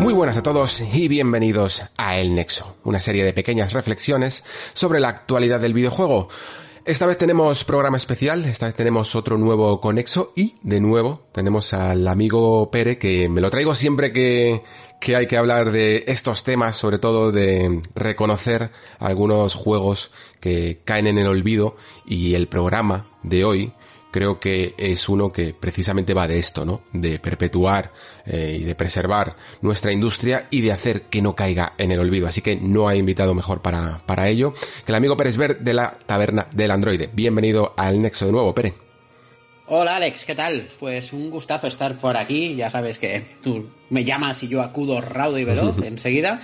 Muy buenas a todos y bienvenidos a El Nexo, una serie de pequeñas reflexiones sobre la actualidad del videojuego. Esta vez tenemos programa especial, esta vez tenemos otro nuevo conexo y de nuevo tenemos al amigo Pere que me lo traigo siempre que, que hay que hablar de estos temas, sobre todo de reconocer algunos juegos que caen en el olvido y el programa de hoy creo que es uno que precisamente va de esto, ¿no? De perpetuar eh, y de preservar nuestra industria y de hacer que no caiga en el olvido. Así que no hay invitado mejor para, para ello que el amigo Pérez Ver de la Taberna del Androide. Bienvenido al Nexo de nuevo, Pérez. Hola Alex, ¿qué tal? Pues un gustazo estar por aquí. Ya sabes que tú me llamas y yo acudo raudo y veloz enseguida.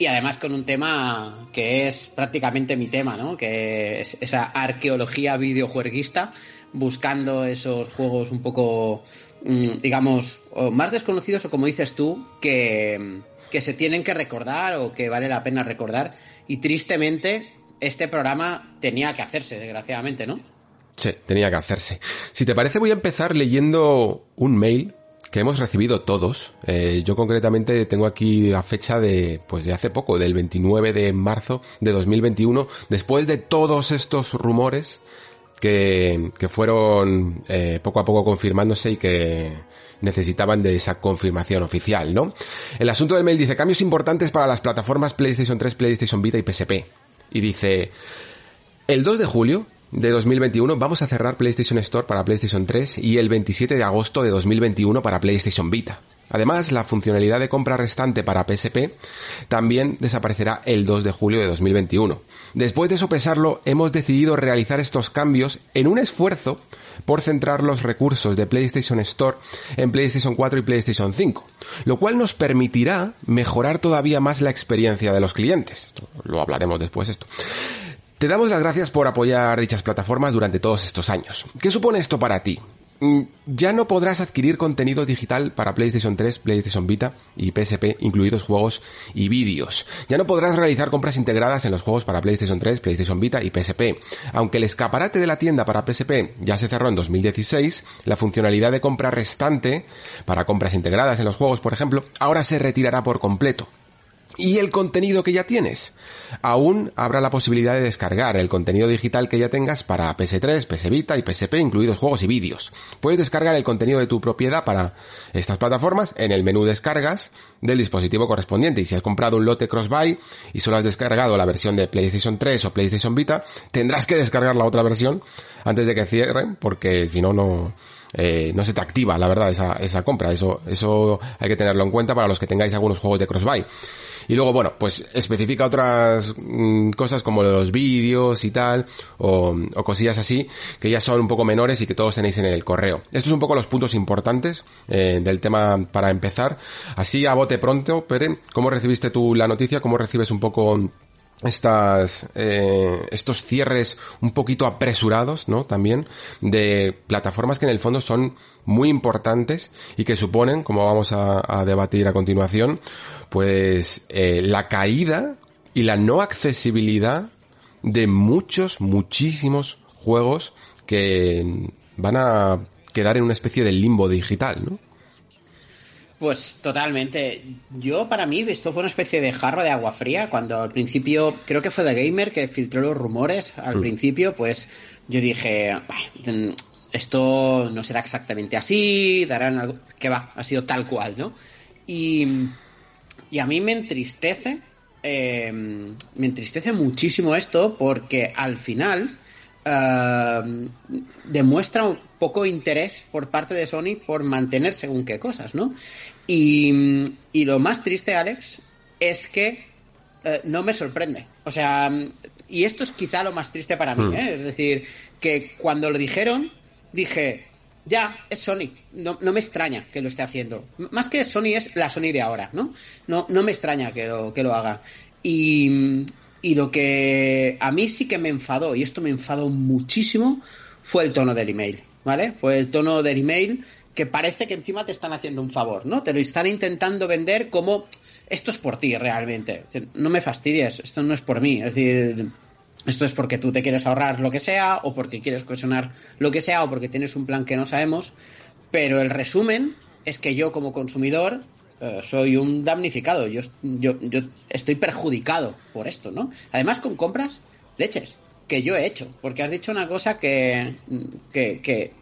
Y además con un tema que es prácticamente mi tema, ¿no? Que es esa arqueología videojueguista buscando esos juegos un poco, mm, digamos, más desconocidos o como dices tú, que, que se tienen que recordar o que vale la pena recordar. Y tristemente, este programa tenía que hacerse, desgraciadamente, ¿no? Sí, tenía que hacerse. Si te parece, voy a empezar leyendo un mail que hemos recibido todos. Eh, yo concretamente tengo aquí la fecha de, pues de hace poco, del 29 de marzo de 2021, después de todos estos rumores que, fueron eh, poco a poco confirmándose y que necesitaban de esa confirmación oficial, ¿no? El asunto del mail dice cambios importantes para las plataformas PlayStation 3, PlayStation Vita y PSP. Y dice, el 2 de julio de 2021 vamos a cerrar PlayStation Store para PlayStation 3 y el 27 de agosto de 2021 para PlayStation Vita. Además, la funcionalidad de compra restante para PSP también desaparecerá el 2 de julio de 2021. Después de sopesarlo, hemos decidido realizar estos cambios en un esfuerzo por centrar los recursos de PlayStation Store en PlayStation 4 y PlayStation 5, lo cual nos permitirá mejorar todavía más la experiencia de los clientes. Lo hablaremos después esto. Te damos las gracias por apoyar dichas plataformas durante todos estos años. ¿Qué supone esto para ti? Mm, ya no podrás adquirir contenido digital para PlayStation 3, PlayStation Vita y PSP, incluidos juegos y vídeos. Ya no podrás realizar compras integradas en los juegos para PlayStation 3, PlayStation Vita y PSP. Aunque el escaparate de la tienda para PSP ya se cerró en 2016, la funcionalidad de compra restante para compras integradas en los juegos, por ejemplo, ahora se retirará por completo y el contenido que ya tienes. Aún habrá la posibilidad de descargar el contenido digital que ya tengas para PS3, PS Vita y PSP, incluidos juegos y vídeos. Puedes descargar el contenido de tu propiedad para estas plataformas en el menú descargas del dispositivo correspondiente. Y si has comprado un lote cross-buy y solo has descargado la versión de PlayStation 3 o PlayStation Vita, tendrás que descargar la otra versión antes de que cierren, porque si no, no, eh, no se te activa, la verdad, esa, esa compra. Eso, eso hay que tenerlo en cuenta para los que tengáis algunos juegos de cross-buy. Y luego, bueno, pues especifica otras mm, cosas como los vídeos y tal, o, o, cosillas así, que ya son un poco menores y que todos tenéis en el correo. Estos son un poco los puntos importantes eh, del tema para empezar. Así a bote pronto, Pere, ¿cómo recibiste tú la noticia? ¿Cómo recibes un poco estas eh, estos cierres un poquito apresurados no también de plataformas que en el fondo son muy importantes y que suponen como vamos a, debatir a continuación pues eh, la caída y la no accesibilidad de muchos muchísimos juegos que van a quedar en una especie de limbo digital no pues totalmente. Yo, para mí, esto fue una especie de jarro de agua fría. Cuando al principio, creo que fue The Gamer que filtró los rumores al mm. principio, pues yo dije, esto no será exactamente así, darán algo. Que va, ha sido tal cual, ¿no? Y, y a mí me entristece, eh, me entristece muchísimo esto porque al final uh, demuestra un poco interés por parte de Sony por mantener según qué cosas, ¿no? Y, y lo más triste, Alex, es que uh, no me sorprende. O sea, y esto es quizá lo más triste para mí, hmm. ¿eh? Es decir, que cuando lo dijeron, dije, ya, es Sony. No, me extraña que lo esté haciendo. Más que Sony es la Sony de ahora, ¿no? No, no me extraña que lo, que lo haga. Y, y lo que a mí sí que me enfadó, y esto me enfadó muchísimo, fue el tono del email, ¿vale? Fue el tono del email que parece que encima te están haciendo un favor, ¿no? Te lo están intentando vender como esto es por ti realmente. No me fastidies, esto no es por mí. Es decir, esto es porque tú te quieres ahorrar lo que sea, o porque quieres cohesionar lo que sea, o porque tienes un plan que no sabemos. Pero el resumen es que yo como consumidor eh, soy un damnificado. Yo, yo, yo estoy perjudicado por esto, ¿no? Además con compras, leches, que yo he hecho. Porque has dicho una cosa que, que,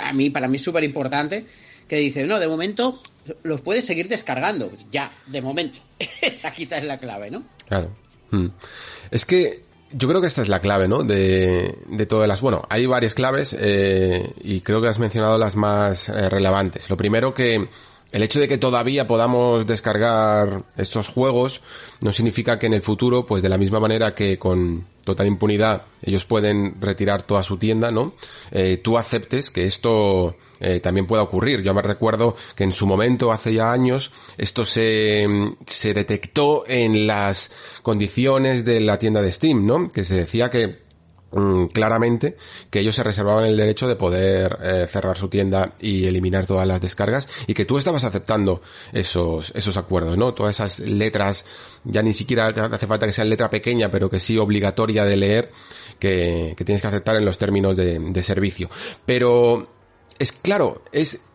a mí, para mí es súper importante, que dice, no, de momento los puedes seguir descargando. Ya, de momento. Esa quita es la clave, ¿no? Claro. Mm. Es que yo creo que esta es la clave, ¿no? De, de todas las... Bueno, hay varias claves eh, y creo que has mencionado las más eh, relevantes. Lo primero que el hecho de que todavía podamos descargar estos juegos no significa que en el futuro, pues de la misma manera que con total impunidad ellos pueden retirar toda su tienda, ¿no? Eh, tú aceptes que esto eh, también pueda ocurrir. Yo me recuerdo que en su momento, hace ya años, esto se, se detectó en las condiciones de la tienda de Steam, ¿no? Que se decía que claramente que ellos se reservaban el derecho de poder eh, cerrar su tienda y eliminar todas las descargas y que tú estabas aceptando esos esos acuerdos, ¿no? Todas esas letras, ya ni siquiera hace falta que sea letra pequeña, pero que sí obligatoria de leer, que, que tienes que aceptar en los términos de, de servicio. Pero es claro, es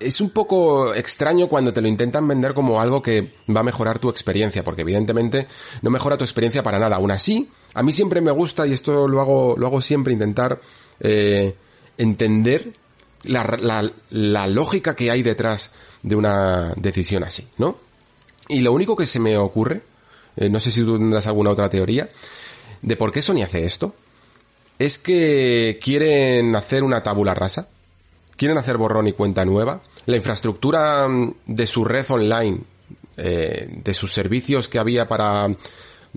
es un poco extraño cuando te lo intentan vender como algo que va a mejorar tu experiencia, porque evidentemente no mejora tu experiencia para nada. Aún así, a mí siempre me gusta, y esto lo hago, lo hago siempre, intentar eh, entender la, la, lógica que hay detrás de una decisión así, ¿no? Y lo único que se me ocurre, eh, no sé si tú tendrás alguna otra teoría, de por qué Sony hace esto, es que quieren hacer una tabula rasa quieren hacer borrón y cuenta nueva. La infraestructura mm, de su red online, eh, de sus servicios que había para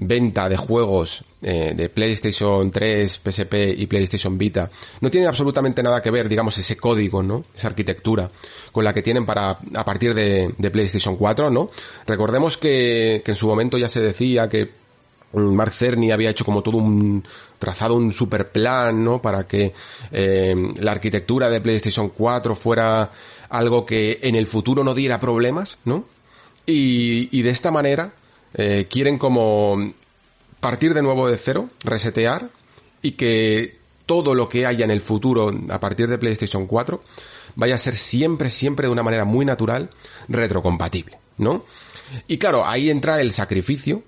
venta de juegos eh, de PlayStation 3, PSP y PlayStation Vita no tiene absolutamente nada que ver, digamos, ese código, ¿no? Esa arquitectura con la que tienen para a partir de, PlayStation 4, ¿no? Recordemos que, que en su momento ya se decía que Mark Cerny había hecho como todo un trazado un super plan, ¿no? Para que eh, la arquitectura de PlayStation 4 fuera algo que en el futuro no diera problemas, ¿no? Y de esta manera eh, quieren como partir de nuevo de cero, resetear y que todo lo que haya en el futuro a partir de PlayStation 4 vaya a ser siempre, siempre de una manera muy natural retrocompatible, ¿no? Y claro, ahí entra el sacrificio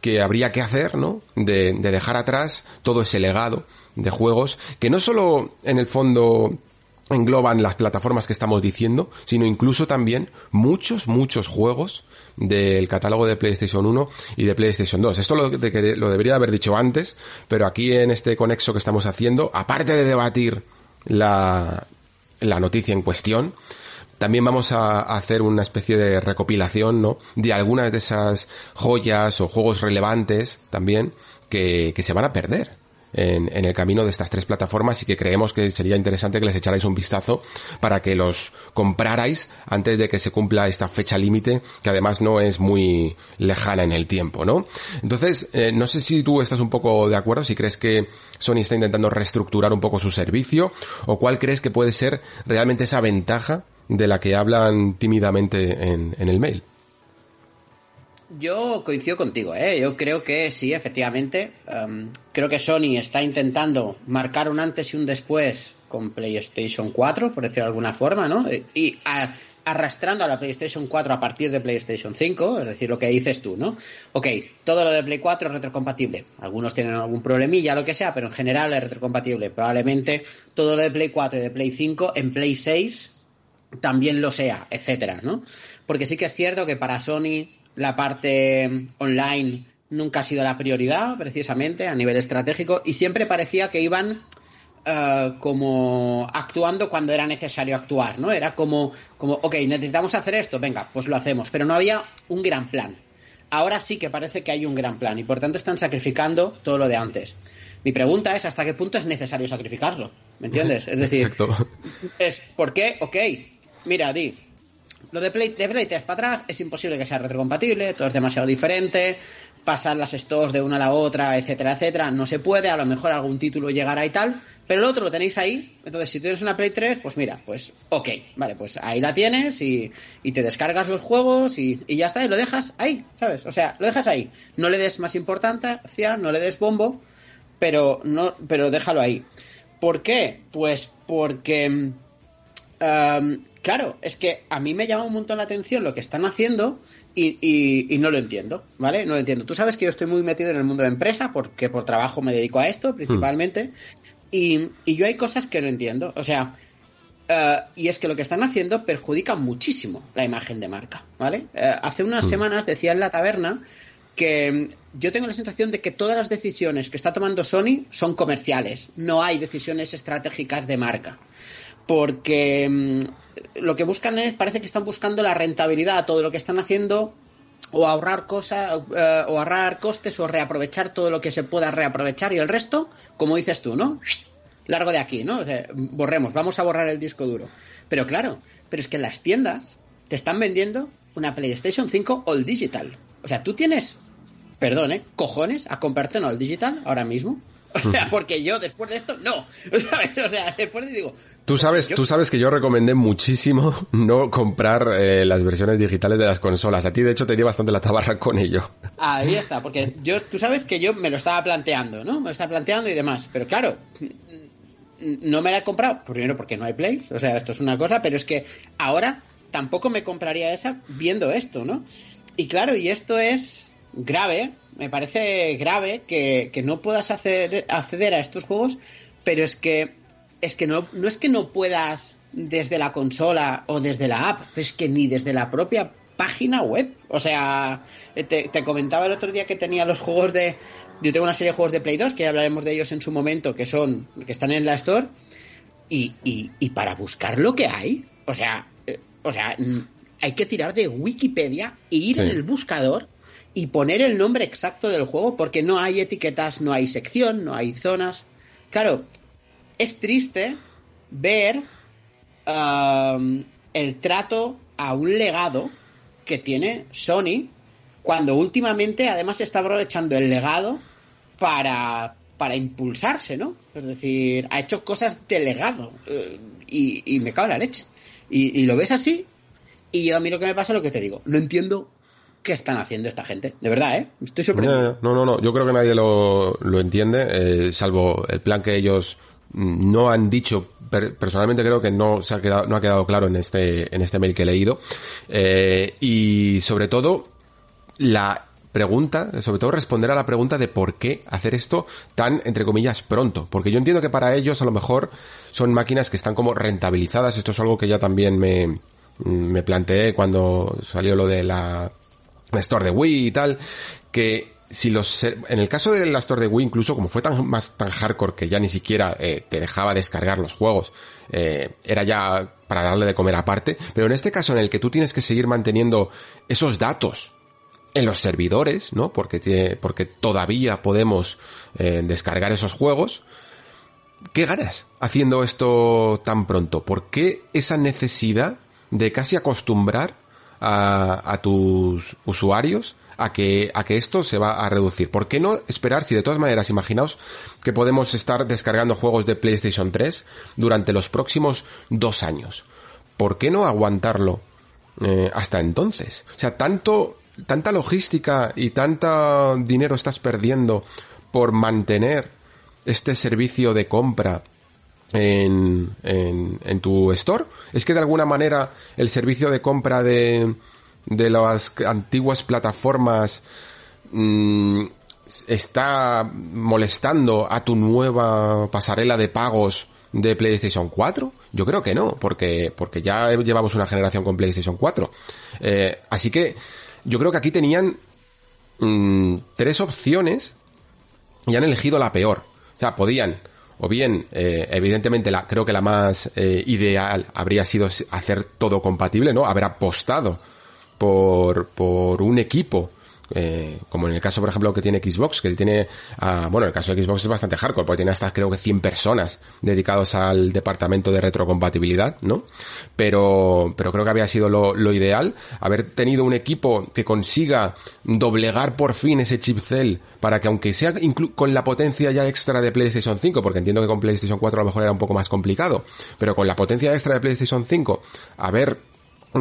que habría que hacer, ¿no? De, de dejar atrás todo ese legado de juegos que no solo en el fondo engloban las plataformas que estamos diciendo, sino incluso también muchos, muchos juegos del catálogo de PlayStation 1 y de PlayStation 2. Esto lo, de, lo debería haber dicho antes, pero aquí en este conexo que estamos haciendo, aparte de debatir la, la noticia en cuestión, también vamos a hacer una especie de recopilación, ¿no? De algunas de esas joyas o juegos relevantes también que, que se van a perder. En, en, el camino de estas tres plataformas y que creemos que sería interesante que les echarais un vistazo para que los comprarais antes de que se cumpla esta fecha límite que además no es muy lejana en el tiempo, ¿no? Entonces, eh, no sé si tú estás un poco de acuerdo, si crees que Sony está intentando reestructurar un poco su servicio o cuál crees que puede ser realmente esa ventaja de la que hablan tímidamente en, en el mail. Yo coincido contigo, ¿eh? yo creo que sí, efectivamente. Um, creo que Sony está intentando marcar un antes y un después con PlayStation 4, por decirlo de alguna forma, ¿no? Y a, arrastrando a la PlayStation 4 a partir de PlayStation 5, es decir, lo que dices tú, ¿no? Ok, todo lo de Play 4 es retrocompatible. Algunos tienen algún problemilla, lo que sea, pero en general es retrocompatible. Probablemente todo lo de Play 4 y de Play 5 en Play 6 también lo sea, etcétera, ¿no? Porque sí que es cierto que para Sony la parte online nunca ha sido la prioridad, precisamente, a nivel estratégico, y siempre parecía que iban uh, como actuando cuando era necesario actuar, ¿no? Era como, como, ok, necesitamos hacer esto, venga, pues lo hacemos, pero no había un gran plan. Ahora sí que parece que hay un gran plan y por tanto están sacrificando todo lo de antes. Mi pregunta es hasta qué punto es necesario sacrificarlo. ¿Me entiendes? Es decir, es ¿por qué? Ok, mira, di, lo de Play, de Play 3 para atrás es imposible que sea retrocompatible, todo es demasiado diferente, pasar las stores de una a la otra, etcétera, etcétera, no se puede, a lo mejor algún título llegará y tal, pero el otro lo tenéis ahí, entonces si tienes una Play 3, pues mira, pues ok, vale, pues ahí la tienes y, y te descargas los juegos y, y, ya está, y lo dejas ahí, ¿sabes? O sea, lo dejas ahí, no le des más importancia, no le des bombo, pero, no, pero déjalo ahí. ¿Por qué? Pues porque... Um, claro, es que a mí me llama un montón la atención lo que están haciendo y, no lo entiendo, ¿vale? No lo entiendo. Tú sabes que yo estoy muy metido en el mundo de empresa porque por trabajo me dedico a esto principalmente y, yo hay cosas que no entiendo. O sea, eh, y es que lo que están haciendo perjudica muchísimo la imagen de marca, ¿vale? Eh, hace unas hmm. semanas decía en la taberna que yo tengo la sensación de que todas las decisiones que está tomando Sony son comerciales, no hay decisiones estratégicas de marca porque mm, lo que buscan es, parece que están buscando la rentabilidad a todo lo que están haciendo o ahorrar cosas eh, o ahorrar costes o reaprovechar todo lo que se pueda reaprovechar y el resto, como dices tú, ¿no? Largo de aquí, ¿no? borremos, vamos a borrar el disco duro. Pero claro, pero es que las tiendas te están vendiendo una PlayStation 5 All Digital. O sea, tú tienes, perdón, ¿eh? Cojones a comprarte una All Digital ahora mismo. O sea, porque yo después de esto, no. O sea, después de, digo. Tú sabes, tú sabes que yo recomendé muchísimo no comprar eh, las versiones digitales de las consolas. A ti, de hecho, te di bastante la tabarra con ello. Ahí está, porque yo, tú sabes que yo me lo estaba planteando, ¿no? Me lo estaba planteando y demás. Pero claro, no me la he comprado. Primero porque no hay Play. O sea, esto es una cosa, pero es que ahora tampoco me compraría esa viendo esto, ¿no? Y claro, y esto es grave me parece grave que, no puedas acceder, acceder, a estos juegos, pero es que es que no, no es que no puedas desde la consola o desde la app, es que ni desde la propia página web. O sea, te, comentaba el otro día que tenía los juegos de. Yo tengo una serie de juegos de Play 2, que ya hablaremos de ellos en su momento, que son. que están en la Store. Y, y, para buscar lo que hay, o sea, eh, o sea, hay que tirar de Wikipedia e ir en el buscador y poner el nombre exacto del juego porque no hay etiquetas, no hay sección, no hay zonas. Claro, es triste ver um, el trato a un legado que tiene Sony cuando últimamente además está aprovechando el legado para, para impulsarse, ¿no? Es decir, ha hecho cosas de legado eh, y, me cago en la leche. Y, y, lo ves así y a mí lo que me pasa es lo que te digo. No entiendo ¿Qué están haciendo esta gente? De verdad, ¿eh? Estoy sorprendido. No, no, no. Yo creo que nadie lo, entiende, eh, salvo el plan que ellos no han dicho. Personalmente creo que no se ha quedado, no ha quedado claro en este, en este mail que he leído. Eh, y sobre todo, la pregunta, sobre todo responder a la pregunta de por qué hacer esto tan, entre comillas, pronto. Porque yo entiendo que para ellos a lo mejor son máquinas que están como rentabilizadas. Esto es algo que ya también me, me planteé cuando salió lo de la Store de Wii y tal, que si los en el caso de la Store de Wii incluso como fue tan más tan hardcore que ya ni siquiera eh, te dejaba descargar los juegos eh, era ya para darle de comer aparte pero en este caso en el que tú tienes que seguir manteniendo esos datos en los servidores no porque porque todavía podemos eh, descargar esos juegos qué ganas haciendo esto tan pronto por qué esa necesidad de casi acostumbrar a, tus usuarios a que, a que esto se va a reducir. ¿Por qué no esperar si de todas maneras imaginaos que podemos estar descargando juegos de PlayStation 3 durante los próximos dos años? ¿Por qué no aguantarlo eh, hasta entonces? O sea, tanto, tanta logística y tanta dinero estás perdiendo por mantener este servicio de compra en, en, tu store. Es que de alguna manera el servicio de compra de, de las antiguas plataformas mm, está molestando a tu nueva pasarela de pagos de PlayStation 4? Yo creo que no, porque, porque ya llevamos una generación con PlayStation 4. Eh, así que yo creo que aquí tenían mm, tres opciones y han elegido la peor. O sea, podían o bien, eh, evidentemente, la, creo que la más eh, ideal habría sido hacer todo compatible, ¿no? Haber apostado por, por un equipo eh, como en el caso, por ejemplo, que tiene Xbox, que tiene, ah, bueno, el caso de Xbox es bastante hardcore, porque tiene hasta creo que 100 personas dedicados al departamento de retrocompatibilidad, ¿no? Pero, pero creo que había sido lo, lo ideal, haber tenido un equipo que consiga doblegar por fin ese chip Cell para que aunque sea con la potencia ya extra de PlayStation 5, porque entiendo que con PlayStation 4 a lo mejor era un poco más complicado, pero con la potencia extra de PlayStation 5, haber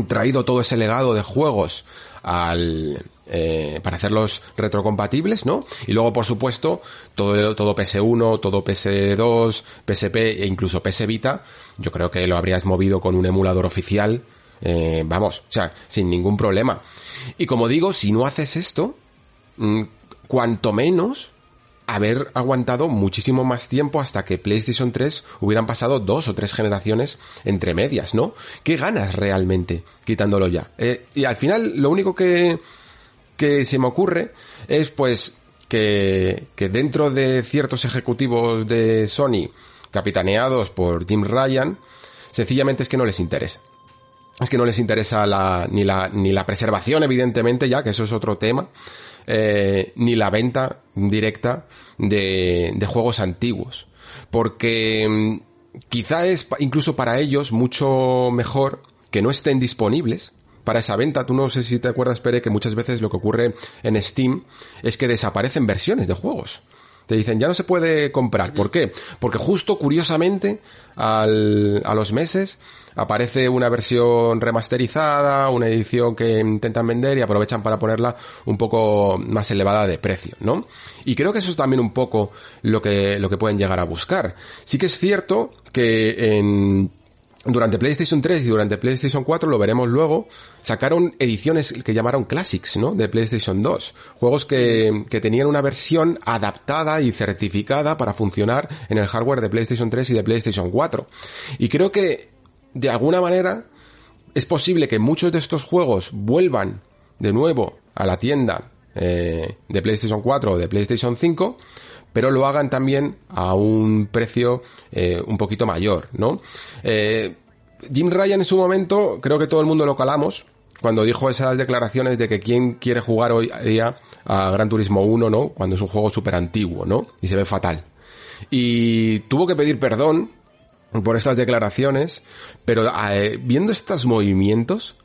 traído todo ese legado de juegos al, eh, para hacerlos retrocompatibles, ¿no? Y luego, por supuesto, todo, todo PS1, todo PS2, PSP e incluso PS Vita, yo creo que lo habrías movido con un emulador oficial, eh, vamos, o sea, sin ningún problema. Y como digo, si no haces esto, mm, cuanto menos haber aguantado muchísimo más tiempo hasta que PlayStation 3 hubieran pasado dos o tres generaciones entre medias, ¿no? ¿Qué ganas realmente quitándolo ya? Eh, y al final lo único que, que se me ocurre es pues que, que dentro de ciertos ejecutivos de Sony capitaneados por Jim Ryan, sencillamente es que no les interesa. Es que no les interesa la, ni la, ni la preservación, evidentemente, ya que eso es otro tema, eh, ni la venta directa de, de juegos antiguos. Porque mm, quizá es incluso para ellos mucho mejor que no estén disponibles para esa venta. Tú no sé si te acuerdas, Pere, que muchas veces lo que ocurre en Steam es que desaparecen versiones de juegos. Te dicen, ya no se puede comprar. ¿Por qué? Porque justo curiosamente, al, a los meses, aparece una versión remasterizada, una edición que intentan vender y aprovechan para ponerla un poco más elevada de precio, ¿no? Y creo que eso es también un poco lo que, lo que pueden llegar a buscar. Sí que es cierto que en, durante PlayStation 3 y durante PlayStation 4, lo veremos luego, sacaron ediciones que llamaron Classics, ¿no? De PlayStation 2. Juegos que, que, tenían una versión adaptada y certificada para funcionar en el hardware de PlayStation 3 y de PlayStation 4. Y creo que de alguna manera, es posible que muchos de estos juegos vuelvan de nuevo a la tienda eh, de PlayStation 4 o de PlayStation 5, pero lo hagan también a un precio eh, un poquito mayor, ¿no? Eh, Jim Ryan en su momento, creo que todo el mundo lo calamos, cuando dijo esas declaraciones de que quién quiere jugar hoy día a Gran Turismo 1, ¿no? Cuando es un juego súper antiguo, ¿no? Y se ve fatal. Y tuvo que pedir perdón por estas declaraciones, pero eh, viendo estos movimientos,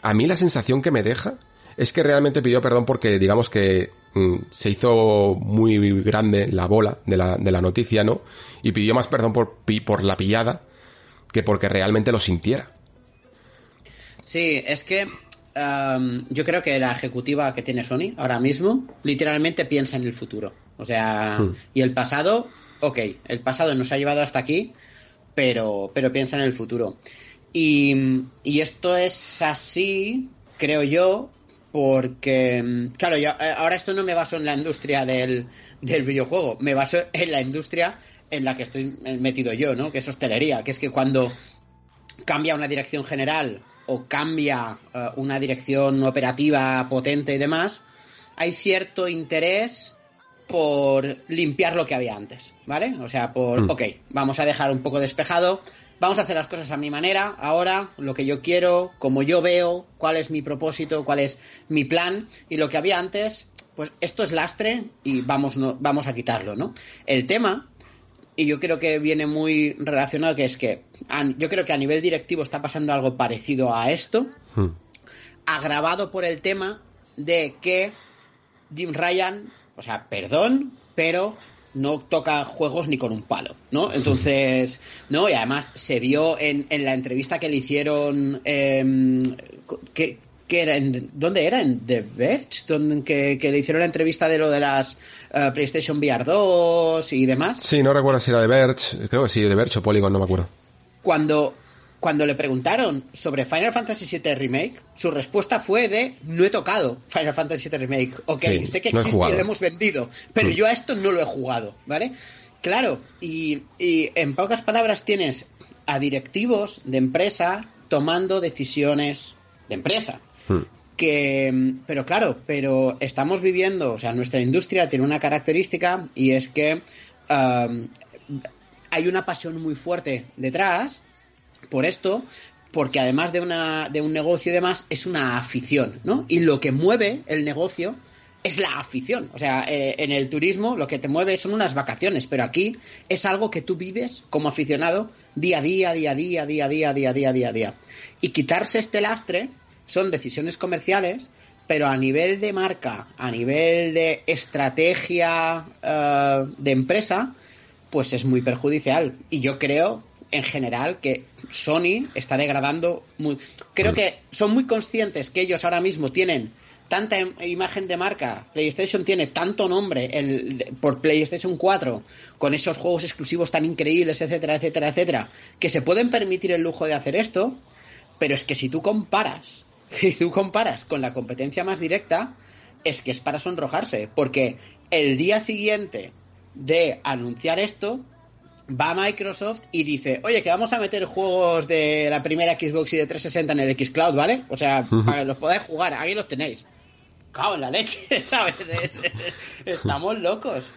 a mí la sensación que me deja es que realmente pidió perdón porque digamos que se hizo muy grande la bola de la, de la noticia, ¿no? Y pidió más perdón por, por la pillada que porque realmente lo sintiera. Sí, es que um, yo creo que la ejecutiva que tiene Sony ahora mismo literalmente piensa en el futuro. O sea, hmm. y el pasado, ok, el pasado nos ha llevado hasta aquí, pero, pero piensa en el futuro. Y, esto es así, creo yo, porque, claro, yo, eh, ahora esto no me baso en la industria del, del videojuego, me baso en la industria en la que estoy metido yo, ¿no? Que es hostelería, que es que cuando cambia una dirección general o cambia eh, una dirección operativa potente y demás, hay cierto interés por limpiar lo que había antes, ¿vale? O sea, por, mm. ok, vamos a dejar un poco despejado, vamos a hacer las cosas a mi manera, ahora, lo que yo quiero, como yo veo, cuál es mi propósito, cuál es mi plan, y lo que había antes, pues esto es lastre y vamos, no, vamos a quitarlo, ¿no? El tema, y yo creo que viene muy relacionado, que es que yo creo que a nivel directivo está pasando algo parecido a esto, mm. agravado por el tema de que Jim Ryan o sea, perdón, pero no toca juegos ni con un palo, ¿no? Entonces, ¿no? Y además se vio en, en la entrevista que le hicieron, eh, que, era en, ¿dónde era? ¿En The Verge? Donde, que, le hicieron la entrevista de lo de las uh, PlayStation VR 2 y demás. Sí, no recuerdo si era The Verge, creo que sí, The Verge o Polygon, no me acuerdo. Cuando cuando le preguntaron sobre Final Fantasy VII Remake, su respuesta fue de no he tocado Final Fantasy VII Remake. Ok, sé que existe y lo hemos vendido, pero mm. yo a esto no lo he jugado, ¿vale? Claro, y, en pocas palabras tienes a directivos de empresa tomando decisiones de empresa. Mm. Que, pero claro, pero estamos viviendo, o sea, nuestra industria tiene una característica y es que um, hay una pasión muy fuerte detrás por esto, porque además de, una, de un negocio y demás, es una afición, ¿no? Y lo que mueve el negocio es la afición. O sea, eh, en el turismo lo que te mueve son unas vacaciones, pero aquí es algo que tú vives como aficionado día a día, día a día, día a día, día a día, día a día. Y quitarse este lastre son decisiones comerciales, pero a nivel de marca, a nivel de estrategia eh, de empresa, pues es muy perjudicial. Y yo creo, en general, que Sony está degradando muy. Creo que son muy conscientes que ellos ahora mismo tienen tanta imagen de marca, PlayStation tiene tanto nombre por PlayStation 4, con esos juegos exclusivos tan increíbles, etcétera, etcétera, etcétera, que se pueden permitir el lujo de hacer esto, pero es que si tú comparas, si tú comparas con la competencia más directa, es que es para sonrojarse, porque el día siguiente de anunciar esto, va Microsoft y dice, oye, que vamos a meter juegos de la primera Xbox y de 360 en el Xcloud, ¿vale? O sea, para que los podáis jugar, ahí los tenéis cao en la leche, ¿sabes? estamos locos.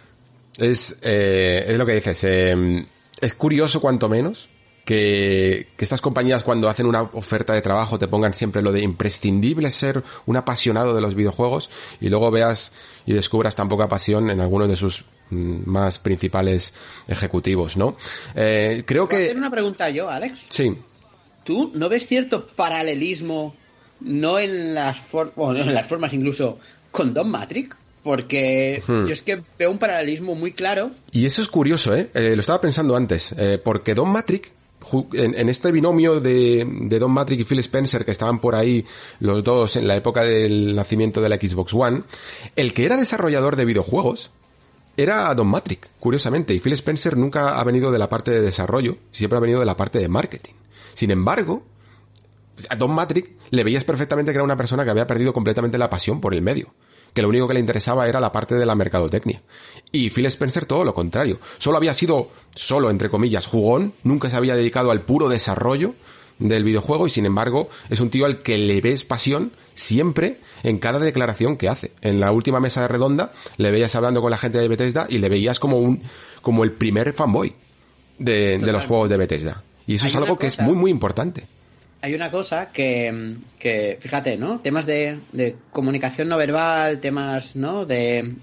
Es, eh, es lo que dices. Eh, es curioso, cuanto menos, que, que, estas compañías cuando hacen una oferta de trabajo te pongan siempre lo de imprescindible ser un apasionado de los videojuegos y luego veas y descubras tan poca pasión en algunos de sus más principales ejecutivos, ¿no? Eh, creo que... hacer una pregunta yo, Alex? Sí. ¿Tú no ves cierto paralelismo no en las, bueno, en las formas incluso con Don Matrix, porque hmm. yo es que veo un paralelismo muy claro. Y eso es curioso, ¿eh? eh lo estaba pensando antes, eh, porque Don Matrix, en, este binomio de, de, Don Matrix y Phil Spencer, que estaban por ahí los dos en la época del nacimiento de la Xbox One, el que era desarrollador de videojuegos era Don Matrix, curiosamente, y Phil Spencer nunca ha venido de la parte de desarrollo, siempre ha venido de la parte de marketing. Sin embargo, a Don Matrix le veías perfectamente que era una persona que había perdido completamente la pasión por el medio. Que lo único que le interesaba era la parte de la mercadotecnia. Y Phil Spencer todo lo contrario. Solo había sido, solo entre comillas, jugón, nunca se había dedicado al puro desarrollo del videojuego y sin embargo es un tío al que le ves pasión siempre en cada declaración que hace. En la última mesa de redonda le veías hablando con la gente de Bethesda y le veías como un, como el primer fanboy de, de los juegos de Bethesda. Y eso es algo que es muy muy importante hay una cosa que, que fíjate, ¿no? Temas de, de, comunicación no verbal, temas, ¿no? De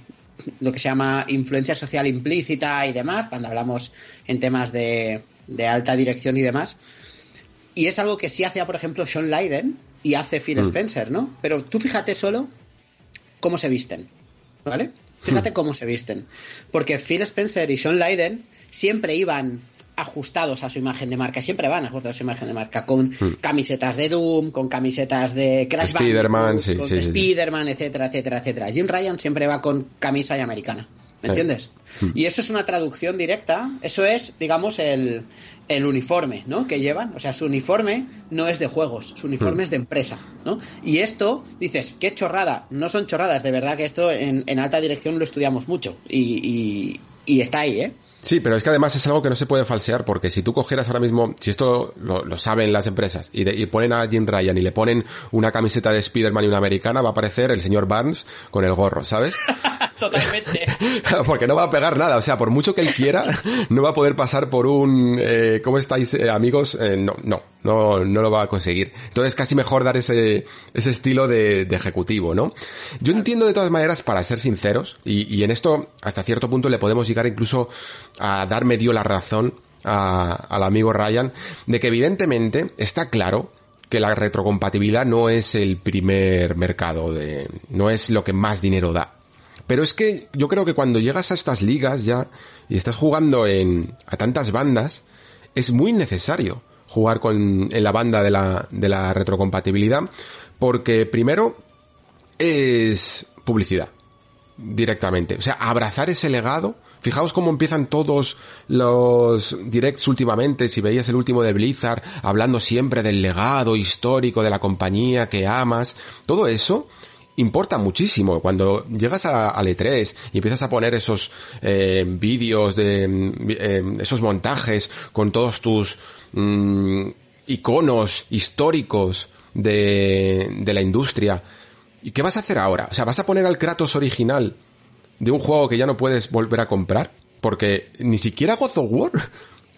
lo que se llama influencia social implícita y demás, cuando hablamos en temas de, de alta dirección y demás. Y es algo que sí hace, por ejemplo, Sean Leiden y hace Phil mm. Spencer, ¿no? Pero tú fíjate solo cómo se visten, ¿vale? Fíjate mm. cómo se visten. Porque Phil Spencer y Sean Leiden siempre iban ajustados a su imagen de marca, siempre van ajustados a su imagen de marca, con hmm. camisetas de Doom, con camisetas de Crash Spider-Man, sí, Spider-Man, etcétera, etcétera, etcétera. Jim Ryan siempre va con camisa y americana. ¿Me entiendes? Hmm. Y eso es una traducción directa, eso es, digamos, el, el, uniforme, ¿no? Que llevan, o sea, su uniforme no es de juegos, su uniforme hmm. es de empresa, ¿no? Y esto, dices, qué chorrada, no son chorradas, de verdad que esto en, en alta dirección lo estudiamos mucho y, y, y está ahí, ¿eh? Sí, pero es que además es algo que no se puede falsear porque si tú cogieras ahora mismo, si esto lo, saben las empresas y, y, ponen a Jim Ryan y le ponen una camiseta de Spider-Man y una americana, va a aparecer el señor Barnes con el gorro, ¿sabes? Totalmente. porque no va a pegar nada, o sea, por mucho que él quiera, no va a poder pasar por un, eh, ¿cómo estáis eh, amigos? Eh, no, no, no, no lo va a conseguir. Entonces casi mejor dar ese, ese estilo de, de ejecutivo, ¿no? Yo entiendo de todas maneras, para ser sinceros, y, y en esto hasta cierto punto le podemos llegar incluso a dar medio la razón a, al amigo Ryan, de que evidentemente está claro que la retrocompatibilidad no es el primer mercado de, no es lo que más dinero da. Pero es que yo creo que cuando llegas a estas ligas ya y estás jugando en, a tantas bandas, es muy necesario jugar con, en la banda de la, de la retrocompatibilidad, porque primero es publicidad directamente. O sea, abrazar ese legado. Fijaos cómo empiezan todos los directs últimamente, si veías el último de Blizzard, hablando siempre del legado histórico de la compañía que amas. Todo eso importa muchísimo. Cuando llegas a, a E3 y empiezas a poner esos eh, vídeos de eh, esos montajes con todos tus mm, iconos históricos de, de la industria, ¿y qué vas a hacer ahora? O sea, ¿vas a poner al Kratos original de un juego que ya no puedes volver a comprar? Porque ni siquiera God of War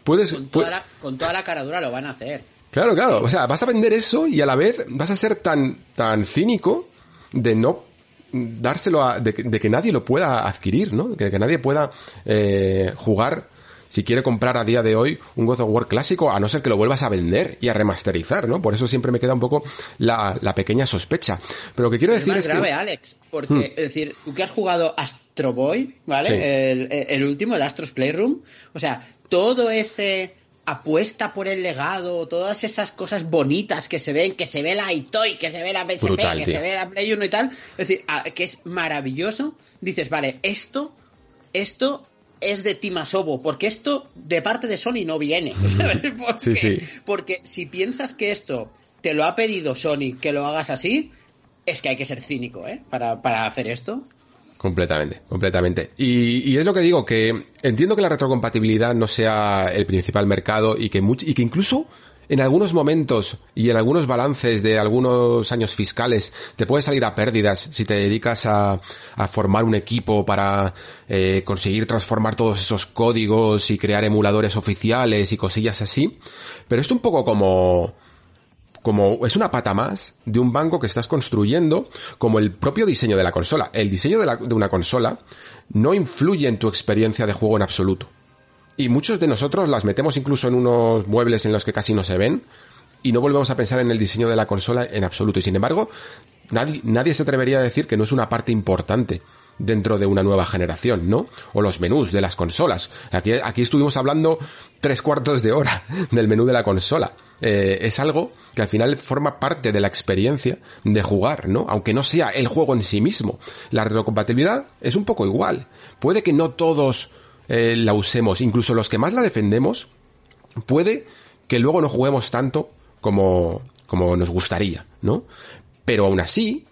puedes... Con toda, la, con toda la caradura lo van a hacer. Claro, claro. O sea, vas a vender eso y a la vez vas a ser tan, tan cínico de no dárselo a, de, que nadie lo pueda adquirir, ¿no? Que, que nadie pueda eh, jugar si quiere comprar a día de hoy un God of War clásico, a no ser que lo vuelvas a vender y a remasterizar, ¿no? Por eso siempre me queda un poco la, pequeña sospecha. Pero lo que quiero decir es, grave, que... Alex, porque, hmm. es decir, tú que has jugado Astro Boy, ¿vale? El, el, último, el Astros Playroom, o sea, todo ese apuesta por el legado, todas esas cosas bonitas que se ven, que se ve la Itoy, que se ve la PSP, que se ve la Play 1 y tal, es decir, que es maravilloso, dices, vale, esto, esto es de Timasobo, porque esto de parte de Sony no viene. sí, sí. Porque si piensas que esto te lo ha pedido Sony que lo hagas así, es que hay que ser cínico, ¿eh? Para, para hacer esto. Completamente, completamente. Y, y, es lo que digo, que entiendo que la retrocompatibilidad no sea el principal mercado y que, y que incluso en algunos momentos y en algunos balances de algunos años fiscales te puede salir a pérdidas si te dedicas a, a formar un equipo para eh, conseguir transformar todos esos códigos y crear emuladores oficiales y cosillas así. Pero es un poco como como es una pata más de un banco que estás construyendo como el propio diseño de la consola. El diseño de, una consola no influye en tu experiencia de juego en absoluto. Y muchos de nosotros las metemos incluso en unos muebles en los que casi no se ven y no volvemos a pensar en el diseño de la consola en absoluto. Y sin embargo, nadie, nadie se atrevería a decir que no es una parte importante dentro de una nueva generación, ¿no? O los menús de las consolas. Aquí, aquí estuvimos hablando tres cuartos de hora del menú de la consola. Eh, es algo que al final forma parte de la experiencia de jugar, ¿no? Aunque no sea el juego en sí mismo. La retrocompatibilidad es un poco igual. Puede que no todos eh, la usemos, incluso los que más la defendemos, puede que luego no juguemos tanto como, como nos gustaría, ¿no? Pero aún así,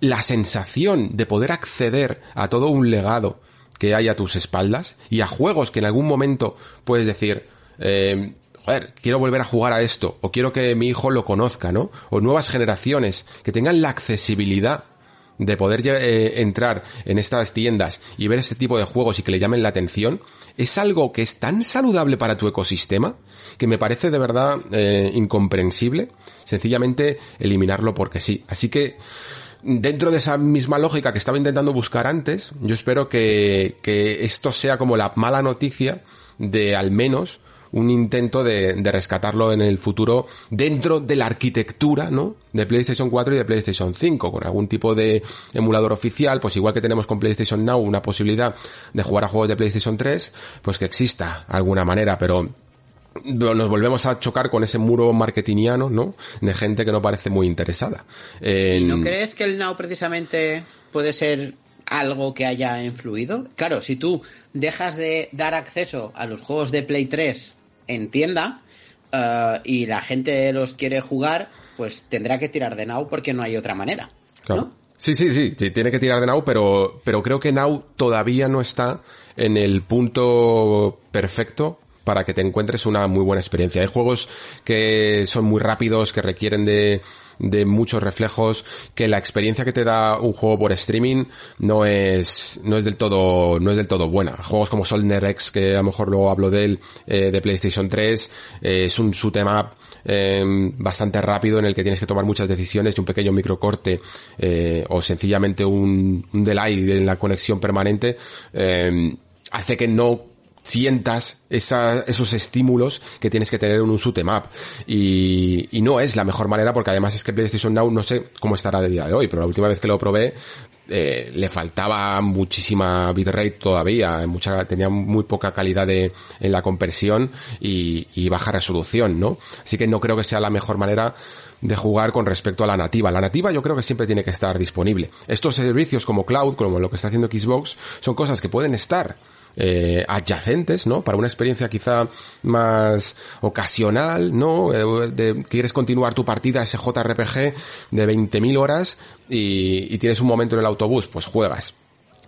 la sensación de poder acceder a todo un legado que hay a tus espaldas y a juegos que en algún momento puedes decir, eh, joder, quiero volver a jugar a esto, o quiero que mi hijo lo conozca, ¿no? O nuevas generaciones que tengan la accesibilidad de poder eh, entrar en estas tiendas y ver este tipo de juegos y que le llamen la atención, es algo que es tan saludable para tu ecosistema que me parece de verdad eh, incomprensible sencillamente eliminarlo porque sí. Así que dentro de esa misma lógica que estaba intentando buscar antes, yo espero que, que esto sea como la mala noticia de al menos un intento de, de, rescatarlo en el futuro dentro de la arquitectura, ¿no? De PlayStation 4 y de PlayStation 5, con algún tipo de emulador oficial, pues igual que tenemos con PlayStation Now una posibilidad de jugar a juegos de PlayStation 3, pues que exista alguna manera, pero nos volvemos a chocar con ese muro marketingiano, ¿no? De gente que no parece muy interesada. ¿No crees que el Now precisamente puede ser algo que haya influido? Claro, si tú dejas de dar acceso a los juegos de Play 3 en tienda eh, y la gente los quiere jugar, pues tendrá que tirar de Now porque no hay otra manera. Claro. Sí, sí, sí, tiene que tirar de Now, pero, pero creo que Now todavía no está en el punto perfecto para que te encuentres una muy buena experiencia. Hay juegos que son muy rápidos, que requieren de, muchos reflejos, que la experiencia que te da un juego por streaming no es, no es del todo, no es del todo buena. Juegos como Solner X, que a lo mejor luego hablo de él, eh, de PlayStation 3, eh, es un shoot em bastante rápido en el que tienes que tomar muchas decisiones y un pequeño microcorte, eh, o sencillamente un, un delay en la conexión permanente, eh, hace que no sientas esos estímulos que tienes que tener en un shoot up. Y, no es la mejor manera porque además es que PlayStation Now no sé cómo estará de día de hoy, pero la última vez que lo probé eh, le faltaba muchísima bitrate todavía, mucha, tenía muy poca calidad de, en la conversión y, y baja resolución, ¿no? Así que no creo que sea la mejor manera de jugar con respecto a la nativa. La nativa yo creo que siempre tiene que estar disponible. Estos servicios como Cloud, como lo que está haciendo Xbox, son cosas que pueden estar eh, adyacentes, ¿no? Para una experiencia quizá más ocasional, ¿no? Eh, quieres continuar tu partida ese JRPG de 20.000 horas y, tienes un momento en el autobús, pues juegas.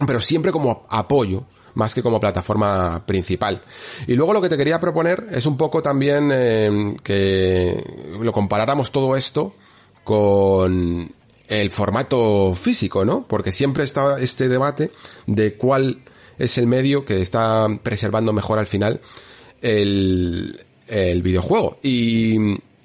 Pero siempre como apoyo, más que como plataforma principal. Y luego lo que te quería proponer es un poco también eh, que lo comparáramos todo esto con el formato físico, ¿no? Porque siempre está este debate de cuál es el medio que está preservando mejor al final el, el videojuego. Y,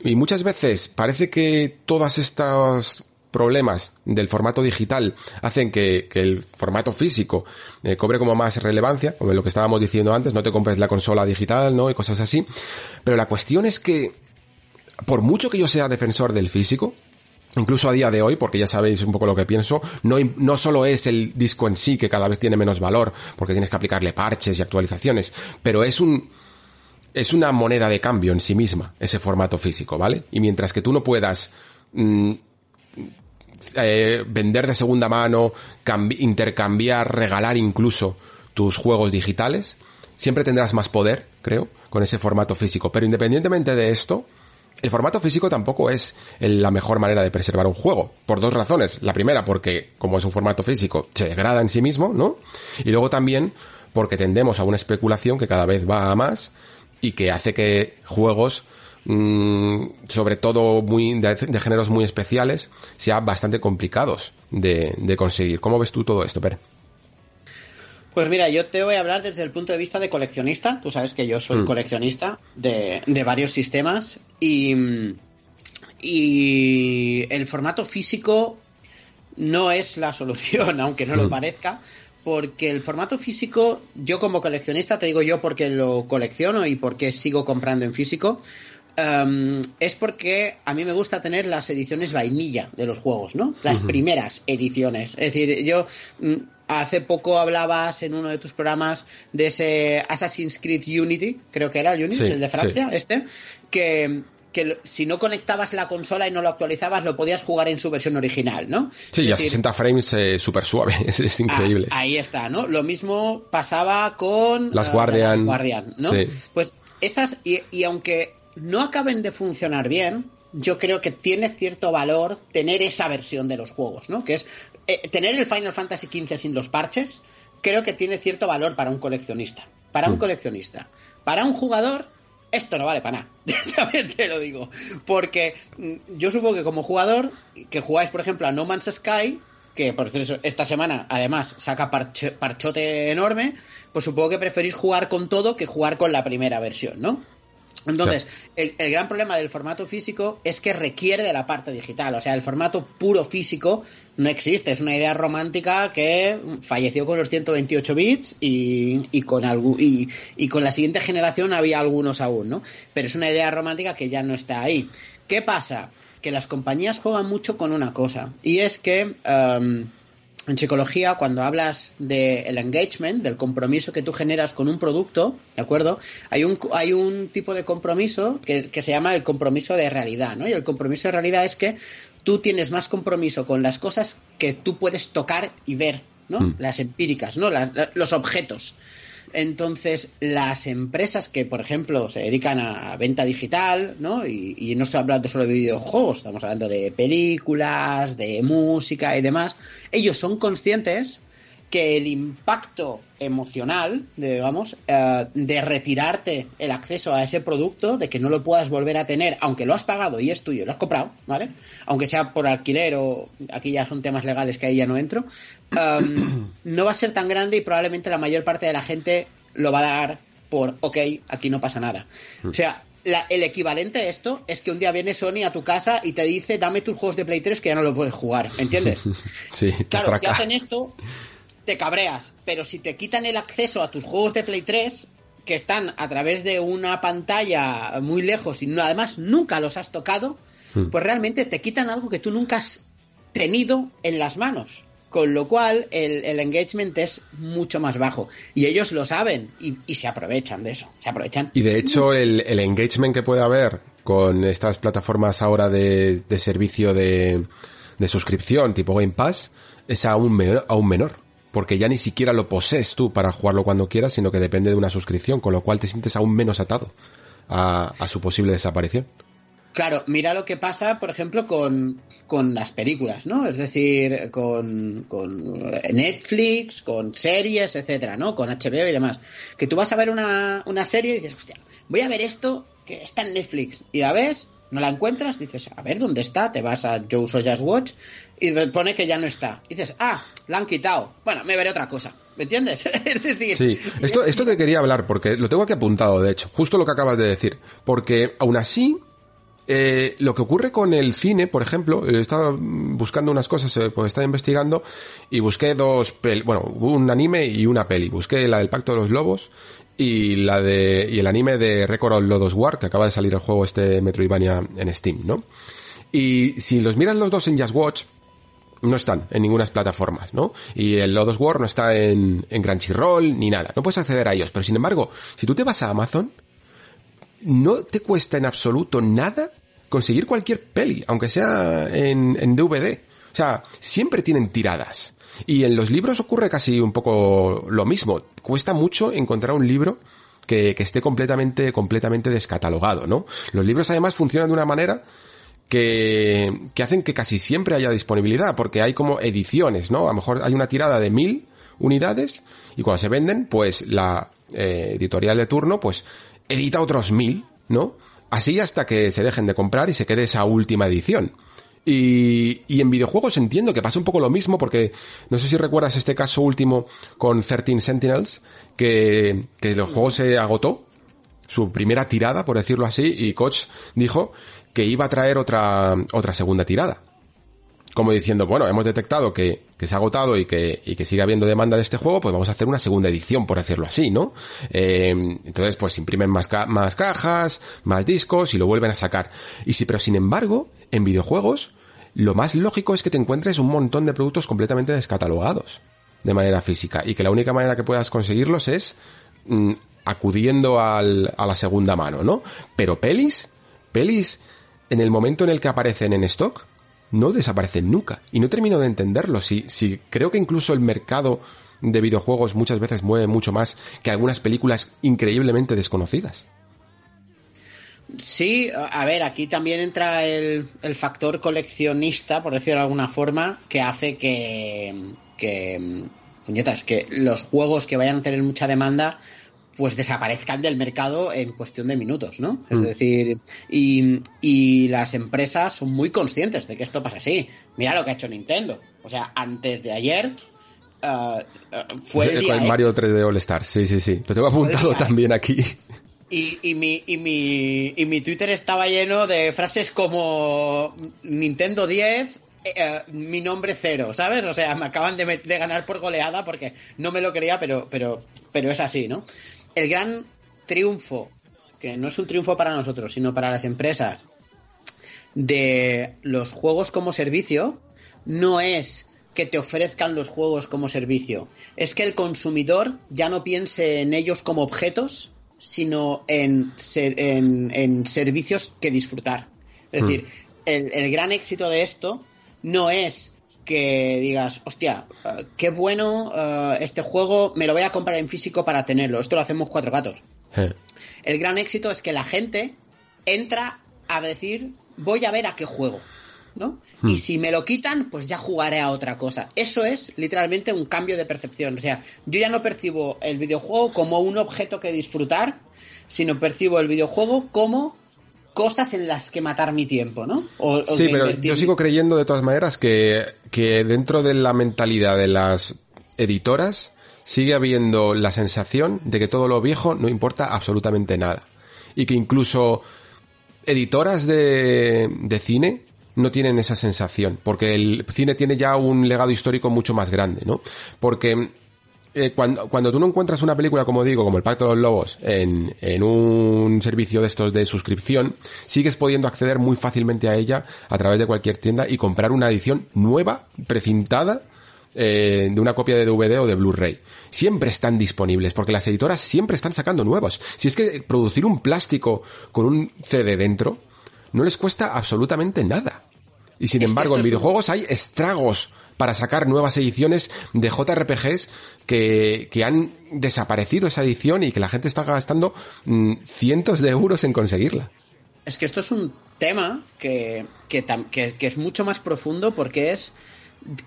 y muchas veces parece que todas estas problemas del formato digital hacen que, el formato físico eh, cobre como más relevancia, como lo que estábamos diciendo antes, no te compres la consola digital, ¿no? Y cosas así. Pero la cuestión es que, por mucho que yo sea defensor del físico, incluso a día de hoy, porque ya sabéis un poco lo que pienso, no, no solo es el disco en sí que cada vez tiene menos valor, porque tienes que aplicarle parches y actualizaciones, pero es un, es una moneda de cambio en sí misma, ese formato físico, ¿vale? Y mientras que tú no puedas mm, eh, vender de segunda mano, intercambiar, regalar incluso tus juegos digitales, siempre tendrás más poder, creo, con ese formato físico. Pero independientemente de esto, el formato físico tampoco es la mejor manera de preservar un juego, por dos razones. La primera, porque como es un formato físico, se degrada en sí mismo, ¿no? Y luego también porque tendemos a una especulación que cada vez va a más y que hace que juegos Mm, sobre todo muy de, géneros muy especiales, sean bastante complicados de, conseguir. ¿Cómo ves tú todo esto, Per? Pues mira, yo te voy a hablar desde el punto de vista de coleccionista. Tú sabes que yo soy mm. coleccionista de, varios sistemas y, y el formato físico no es la solución, aunque no lo mm. parezca, porque el formato físico, yo como coleccionista, te digo yo porque lo colecciono y porque sigo comprando en físico, Em, es porque a mí me gusta tener las ediciones vainilla de los juegos, ¿no? Las primeras ediciones. Es decir, yo mm, hace poco hablabas en uno de tus programas de ese Assassin's Creed Unity, creo que era el Unity, el de Francia, este, que, si no conectabas la consola y no lo actualizabas, lo podías jugar en su versión original, ¿no? Sí, a 60 frames eh, súper suave, es, increíble. Ah, ahí está, ¿no? Lo mismo pasaba con... Las Guardian. Guardian, ¿no? Pues esas, y, y aunque no acaben de funcionar bien, yo creo que tiene cierto valor tener esa versión de los juegos, ¿no? Que es eh, tener el Final Fantasy XV sin los parches, creo que tiene cierto valor para un coleccionista. Para un mm. coleccionista. Para un jugador, esto no vale para nada. También te lo digo. Porque mm, yo supongo que como jugador, que jugáis, por ejemplo, a No Man's Sky, que por eso esta semana además saca parchote enorme, pues supongo que preferís jugar con todo que jugar con la primera versión, ¿no? Entonces, el, gran problema del formato físico es que requiere de la parte digital. O sea, el formato puro físico no existe. Es una idea romántica que falleció con los 128 bits y, con, y, y con la siguiente generación había algunos aún, ¿no? Pero es una idea romántica que ya no está ahí. ¿Qué pasa? Que las compañías juegan mucho con una cosa. Y es que... Um, en psicología, cuando hablas del engagement, del compromiso que tú generas con un producto, ¿de acuerdo? Hay un, hay un tipo de compromiso que, se llama el compromiso de realidad, ¿no? Y el compromiso de realidad es que tú tienes más compromiso con las cosas que tú puedes tocar y ver, ¿no? Hmm. Las empíricas, ¿no? los objetos. Entonces, las empresas que, por ejemplo, se dedican a venta digital, ¿no? Y, no estoy hablando solo de videojuegos, estamos hablando de películas, de música y demás, ellos son conscientes que el impacto emocional, digamos, eh, de retirarte el acceso a ese producto, de que no lo puedas volver a tener, aunque lo has pagado y es tuyo, lo has comprado, ¿vale? Aunque sea por alquiler o aquí ya son temas legales que ahí ya no entro, em, no va a ser tan grande y probablemente la mayor parte de la gente lo va a dar por, ok, aquí no pasa nada. O sea, el equivalente a esto es que un día viene Sony a tu casa y te dice, dame tus juegos de Play 3 que ya no lo puedes jugar, ¿entiendes? sí, claro, si hacen esto, te cabreas, pero si te quitan el acceso a tus juegos de Play 3, que están a través de una pantalla muy lejos y no, además nunca los has tocado, hmm. pues realmente te quitan algo que tú nunca has tenido en las manos. Con lo cual el, engagement es mucho más bajo. Y ellos lo saben y, se aprovechan de eso. Se aprovechan. Y de hecho el, engagement que puede haber con estas plataformas ahora de, servicio de, de suscripción tipo Game Pass es aún, aún menor porque ya ni siquiera lo posees tú para jugarlo cuando quieras, sino que depende de una suscripción, con lo cual te sientes aún menos atado a, su posible desaparición. Claro, mira lo que pasa, por ejemplo, con, las películas, ¿no? Es decir, con, Netflix, con series, etcétera, ¿no? Con HBO y demás. Que tú vas a ver una, una serie y dices, hostia, voy a ver esto que está en Netflix. Y la ves, no la encuentras, dices, a ver, ¿dónde está? Te vas a Joe Sojas Watch y pone que ya no está. Y dices, ah, la han quitado. Bueno, me veré otra cosa. ¿Me entiendes? es decir... Sí, esto, esto te quería hablar porque lo tengo aquí apuntado, de hecho, justo lo que acabas de decir. Porque aún así, eh, lo que ocurre con el cine, por ejemplo, eh, estaba buscando unas cosas, eh, pues estaba investigando y busqué dos, pel bueno, un anime y una peli. Busqué la del Pacto de los Lobos y la de y el anime de Record of Lodos War, que acaba de salir el juego este Metroidvania en Steam, ¿no? Y si los miras los dos en Just Watch, no están en ninguna plataforma, ¿no? Y el Lodos War no está en, en Crunchyroll ni nada. No puedes acceder a ellos. Pero sin embargo, si tú te vas a Amazon, no te cuesta en absoluto nada conseguir cualquier peli, aunque sea en, en DVD. O sea, siempre tienen tiradas. Y en los libros ocurre casi un poco lo mismo. Cuesta mucho encontrar un libro que, que esté completamente, completamente descatalogado, ¿no? Los libros además funcionan de una manera que, que hacen que casi siempre haya disponibilidad, porque hay como ediciones, ¿no? A lo mejor hay una tirada de mil unidades y cuando se venden, pues la eh, editorial de turno, pues edita otros mil, ¿no? Así hasta que se dejen de comprar y se quede esa última edición. Y, y, en videojuegos entiendo que pasa un poco lo mismo porque no sé si recuerdas este caso último con 13 Sentinels que, que el juego se agotó su primera tirada por decirlo así y Koch dijo que iba a traer otra otra segunda tirada como diciendo, bueno, hemos detectado que, que se ha agotado y que, y que sigue habiendo demanda de este juego, pues vamos a hacer una segunda edición, por decirlo así, ¿no? Eh, entonces, pues imprimen más, ca más cajas, más discos y lo vuelven a sacar. Y sí, pero sin embargo, en videojuegos, lo más lógico es que te encuentres un montón de productos completamente descatalogados de manera física y que la única manera que puedas conseguirlos es mm, acudiendo al, a la segunda mano, ¿no? Pero pelis, pelis, en el momento en el que aparecen en stock, no desaparecen nunca. Y no termino de entenderlo. Si, creo que incluso el mercado de videojuegos muchas veces mueve mucho más que algunas películas increíblemente desconocidas. Sí, a ver, aquí también entra el, el, factor coleccionista, por decirlo de alguna forma, que hace que, que, puñetas, que los juegos que vayan a tener mucha demanda pues desaparezcan del mercado en cuestión de minutos, ¿no? Es mm. decir, y, y, las empresas son muy conscientes de que esto pasa así. Mira lo que ha hecho Nintendo. O sea, antes de ayer uh, uh, fue el, día el Mario 3D All Star, sí, sí, sí. Lo tengo apuntado también aquí. Y, y, mi, y, mi, y mi Twitter estaba lleno de frases como Nintendo 10, eh, mi nombre cero, ¿sabes? O sea, me acaban de, de, ganar por goleada porque no me lo creía, pero, pero, pero es así, ¿no? El gran triunfo, que no es un triunfo para nosotros, sino para las empresas, de los juegos como servicio, no es que te ofrezcan los juegos como servicio, es que el consumidor ya no piense en ellos como objetos, sino en, ser, en, en servicios que disfrutar. Es mm. decir, el, el gran éxito de esto no es que digas, hostia, uh, qué bueno uh, este juego, me lo voy a comprar en físico para tenerlo. Esto lo hacemos cuatro gatos. Eh. El gran éxito es que la gente entra a decir, voy a ver a qué juego. ¿no? Hmm. Y si me lo quitan, pues ya jugaré a otra cosa. Eso es literalmente un cambio de percepción. O sea, yo ya no percibo el videojuego como un objeto que disfrutar, sino percibo el videojuego como cosas en las que matar mi tiempo, ¿no? O, o sí, pero invertir... yo sigo creyendo de todas maneras que, que dentro de la mentalidad de las editoras sigue habiendo la sensación de que todo lo viejo no importa absolutamente nada. Y que incluso editoras de, de cine no tienen esa sensación, porque el cine tiene ya un legado histórico mucho más grande, ¿no? Porque eh, cuando, cuando tú no encuentras una película, como digo, como El Pacto de los Lobos, en, en un servicio de estos de suscripción, sigues pudiendo acceder muy fácilmente a ella a través de cualquier tienda y comprar una edición nueva, precintada, eh, de una copia de DVD o de Blu-ray. Siempre están disponibles, porque las editoras siempre están sacando nuevos. Si es que producir un plástico con un CD dentro, no les cuesta absolutamente nada. Y sin es embargo, en videojuegos hay estragos para sacar nuevas ediciones de JRPGs que, que han desaparecido esa edición y que la gente está gastando mmm, cientos de euros en conseguirla. Es que esto es un tema que, que, que, que es mucho más profundo porque es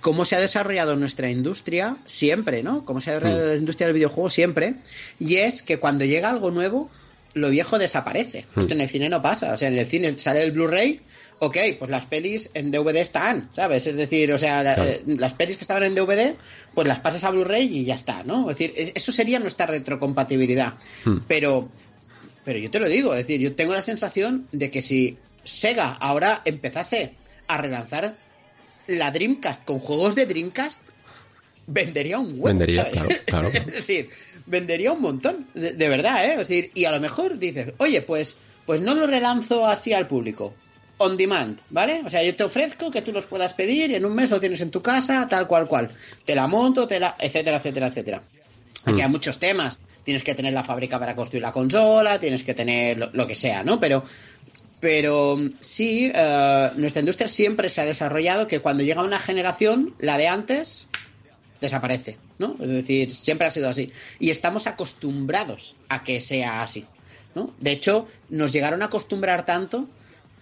cómo se ha desarrollado nuestra industria siempre, ¿no? Cómo se ha desarrollado mm. la industria del videojuego siempre. Y es que cuando llega algo nuevo, lo viejo desaparece. Mm. Esto en el cine no pasa. O sea, en el cine sale el Blu-ray ok, pues las pelis en DVD están, ¿sabes? Es decir, o sea, claro. eh, las pelis que estaban en DVD, pues las pasas a Blu-ray y ya está, ¿no? Es decir, eso sería nuestra retrocompatibilidad. Hmm. Pero, pero yo te lo digo, es decir, yo tengo la sensación de que si Sega ahora empezase a relanzar la Dreamcast con juegos de Dreamcast, vendería un huevo. Vendería, claro, claro. es decir, vendería un montón, de, de, verdad, ¿eh? Es decir, y a lo mejor dices, oye, pues, pues no lo relanzo así al público. On demand, ¿vale? O sea, yo te ofrezco que tú los puedas pedir y en un mes lo tienes en tu casa, tal cual cual. Te la monto, te la, etcétera, etcétera, etcétera. Aquí hay muchos temas. Tienes que tener la fábrica para construir la consola, tienes que tener lo, lo que sea, ¿no? Pero pero sí, uh, nuestra industria siempre se ha desarrollado que cuando llega una generación, la de antes desaparece, ¿no? Es decir, siempre ha sido así. Y estamos acostumbrados a que sea así, ¿no? De hecho, nos llegaron a acostumbrar tanto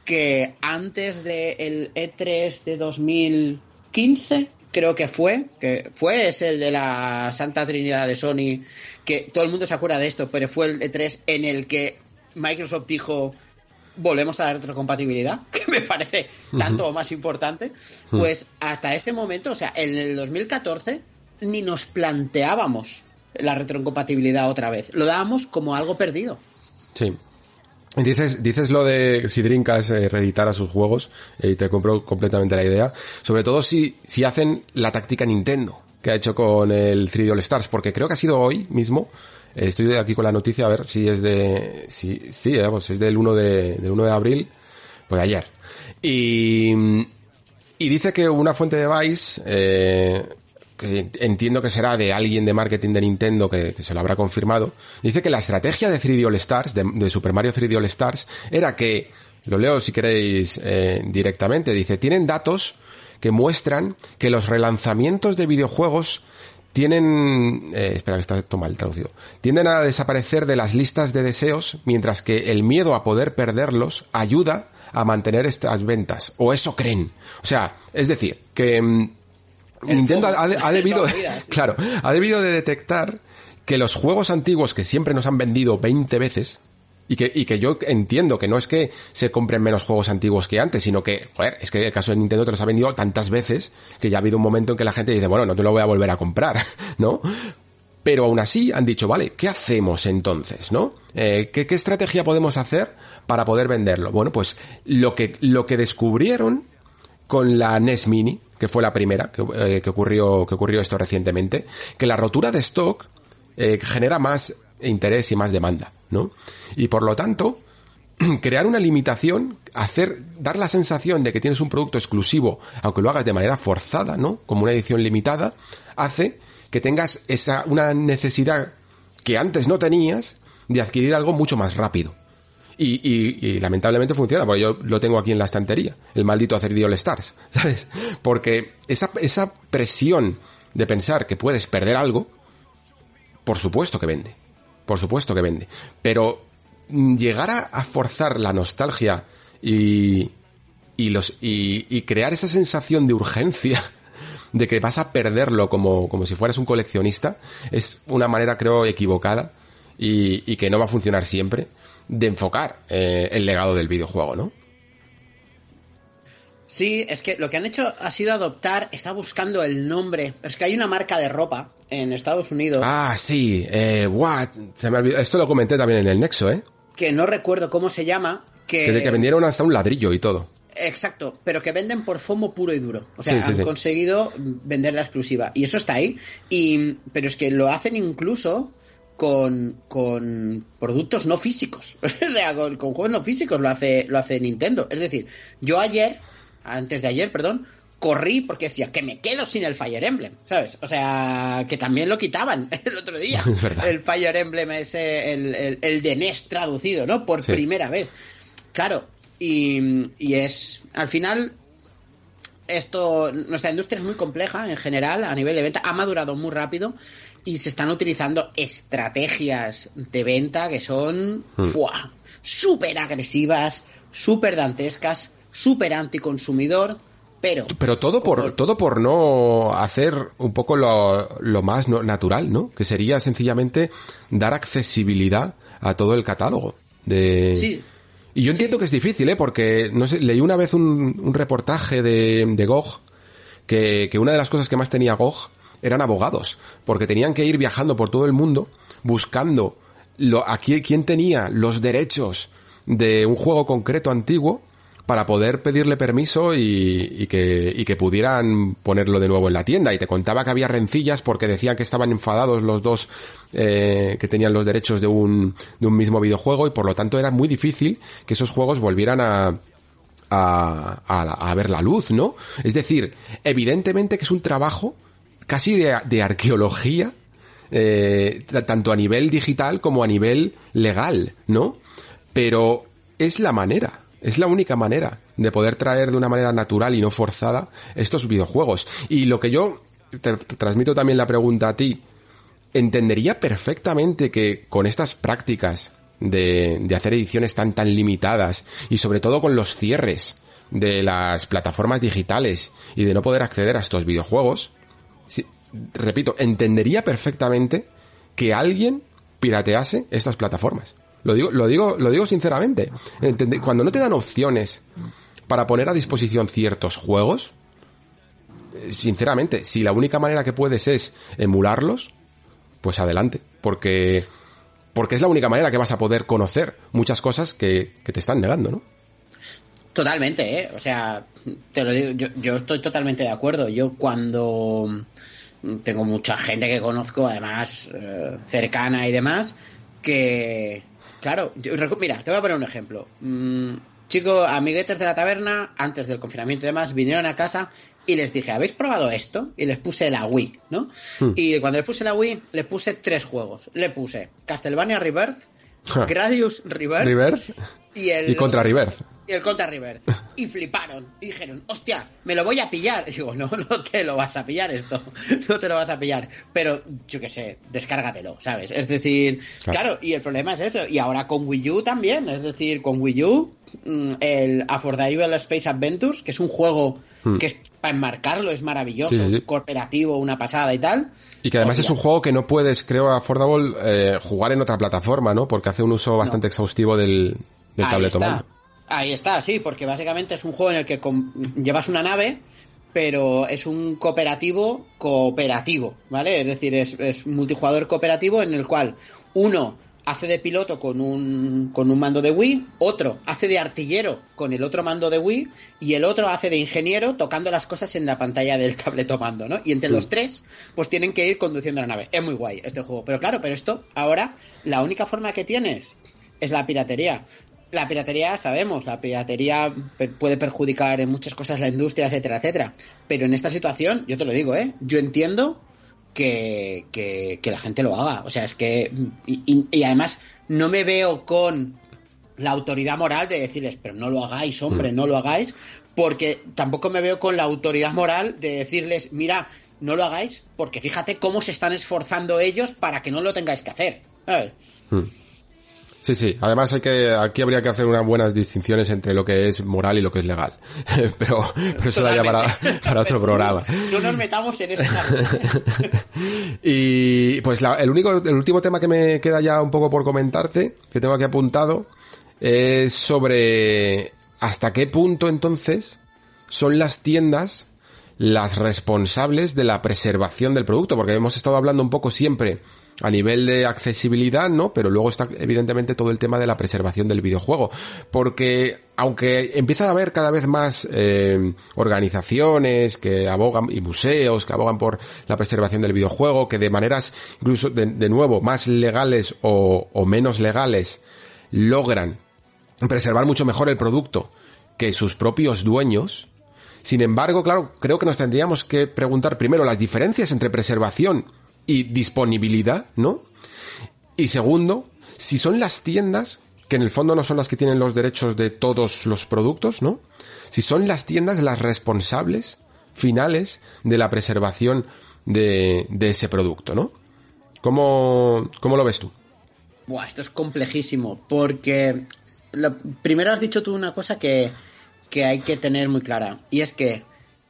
que antes del E3 de 2015, creo que fue, que fue, es el de la Santa Trinidad de Sony, que todo el mundo se acuerda de esto, pero fue el E3 en el que Microsoft dijo volvemos a la retrocompatibilidad, que me parece tanto o más importante, pues hasta ese momento, o sea, en el 2014 ni nos planteábamos la retrocompatibilidad otra vez, lo dábamos como algo perdido. Sí. Dices, dices lo de si Dreamcast eh, sus juegos eh, y te compro completamente la idea. Sobre todo si, si hacen la táctica Nintendo que ha hecho con el 3D All Stars, porque creo que ha sido hoy mismo Estoy aquí con la noticia a ver si es de, si, sí, eh, pues es del 1 de, del 1 de abril, pues ayer. Y, y dice que una fuente de Vice, eh, que entiendo que será de alguien de marketing de Nintendo que, se lo habrá confirmado, dice que la estrategia de 3D All Stars, de, Super Mario 3D All Stars, era que, lo leo si queréis eh, directamente, dice, tienen datos que muestran que los relanzamientos de videojuegos tienen, eh, espera que está mal traducido, tienden a desaparecer de las listas de deseos, mientras que el miedo a poder perderlos ayuda a mantener estas ventas, o eso creen. O sea, es decir, que mm, Nintendo ha, ha, debido, claro, ha debido de detectar que los juegos antiguos que siempre nos han vendido 20 veces, y que, y que yo entiendo que no es que se compren menos juegos antiguos que antes, sino que, joder, es que el caso de Nintendo te los ha vendido tantas veces que ya ha habido un momento en que la gente dice, bueno, no te lo voy a volver a comprar, ¿no? Pero aún así han dicho, vale, ¿qué hacemos entonces, no? Eh, ¿qué, ¿Qué estrategia podemos hacer para poder venderlo? Bueno, pues lo que, lo que descubrieron con la NES Mini, que fue la primera que, eh, que ocurrió, que ocurrió esto recientemente, que la rotura de stock eh, genera más interés y más demanda, ¿no? Y por lo tanto, crear una limitación, hacer, dar la sensación de que tienes un producto exclusivo, aunque lo hagas de manera forzada, ¿no? Como una edición limitada, hace que tengas esa, una necesidad que antes no tenías de adquirir algo mucho más rápido. Y, y, y, lamentablemente funciona, porque yo lo tengo aquí en la estantería, el maldito hacer All Stars, ¿sabes? Porque esa, esa presión de pensar que puedes perder algo, por supuesto que vende. Por supuesto que vende. Pero llegar a, a forzar la nostalgia y, y los, y, y, crear esa sensación de urgencia de que vas a perderlo como, como si fueras un coleccionista es una manera creo equivocada y, y que no va a funcionar siempre de enfocar eh, el legado del videojuego, ¿no? Sí, es que lo que han hecho ha sido adoptar, está buscando el nombre. Es que hay una marca de ropa en Estados Unidos. Ah, sí, eh, what? Se me olvidó. Esto lo comenté también en el Nexo, ¿eh? Que no recuerdo cómo se llama. Que, que, que vendieron hasta un ladrillo y todo. Exacto, pero que venden por FOMO puro y duro. O sea, sí, sí, han sí. conseguido vender la exclusiva. Y eso está ahí. Y, pero es que lo hacen incluso con, con productos no físicos. o sea, con, con, juegos no físicos lo hace, lo hace Nintendo. Es decir, yo ayer antes de ayer, perdón, corrí porque decía que me quedo sin el Fire Emblem, ¿sabes? O sea, que también lo quitaban el otro día. Es el Fire Emblem ese, el, el, el, de NES traducido, ¿no? Por sí. primera vez. Claro, y, y, es, al final, esto, nuestra industria es muy compleja en general, a nivel de venta, ha madurado muy rápido y se están utilizando estrategias de venta que son Hmm. súper agresivas, súper dantescas súper anticonsumidor, pero... Pero todo por, todo por no hacer un poco lo, lo más no, natural, ¿no? Que sería sencillamente dar accesibilidad a todo el catálogo de... Sí. Y yo entiendo sí. que es difícil, ¿eh? Porque, no sé, leí una vez un, un reportaje de, de GOG que, que una de las cosas que más tenía GOG eran abogados, porque tenían que ir viajando por todo el mundo buscando lo, a quién tenía los derechos de un juego concreto antiguo para poder pedirle permiso y, que, y que pudieran ponerlo de nuevo en la tienda. Y te contaba que había rencillas porque decían que estaban enfadados los dos eh, que tenían los derechos de un, de un mismo videojuego y por lo tanto era muy difícil que esos juegos volvieran a, a, a, ver la luz, ¿no? Es decir, evidentemente que es un trabajo casi de, arqueología, eh, tanto a nivel digital como a nivel legal, ¿no? Pero es la manera. Es la única manera de poder traer de una manera natural y no forzada estos videojuegos. Y lo que yo te, transmito también la pregunta a ti, entendería perfectamente que con estas prácticas de, de hacer ediciones tan tan limitadas y sobre todo con los cierres de las plataformas digitales y de no poder acceder a estos videojuegos, repito, entendería perfectamente que alguien piratease estas plataformas. Lo digo, lo digo, lo digo sinceramente. Cuando no te dan opciones para poner a disposición ciertos juegos, eh, sinceramente, si la única manera que puedes es emularlos, pues adelante. Porque, porque es la única manera que vas a poder conocer muchas cosas que, te están negando, ¿no? Totalmente, ¿eh? O sea, te lo digo, yo, estoy totalmente de acuerdo. Yo cuando tengo mucha gente que conozco, además, eh, cercana y demás, que, Claro, mira, te voy a poner un ejemplo. Mm, chicos, amiguetes de la taberna, antes del confinamiento y demás, vinieron a casa y les dije, ¿habéis probado esto? Y les puse la Wii, ¿no? Hmm. Y cuando les puse la Wii, le puse tres juegos. Le puse Castlevania Rebirth, Gradius Rebirth, y, el, y Contra Rebirth y el Contra River. Y fliparon. Y dijeron, hostia, me lo voy a pillar. Y digo, no, no te lo vas a pillar esto. No te lo vas a pillar. Pero, yo qué sé, descárgatelo, ¿sabes? Es decir, claro. y el problema es eso. Y ahora con Wii U también. Es decir, con Wii U, mm, el Affordable Space Adventures, que es un juego hmm. que es para enmarcarlo, es maravilloso, cooperativo, una pasada y tal. Y que además es un juego que no puedes, creo, Affordable, eh, jugar en otra plataforma, ¿no? Porque hace un uso bastante exhaustivo del, tableto Ahí está, sí, porque básicamente es un juego en el que llevas una nave, pero es un cooperativo cooperativo, ¿vale? Es decir, es, multijugador cooperativo en el cual uno hace de piloto con un, con un mando de Wii, otro hace de artillero con el otro mando de Wii y el otro hace de ingeniero tocando las cosas en la pantalla del tableto mando, ¿no? Y entre los tres, pues tienen que ir conduciendo la nave. Es muy guay este juego. Pero claro, pero esto ahora la única forma que tienes es la piratería la piratería, sabemos, la piratería puede perjudicar en muchas cosas la industria, etcétera, etcétera. Pero en esta situación, yo te lo digo, ¿eh? Yo entiendo que, que, la gente lo haga. O sea, es que. Y, además, no me veo con la autoridad moral de decirles, pero no lo hagáis, hombre, mm. no lo hagáis. Porque tampoco me veo con la autoridad moral de decirles, mira, no lo hagáis, porque fíjate cómo se están esforzando ellos para que no lo tengáis que hacer. ¿sabes? Mm. Sí, sí. Además hay que, aquí habría que hacer unas buenas distinciones entre lo que es moral y lo que es legal. pero, pero eso daría para, para otro programa. No nos metamos en eso. y pues el único, el último tema que me queda ya un poco por comentarte, que tengo aquí apuntado, es sobre hasta qué punto entonces son las tiendas las responsables de la preservación del producto, porque hemos estado hablando un poco siempre a nivel de accesibilidad, ¿no? Pero luego está evidentemente todo el tema de la preservación del videojuego. Porque aunque empiezan a haber cada vez más eh, organizaciones que abogan y museos que abogan por la preservación del videojuego, que de maneras incluso de, nuevo más legales o menos legales logran preservar mucho mejor el producto que sus propios dueños, sin embargo, claro, creo que nos tendríamos que preguntar primero las diferencias entre preservación y disponibilidad, ¿no? Y segundo, si son las tiendas, que en el fondo no son las que tienen los derechos de todos los productos, ¿no? Si son las tiendas las responsables finales de la preservación de, ese producto, ¿no? ¿Cómo, ¿Cómo, lo ves tú? Buah, esto es complejísimo, porque lo, primero has dicho tú una cosa que, que hay que tener muy clara, y es que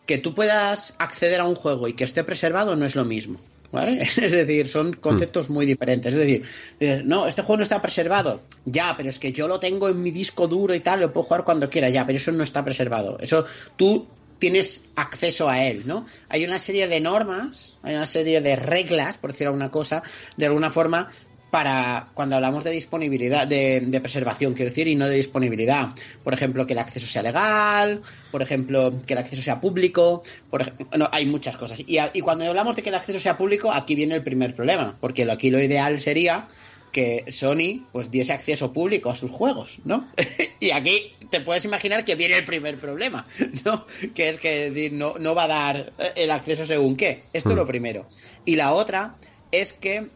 que tú puedas acceder a un juego y que esté preservado no es lo mismo. ¿Vale? Es decir, son conceptos muy diferentes. Es decir, no, este juego no está preservado. Ya, pero es que yo lo tengo en mi disco duro y tal, lo puedo jugar cuando quiera, ya, pero eso no está preservado. Eso tú tienes acceso a él, ¿no? Hay una serie de normas, hay una serie de reglas, por decir alguna cosa, de alguna forma, para cuando hablamos de disponibilidad, de, preservación, quiero decir, y no de disponibilidad. Por ejemplo, que el acceso sea legal, por ejemplo, que el acceso sea público, por no, hay muchas cosas. Y, y, cuando hablamos de que el acceso sea público, aquí viene el primer problema, porque aquí lo ideal sería que Sony pues diese acceso público a sus juegos, ¿no? y aquí te puedes imaginar que viene el primer problema, ¿no? Que es que no, no va a dar el acceso según qué. Esto es lo hmm. primero. Y la otra es que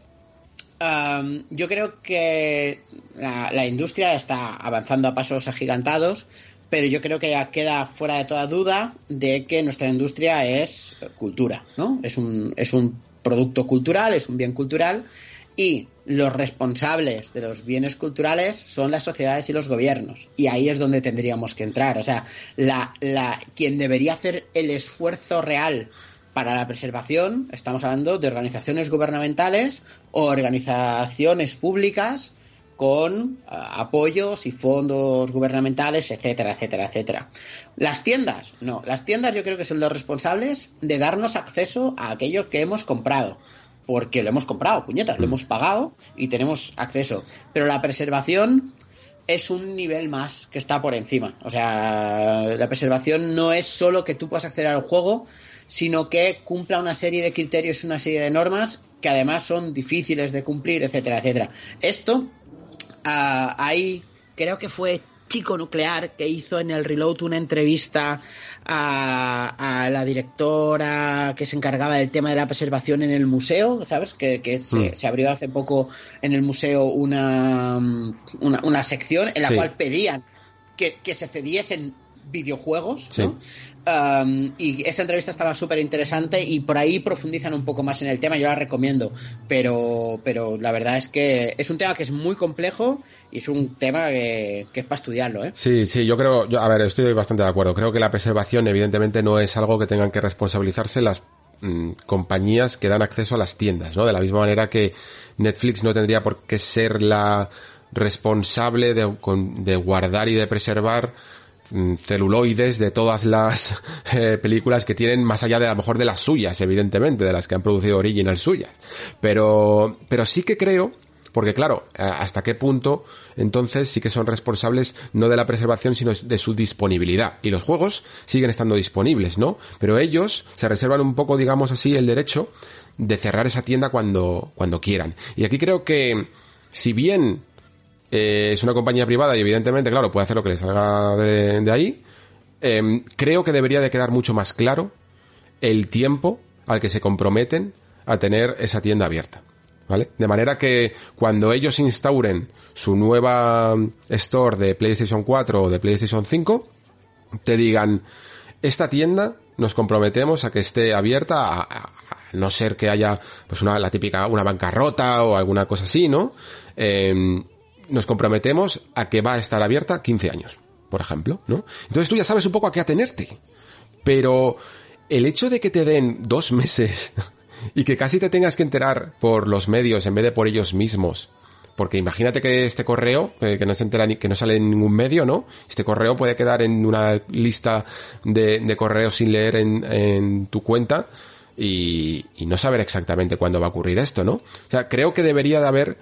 yo creo que la, industria está avanzando a pasos agigantados, pero yo creo que ya queda fuera de toda duda de que nuestra industria es cultura, ¿no? Es un, es un producto cultural, es un bien cultural y los responsables de los bienes culturales son las sociedades y los gobiernos. Y ahí es donde tendríamos que entrar. O sea, la, la, quien debería hacer el esfuerzo real para la preservación, estamos hablando de organizaciones gubernamentales o organizaciones públicas con eh, apoyos y fondos gubernamentales, etcétera, etcétera, etcétera. Las tiendas, no, las tiendas yo creo que son los responsables de darnos acceso a aquello que hemos comprado, porque lo hemos comprado, puñetas, lo hemos pagado y tenemos acceso. Pero la preservación es un nivel más que está por encima. O sea, la preservación no es solo que tú puedas acceder al juego, sino que cumpla una serie de criterios y una serie de normas que además son difíciles de cumplir, etcétera, etcétera. Esto, hay, creo que fue Chico Nuclear que hizo en el Reload una entrevista a, la directora que se encargaba del tema de la preservación en el museo, ¿sabes? Que, mm. se, abrió hace poco en el museo una, una, sección en la cual pedían que, que se cediesen videojuegos, ¿no? y esa entrevista estaba súper interesante y por ahí profundizan un poco más en el tema, yo la recomiendo, pero, pero la verdad es que es un tema que es muy complejo y es un tema que, es para estudiarlo, ¿eh? Sí, sí, yo creo, yo, a ver, estoy bastante de acuerdo, creo que la preservación evidentemente no es algo que tengan que responsabilizarse las mm, compañías que dan acceso a las tiendas, ¿no? De la misma manera que Netflix no tendría por qué ser la responsable de, de guardar y de preservar celuloides de todas las eh, películas que tienen más allá de a lo mejor de las suyas, evidentemente, de las que han producido original suyas. Pero, pero sí que creo, porque claro, hasta qué punto entonces sí que son responsables no de la preservación, sino de su disponibilidad. Y los juegos siguen estando disponibles, ¿no? Pero ellos se reservan un poco, digamos así, el derecho de cerrar esa tienda cuando, cuando quieran. Y aquí creo que, si bien eh, es una compañía privada y evidentemente, claro, puede hacer lo que le salga de, ahí. Em, creo que debería de quedar mucho más claro el tiempo al que se comprometen a tener esa tienda abierta. ¿Vale? De manera que cuando ellos instauren su nueva store de PlayStation 4 o de PlayStation 5, te digan, esta tienda nos comprometemos a que esté abierta a, no ser que haya pues una la típica una bancarrota o alguna cosa así, ¿no? Eh, nos comprometemos a que va a estar abierta 15 años, por ejemplo, ¿no? Entonces tú ya sabes un poco a qué atenerte. Pero el hecho de que te den dos meses y que casi te tengas que enterar por los medios en vez de por ellos mismos, porque imagínate que este correo, eh, que no se entera ni, que no sale en ningún medio, ¿no? Este correo puede quedar en una lista de, correos sin leer en, en tu cuenta y, y, no saber exactamente cuándo va a ocurrir esto, ¿no? O sea, creo que debería de haber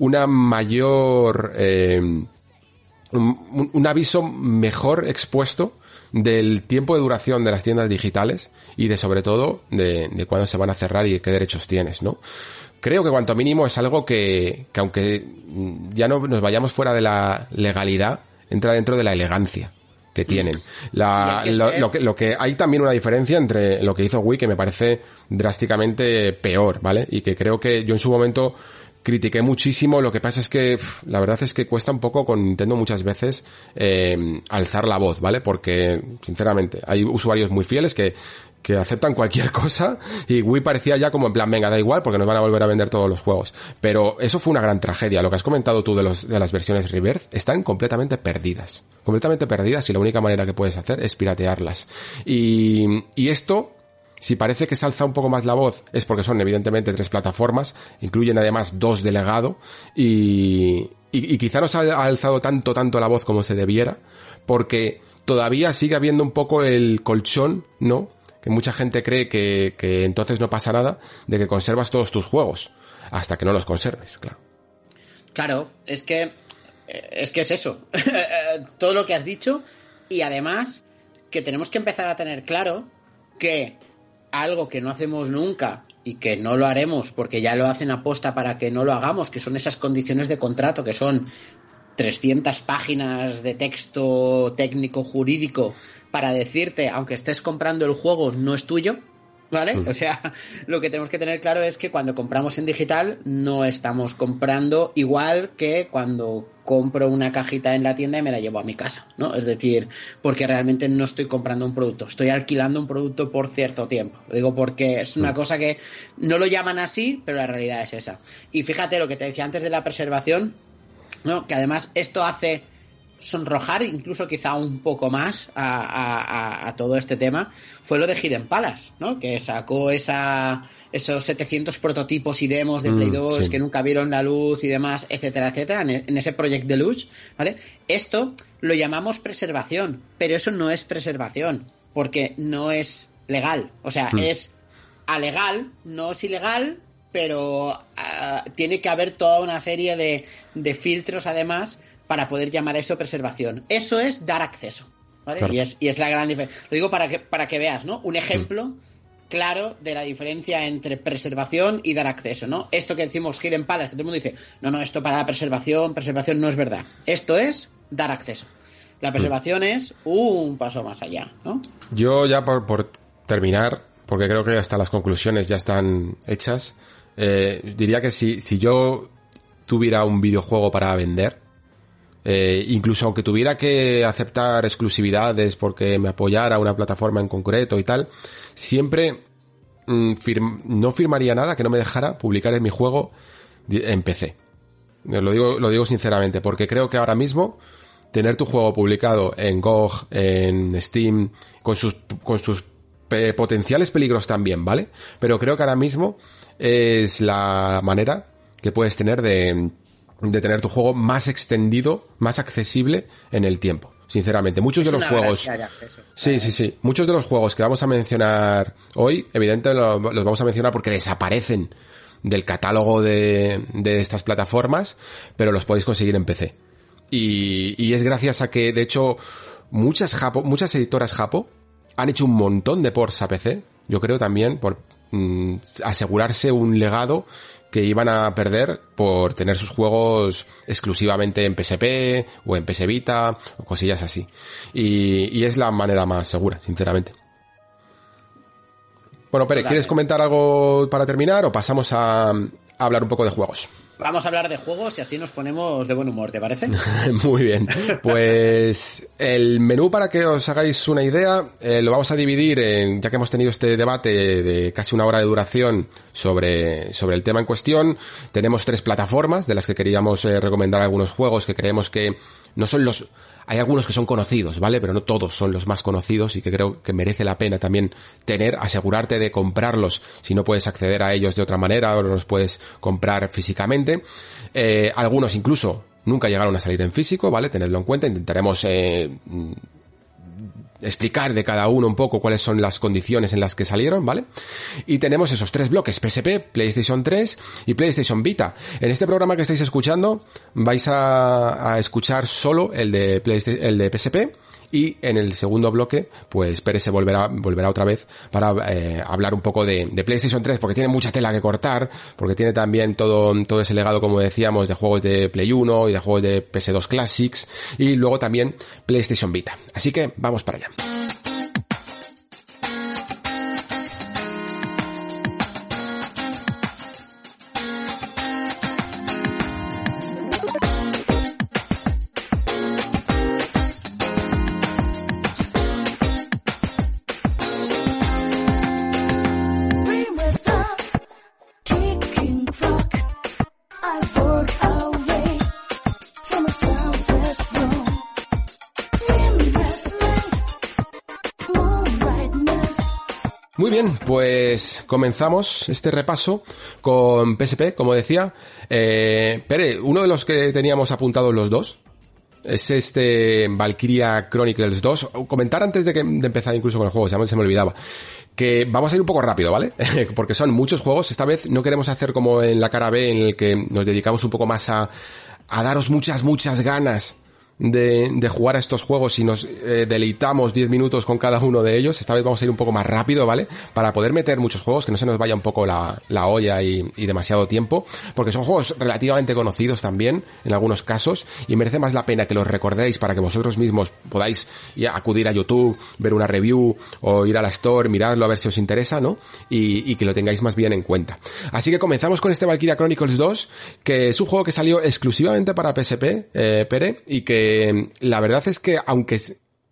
una mayor, eh, un, aviso mejor expuesto del tiempo de duración de las tiendas digitales y de sobre todo de, de cuándo se van a cerrar y qué derechos tienes, ¿no? Creo que cuanto mínimo es algo que, que aunque ya no nos vayamos fuera de la legalidad, entra dentro de la elegancia que tienen. La, lo, que, lo que hay también una diferencia entre lo que hizo Wii que me parece drásticamente peor, ¿vale? Y que creo que yo en su momento critiqué muchísimo. Lo que pasa es que la verdad es que cuesta un poco con Nintendo muchas veces eh, alzar la voz, ¿vale? Porque, sinceramente, hay usuarios muy fieles que, que aceptan cualquier cosa y Wii parecía ya como en plan, venga, da igual porque nos van a volver a vender todos los juegos. Pero eso fue una gran tragedia. Lo que has comentado tú de, los, de las versiones Reverse están completamente perdidas. Completamente perdidas y la única manera que puedes hacer es piratearlas. Y, y esto si parece que se alza un poco más la voz es porque son evidentemente tres plataformas, incluyen además dos de legado y, y, quizá no se ha alzado tanto, tanto la voz como se debiera, porque todavía sigue habiendo un poco el colchón, ¿no? Que mucha gente cree que, que entonces no pasa nada de que conservas todos tus juegos, hasta que no los conserves, claro. Claro, es que es que es eso. Todo lo que has dicho y además que tenemos que empezar a tener claro que algo que no hacemos nunca y que no lo haremos porque ya lo hacen aposta para que no lo hagamos, que son esas condiciones de contrato que son 300 páginas de texto técnico jurídico para decirte, aunque estés comprando el juego, no es tuyo, ¿Vale? O sea, lo que tenemos que tener claro es que cuando compramos en digital no estamos comprando igual que cuando compro una cajita en la tienda y me la llevo a mi casa, ¿no? Es decir, porque realmente no estoy comprando un producto, estoy alquilando un producto por cierto tiempo. Lo digo porque es una cosa que no lo llaman así, pero la realidad es esa. Y fíjate lo que te decía antes de la preservación, ¿no? Que además esto hace sonrojar incluso quizá un poco más a, todo este tema fue lo de Hidden Palace, ¿no? Que sacó esa, esos 700 prototipos y demos de Play 2 mm, que nunca vieron la luz y demás, etcétera, etcétera, en, ese Project de luz, ¿vale? Esto lo llamamos preservación, pero eso no es preservación, porque no es legal, o sea, mm. es alegal, no es ilegal, pero ah, tiene que haber toda una serie de, de filtros además para poder llamar a eso preservación. Eso es dar acceso. Y, es, y, es, la gran diferencia. Lo digo para que, para que veas, ¿no? Un ejemplo mm. claro de la diferencia entre preservación y dar acceso, ¿no? Esto que decimos Hidden Palace, que todo el mundo dice, no, no, esto para la preservación, preservación no es verdad. Esto es dar acceso. La mm. preservación es un paso más allá, ¿no? Yo ya por, por terminar, porque creo que hasta las conclusiones ya están hechas, eh, diría que si, si yo tuviera un videojuego para vender, eh, incluso aunque tuviera que aceptar exclusividades porque me apoyara una plataforma en concreto y tal, siempre mm, no firmaría nada que no me dejara publicar en mi juego en PC. Lo digo, lo digo sinceramente, porque creo que ahora mismo tener tu juego publicado en GOG, en Steam, con sus, con sus potenciales peligros también, ¿vale? Pero creo que ahora mismo es la manera que puedes tener de, de tener tu juego más extendido, más accesible en el tiempo. Sinceramente, muchos de los juegos. Sí, sí, sí. Muchos de los juegos que vamos a mencionar hoy, evidentemente los vamos a mencionar porque desaparecen del catálogo de, de estas plataformas, pero los podéis conseguir en PC. Y, y es gracias a que, de hecho, muchas Japo, muchas editoras Japo han hecho un montón de ports a PC. Yo creo también por mm, asegurarse un legado que iban a perder por tener sus juegos exclusivamente en PSP o en PS Vita o cosillas así. Y, y es la manera más segura, sinceramente. Bueno, Pere, ¿quieres comentar algo para terminar o pasamos a, hablar un poco de juegos? Vamos a hablar de juegos y así nos ponemos de buen humor, ¿te parece? Muy bien. Pues el menú para que os hagáis una idea eh, lo vamos a dividir en, ya que hemos tenido este debate de casi una hora de duración sobre, sobre el tema en cuestión, tenemos tres plataformas de las que queríamos eh, recomendar algunos juegos que creemos que no son los hay algunos que son conocidos, ¿vale? Pero no todos son los más conocidos y que creo que merece la pena también tener, asegurarte de comprarlos si no puedes acceder a ellos de otra manera o los puedes comprar físicamente. Eh, algunos incluso nunca llegaron a salir en físico, ¿vale? Tenedlo en cuenta, intentaremos eh, explicar de cada uno un poco cuáles son las condiciones en las que salieron, ¿vale? Y tenemos esos tres bloques, PSP, PlayStation 3 y PlayStation Vita. En este programa que estáis escuchando vais a, escuchar solo el de, el de PSP y en el segundo bloque, pues Pérez se volverá, volverá otra vez para eh, hablar un poco de, de, PlayStation 3, porque tiene mucha tela que cortar, porque tiene también todo, todo ese legado, como decíamos, de juegos de Play 1 y de juegos de PS2 Classics, y luego también PlayStation Vita. Así que vamos para allá. Pues comenzamos este repaso con PSP, como decía. Eh, Pere, uno de los que teníamos apuntados los dos, es este Valkyria Chronicles 2. Comentar antes de, que, de empezar incluso con el juego, ya se me olvidaba que vamos a ir un poco rápido, ¿vale? Porque son muchos juegos. Esta vez no queremos hacer como en la cara B, en el que nos dedicamos un poco más a daros muchas, muchas ganas de, de jugar a estos juegos y nos eh, deleitamos 10 minutos con cada uno de ellos. Esta vez vamos a ir un poco más rápido, ¿vale? Para poder meter muchos juegos, que no se nos vaya un poco la, la olla y, y, demasiado tiempo, porque son juegos relativamente conocidos también, en algunos casos, y merece más la pena que los recordéis para que vosotros mismos podáis acudir a YouTube, ver una review, o ir a la store, miradlo a ver si os interesa, ¿no? Y, y que lo tengáis más bien en cuenta. Así que comenzamos con este Valkyria Chronicles 2, que es un juego que salió exclusivamente para PSP, eh, Pere, y que la verdad es que aunque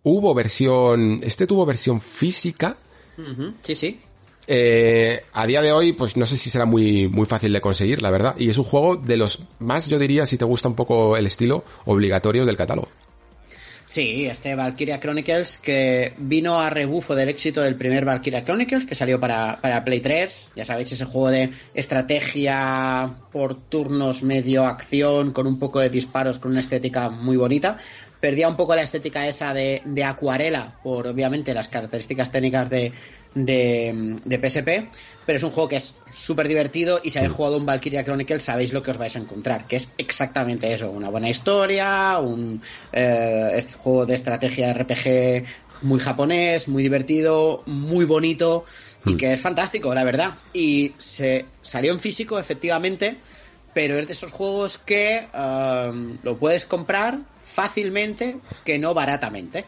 hubo versión, este tuvo versión física. Sí, sí. Eh, a día de hoy, pues no sé si será muy, muy fácil de conseguir, la verdad. Y es un juego de los más, yo diría, si te gusta un poco el estilo, obligatorio del catálogo. Sí, este Valkyria Chronicles que vino a rebufo del éxito del primer Valkyria Chronicles que salió para, para Play 3. Ya sabéis, ese juego de estrategia por turnos, medio acción, con un poco de disparos, con una estética muy bonita. Perdía un poco la estética esa de, de acuarela, por obviamente las características técnicas de, de, de PSP, pero es un juego que es súper divertido y si habéis jugado un Valkyria Chronicles sabéis lo que os vais a encontrar, que es exactamente eso, una buena historia, un eh, juego de estrategia RPG muy japonés, muy divertido, muy bonito y que es fantástico, la verdad. Y se salió en físico, efectivamente, pero es de esos juegos que um, lo puedes comprar fácilmente que no baratamente.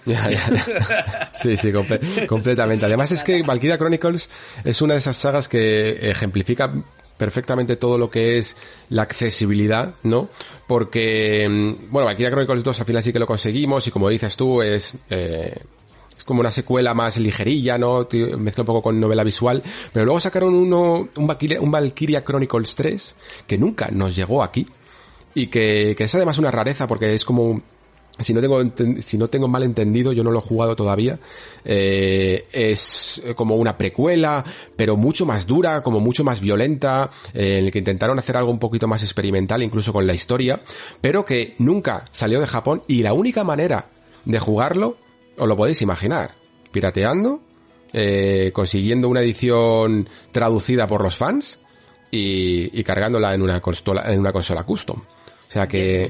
Sí, sí, comple completamente. Además es que Valkyria Chronicles es una de esas sagas que ejemplifica perfectamente todo lo que es la accesibilidad, ¿no? Porque, bueno, Valkyria Chronicles 2 al final sí que lo conseguimos y como dices tú es... Eh, es como una secuela más ligerilla, ¿no? Mezcla un poco con novela visual. Pero luego sacaron uno, un Valkyria, un Valkyria Chronicles 3, que nunca nos llegó aquí. Y que, que es además una rareza porque es como si no tengo si no tengo mal entendido yo no lo he jugado todavía eh, es como una precuela pero mucho más dura como mucho más violenta eh, en el que intentaron hacer algo un poquito más experimental incluso con la historia pero que nunca salió de Japón y la única manera de jugarlo os lo podéis imaginar pirateando eh, consiguiendo una edición traducida por los fans y, y cargándola en una consola en una consola custom o sea que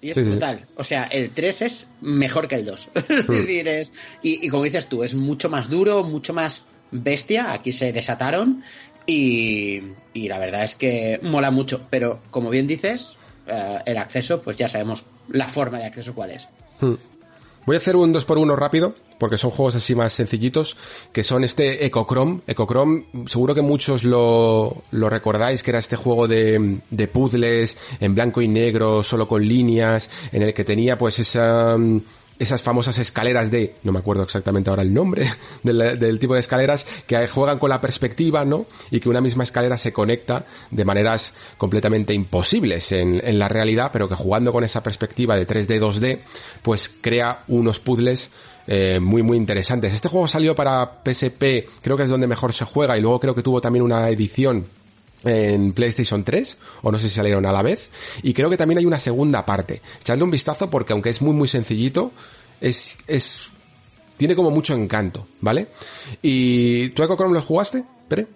y es sí, brutal. Sí. O sea, el 3 es mejor que el 2. es decir, es, y, y, como dices tú, es mucho más duro, mucho más bestia. Aquí se desataron. Y, y la verdad es que mola mucho. Pero como bien dices, uh, el acceso, pues ya sabemos la forma de acceso cuál es. Voy a hacer un 2 por 1 rápido, porque son juegos así más sencillitos, que son este Ecochrome. Ecochrome, seguro que muchos lo, lo recordáis, que era este juego de, de puzzles en blanco y negro, solo con líneas, en el que tenía pues esa esas famosas escaleras de, no me acuerdo exactamente ahora el nombre del, tipo de escaleras, que juegan con la perspectiva, ¿no? Y que una misma escalera se conecta de maneras completamente imposibles en, en la realidad, pero que jugando con esa perspectiva de 3D, 2D, pues crea unos puzzles eh, muy muy interesantes. Este juego salió para PSP, creo que es donde mejor se juega, y luego creo que tuvo también una edición en PlayStation 3, o no sé si salieron a la vez, y creo que también hay una segunda parte. Echadle un vistazo porque aunque es muy muy sencillito, es, es, tiene como mucho encanto, ¿vale? ¿Y tú Echo Chrome lo jugaste, Pere?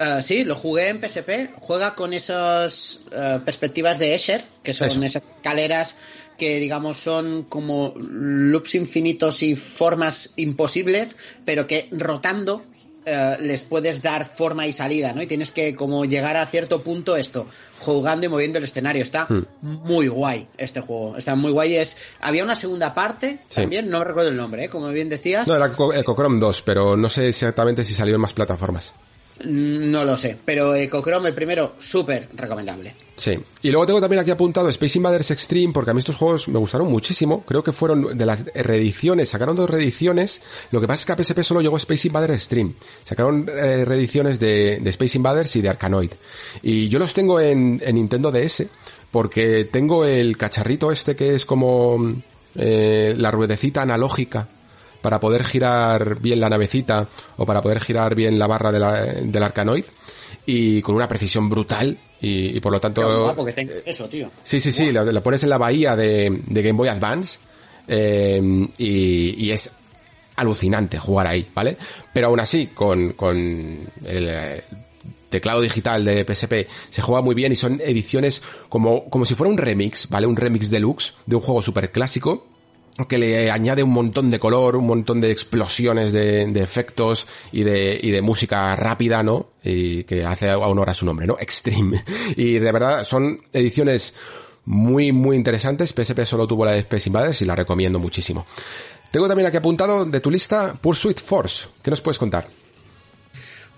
Uh, sí, lo jugué en PSP. Juega con esas uh, perspectivas de Escher, que son Eso. esas escaleras que, digamos, son como loops infinitos y formas imposibles, pero que rotando Uh, les puedes dar forma y salida, ¿no? Y tienes que como llegar a cierto punto esto, jugando y moviendo el escenario. Está Hmm. mm. muy guay este juego. Está muy guay. Es había una segunda parte Sí. también, no recuerdo el nombre, ¿eh? como bien decías. No, era Ecochrome 2, pero no sé exactamente si salió en más plataformas. No lo sé, pero Ecochrome el primero súper recomendable. Sí. Y luego tengo también aquí apuntado Space Invaders Extreme, porque a mí estos juegos me gustaron muchísimo. Creo que fueron de las reediciones, sacaron dos reediciones. Lo que pasa es que a PSP solo llegó Space Invaders Extreme. Sacaron eh, reediciones de, de Space Invaders y de Arkanoid. Y yo los tengo en, en Nintendo DS, porque tengo el cacharrito este que es como eh, la ruedecita analógica para poder girar bien la navecita o para poder girar bien la barra de la, del Arkanoid y con una precisión brutal Y, por lo tanto... guapo que eso, tío. Sí, sí, sí, lo, pones en la bahía de, de Game Boy Advance eh, y, y, es alucinante jugar ahí, ¿vale? Pero aún así, con, con el, teclado digital de PSP se juega muy bien y son ediciones como, como si fuera un remix, ¿vale? Un remix deluxe de un juego súper clásico que le añade un montón de color, un montón de explosiones de, efectos y de, y de música rápida, ¿no? Y que hace honor a su nombre, ¿no? Extreme. Y de verdad son ediciones muy, muy interesantes. PSP solo tuvo la de Space Invaders y la recomiendo muchísimo. Tengo también aquí apuntado de tu lista Pursuit Force. ¿Qué nos puedes contar?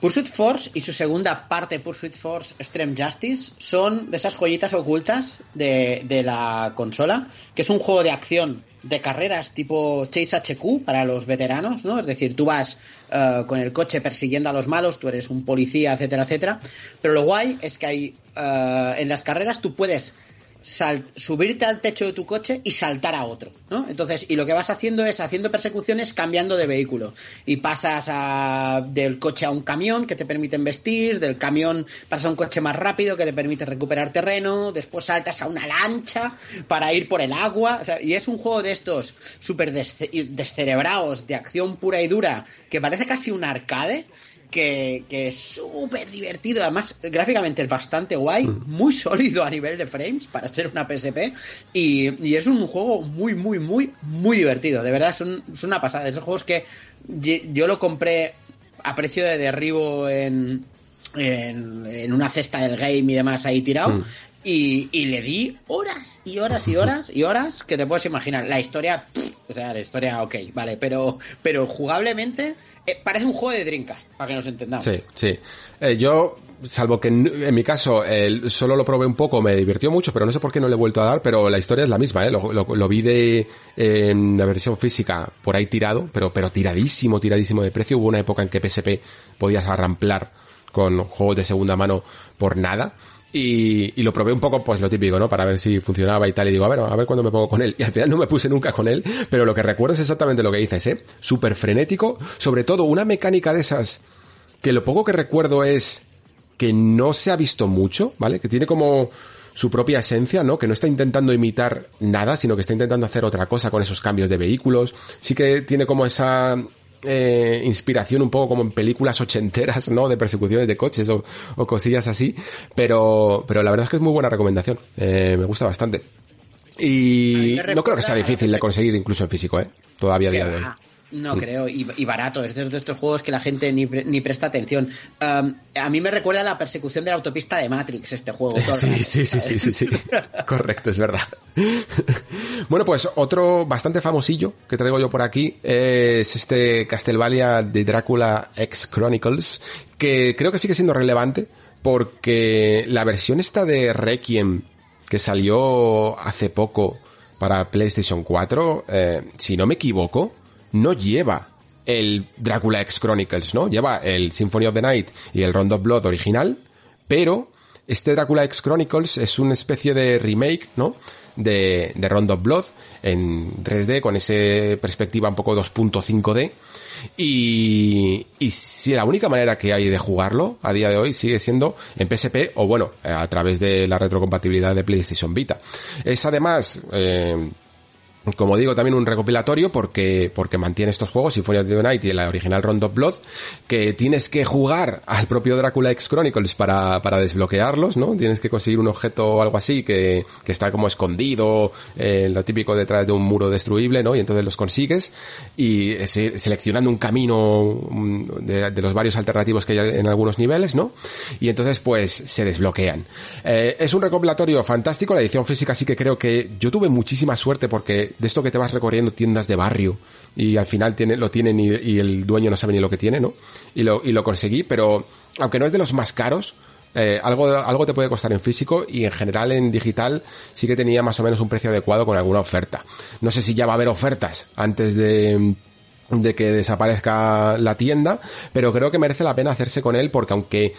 Pursuit Force y su segunda parte, Pursuit Force Extreme Justice, son de esas joyitas ocultas de, de la consola, que es un juego de acción de carreras tipo Chase HQ para los veteranos, ¿no? Es decir, tú vas uh, con el coche persiguiendo a los malos, tú eres un policía, etcétera, etcétera. Pero lo guay es que hay uh, en las carreras tú puedes subirte al techo de tu coche y saltar a otro, ¿no? Entonces, y lo que vas haciendo es haciendo persecuciones cambiando de vehículo. Y pasas a, del coche a un camión que te permite vestir, del camión pasas a un coche más rápido que te permite recuperar terreno, después saltas a una lancha para ir por el agua. y es un juego de estos súper descerebrados, de acción pura y dura, que parece casi un arcade que, es súper divertido. Además, gráficamente es bastante guay, mm. muy sólido a nivel de frames para ser una PSP. Y, es un juego muy, muy, muy, muy divertido. De verdad, es, una pasada. Esos juegos que yo lo compré a precio de derribo en, en, una cesta del game y demás ahí tirado. Mm. Y, le di horas y horas y horas y horas que te puedes imaginar. La historia, o sea, la historia, ok, vale, pero, pero jugablemente eh, parece un juego de Dreamcast, para que nos entendamos. Sí, sí. Eh, yo, salvo que en, mi caso solo lo probé un poco, me divirtió mucho, pero no sé por qué no le he vuelto a dar, pero la historia es la misma, ¿eh? Lo, vi de en la versión física por ahí tirado, pero, pero tiradísimo, tiradísimo de precio. Hubo una época en que PSP podías arramplar con juegos de segunda mano por nada. Y, y, lo probé un poco, pues lo típico, ¿no? Para ver si funcionaba y tal. Y digo, a ver, a ver cuándo me pongo con él. Y al final no me puse nunca con él. Pero lo que recuerdo es exactamente lo que dices, ¿eh? Súper frenético. Sobre todo, una mecánica de esas que lo poco que recuerdo es que no se ha visto mucho, ¿vale? Que tiene como su propia esencia, ¿no? Que no está intentando imitar nada, sino que está intentando hacer otra cosa con esos cambios de vehículos. Sí que tiene como esa eh, inspiración un poco como en películas ochenteras, ¿no? De persecuciones de coches o, cosillas así. Pero, pero la verdad es que es muy buena recomendación. Eh, me gusta bastante. Y no creo que sea difícil de conseguir incluso en físico, ¿eh? Todavía a día de hoy. No creo, y, barato, es de estos juegos que la gente ni, ni presta atención. Um, a mí me recuerda a la persecución de la autopista de Matrix, este juego. sí, sí, sí, sí, sí, sí, correcto, es verdad. bueno, pues otro bastante famosillo que traigo yo por aquí es este Castlevania de Drácula X Chronicles, que creo que sigue siendo relevante porque la versión esta de Requiem que salió hace poco para PlayStation 4, eh, si no me equivoco, no lleva el Drácula X Chronicles, ¿no? Lleva el Symphony of the Night y el Round of Blood original, pero este Drácula X Chronicles es una especie de remake, ¿no? De, de Round of Blood en 3D con esa perspectiva un poco 2.5D y, y si la única manera que hay de jugarlo a día de hoy sigue siendo en PSP o bueno, a través de la retrocompatibilidad de PlayStation Vita. Es además, eh, como digo, también un recopilatorio porque, porque mantiene estos juegos, Symphony of the Night y la original Round of Blood, que tienes que jugar al propio Drácula X Chronicles para, para desbloquearlos, ¿no? Tienes que conseguir un objeto o algo así que, que está como escondido, eh, lo típico detrás de un muro destruible, ¿no? Y entonces los consigues y seleccionando un camino de, de, los varios alternativos que hay en algunos niveles, ¿no? Y entonces pues se desbloquean. Eh, es un recopilatorio fantástico, la edición física sí que creo que yo tuve muchísima suerte porque de esto que te vas recorriendo tiendas de barrio y al final tiene, lo tienen y, el dueño no sabe ni lo que tiene, ¿no? Y lo, y lo conseguí, pero aunque no es de los más caros, eh, algo, algo te puede costar en físico y en general en digital sí que tenía más o menos un precio adecuado con alguna oferta. No sé si ya va a haber ofertas antes de, de que desaparezca la tienda, pero creo que merece la pena hacerse con él porque aunque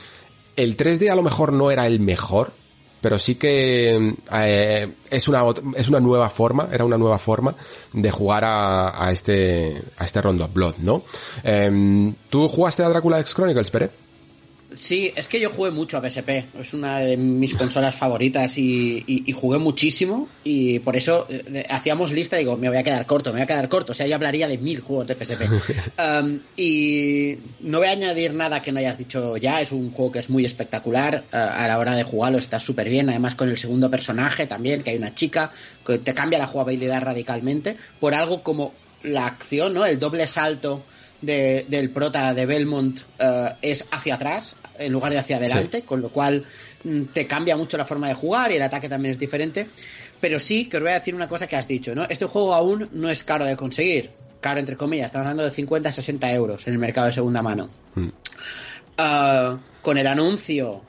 el 3D a lo mejor no era el mejor, pero sí que eh, es una es una nueva forma, era una nueva forma de jugar a, a este a este Rondo Blood, ¿no? Eh, ¿Tú jugaste a Drácula X Chronicles, Pere? Sí, es que yo jugué mucho a PSP, es una de mis consolas favoritas y, jugué muchísimo y por eso eh, hacíamos lista y digo, me voy a quedar corto, me voy a quedar corto, o sea, yo hablaría de mil juegos de PSP. Um, y no voy a añadir nada que no hayas dicho ya, es un juego que es muy espectacular, uh, a la hora de jugarlo está súper bien, además con el segundo personaje también, que hay una chica, que te cambia la jugabilidad radicalmente, por algo como la acción, ¿no? El doble salto del prota de Belmont uh, es hacia atrás, en lugar de hacia adelante, con lo cual mm, te cambia mucho la forma de jugar y el ataque también es diferente. Pero sí que os voy a decir una cosa que has dicho, ¿no? Este juego aún no es caro de conseguir. Caro, entre comillas, estamos hablando de 50 60 euros en el mercado de segunda mano. Mm. Ah, con el anuncio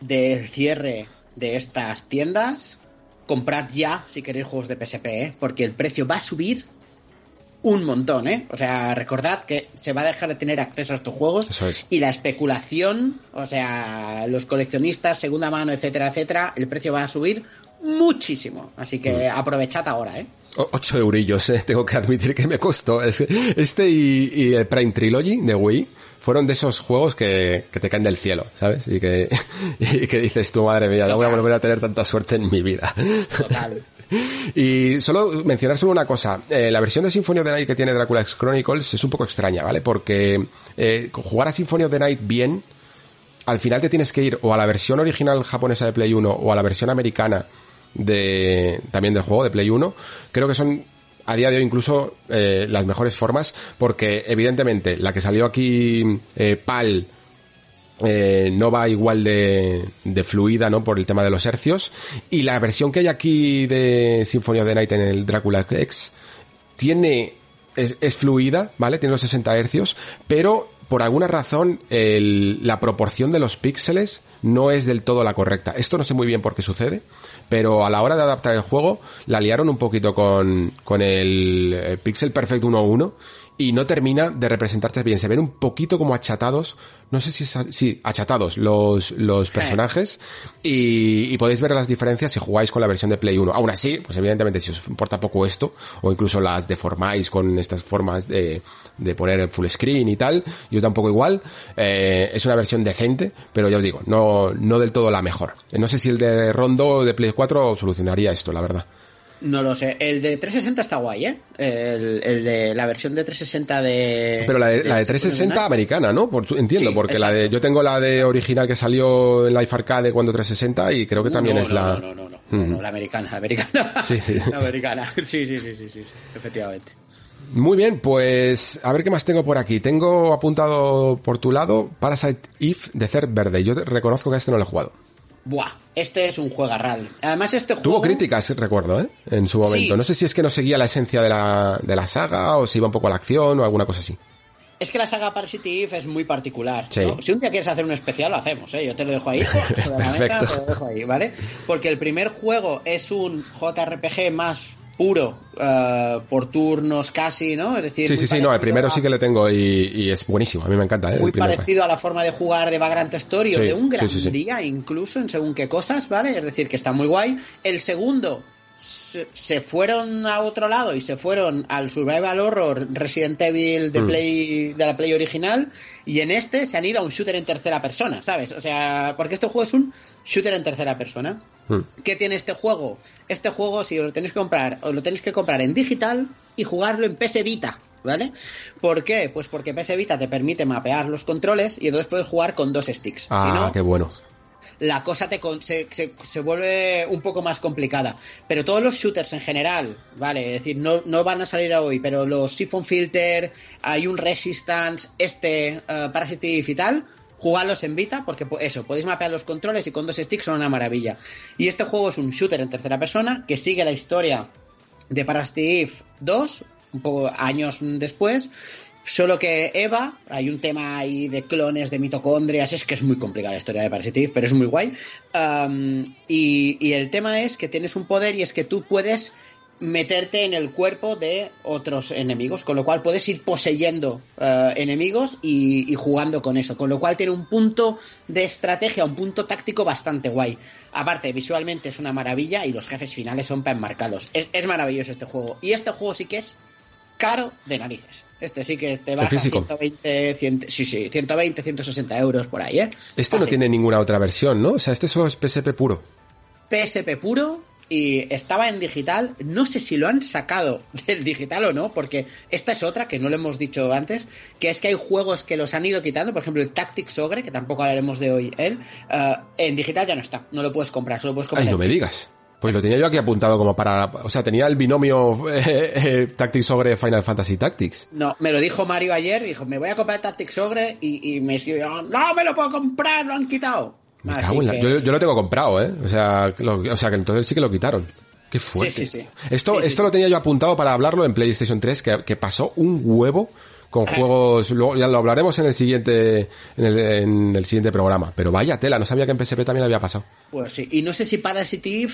del cierre de estas tiendas, comprad ya si queréis juegos de PSP, ¿eh? porque el precio va a subir un montón, ¿eh? O sea, recordad que se va a dejar de tener acceso a estos juegos y la especulación, o sea, los coleccionistas, segunda mano, etcétera, etcétera, el precio va a subir muchísimo. Así que mm. aprovechad ahora, ¿eh? Ocho eurillos, ¿eh? tengo que admitir que me costó. Este y, el Prime Trilogy de Wii fueron de esos juegos que, te caen del cielo, ¿sabes? Y que, y que dices tu madre mía, no voy a volver a tener tanta suerte en mi vida. Total. Y solo mencionar solo una cosa. Eh, la versión de Symphony of the Night que tiene Dracula X Chronicles es un poco extraña, ¿vale? Porque eh, jugar a Symphony of the Night bien, al final te tienes que ir o a la versión original japonesa de Play 1 o a la versión americana de también del juego de Play 1. Creo que son a día de hoy incluso eh, las mejores formas porque evidentemente la que salió aquí PAL eh, no va igual de, de, fluida, ¿no? Por el tema de los hercios. Y la versión que hay aquí de Symphony of the Night en el Dracula X tiene, es, es fluida, ¿vale? Tiene los 60 hercios, pero por alguna razón el, la proporción de los píxeles no es del todo la correcta. Esto no sé muy bien por qué sucede, pero a la hora de adaptar el juego la liaron un poquito con, con el eh, Pixel Perfect 1.1 y no termina de representarse bien. Se ven un poquito como achatados, no sé si es, sí, achatados los, los personajes y, y, podéis ver las diferencias si jugáis con la versión de Play 1. Aún así, pues evidentemente si os importa poco esto, o incluso las deformáis con estas formas de, de poner en full screen y tal, y os da un poco igual, eh, es una versión decente, pero ya os digo, no, no del todo la mejor. No sé si el de Rondo de Play 4 solucionaría esto, la verdad. No lo sé. El de 360 está guay, ¿eh? El, de la versión de 360 de. Pero la de, la de 360 americana, ¿no? Por, entiendo, porque la de. Yo tengo la de original que salió en Life Arcade cuando 360 y creo que también es la. No, no, no, no, la americana, la americana. Sí, sí. La americana. Sí, sí, sí, sí, sí, efectivamente. Muy bien, pues a ver qué más tengo por aquí. Tengo apuntado por tu lado Parasite If de Third Verde. Yo reconozco que este no lo he jugado. Buah, este es un juegarral. Además, este juego. Tuvo críticas, recuerdo, ¿eh? En su momento. No sé si es que no seguía la esencia de la, de la saga o si iba un poco a la acción o alguna cosa así. Es que la saga Parasitive es muy particular. Si un día quieres hacer un especial, lo hacemos, ¿eh? Yo te lo dejo ahí, sobre la mesa, te lo dejo ahí, ¿vale? Porque el primer juego es un JRPG más puro, uh, por turnos casi, ¿no? Es decir, sí, sí, sí, no, el primero sí que le tengo y, es buenísimo, a mí me encanta. ¿eh? Muy parecido a la forma de jugar de Vagrant Story o de un gran día, incluso en según qué cosas, ¿vale? Es decir, que está muy guay. El segundo se, fueron a otro lado y se fueron al Survival Horror Resident Evil de, mm. Play, de la Play original y en este se han ido a un shooter en tercera persona, ¿sabes? O sea, porque este juego es un shooter en tercera persona. Mm. ¿Qué tiene este juego? Este juego, si lo tenéis que comprar, os lo tenéis que comprar en digital y jugarlo en PS Vita. ¿Vale? ¿Por qué? Pues porque PS Vita te permite mapear los controles y entonces puedes jugar con dos sticks. Ah, qué bueno la cosa te, se, se, vuelve un poco más complicada. Pero todos los shooters en general, ¿vale? Es decir, no, no van a salir hoy, pero los Siphon Filter, hay un Resistance, este, uh, y tal, jugarlos en Vita, porque eso, podéis mapear los controles y con dos sticks son una maravilla. Y este juego es un shooter en tercera persona que sigue la historia de Parasitive 2, un poco años después, Solo que Eva, hay un tema ahí de clones, de mitocondrias, es que es muy complicada la historia de Parasitive, pero es muy guay. y, el tema es que tienes un poder y es que tú puedes meterte en el cuerpo de otros enemigos, con lo cual puedes ir poseyendo eh, enemigos y, jugando con eso, con lo cual tiene un punto de estrategia, un punto táctico bastante guay. Aparte, visualmente es una maravilla y los jefes finales son para enmarcarlos. Es, es maravilloso este juego. Y este juego sí que es caro de narices. Este sí que te va a 120, 100, sí, sí, 120, 160 euros por ahí, ¿eh? Este no tiene ninguna otra versión, ¿no? O sea, este solo es PSP puro. PSP puro y estaba en digital. No sé si lo han sacado del digital o no, porque esta es otra que no lo hemos dicho antes, que es que hay juegos que los han ido quitando, por ejemplo el Tactics Ogre, que tampoco hablaremos de hoy él, eh, en digital ya no está, no lo puedes comprar, solo puedes comprar. Ay, no me digas. Pues lo tenía yo aquí apuntado como para... O sea, tenía el binomio eh, eh, Tactics Ogre Final Fantasy Tactics. No, me lo dijo Mario ayer, dijo, me voy a comprar Tactics Ogre y, y me escribió, no me lo puedo comprar, lo han quitado yo, lo tengo comprado, ¿eh? O sea, o sea, que entonces sí que lo quitaron. Qué fuerte. Sí, sí, sí. Esto, esto lo tenía yo apuntado para hablarlo en PlayStation 3, que, pasó un huevo con juegos, luego ya lo hablaremos en el siguiente, en el, en el, siguiente programa. Pero vaya tela, no sabía que en PSP también había pasado. Pues sí, y no sé si Parasitive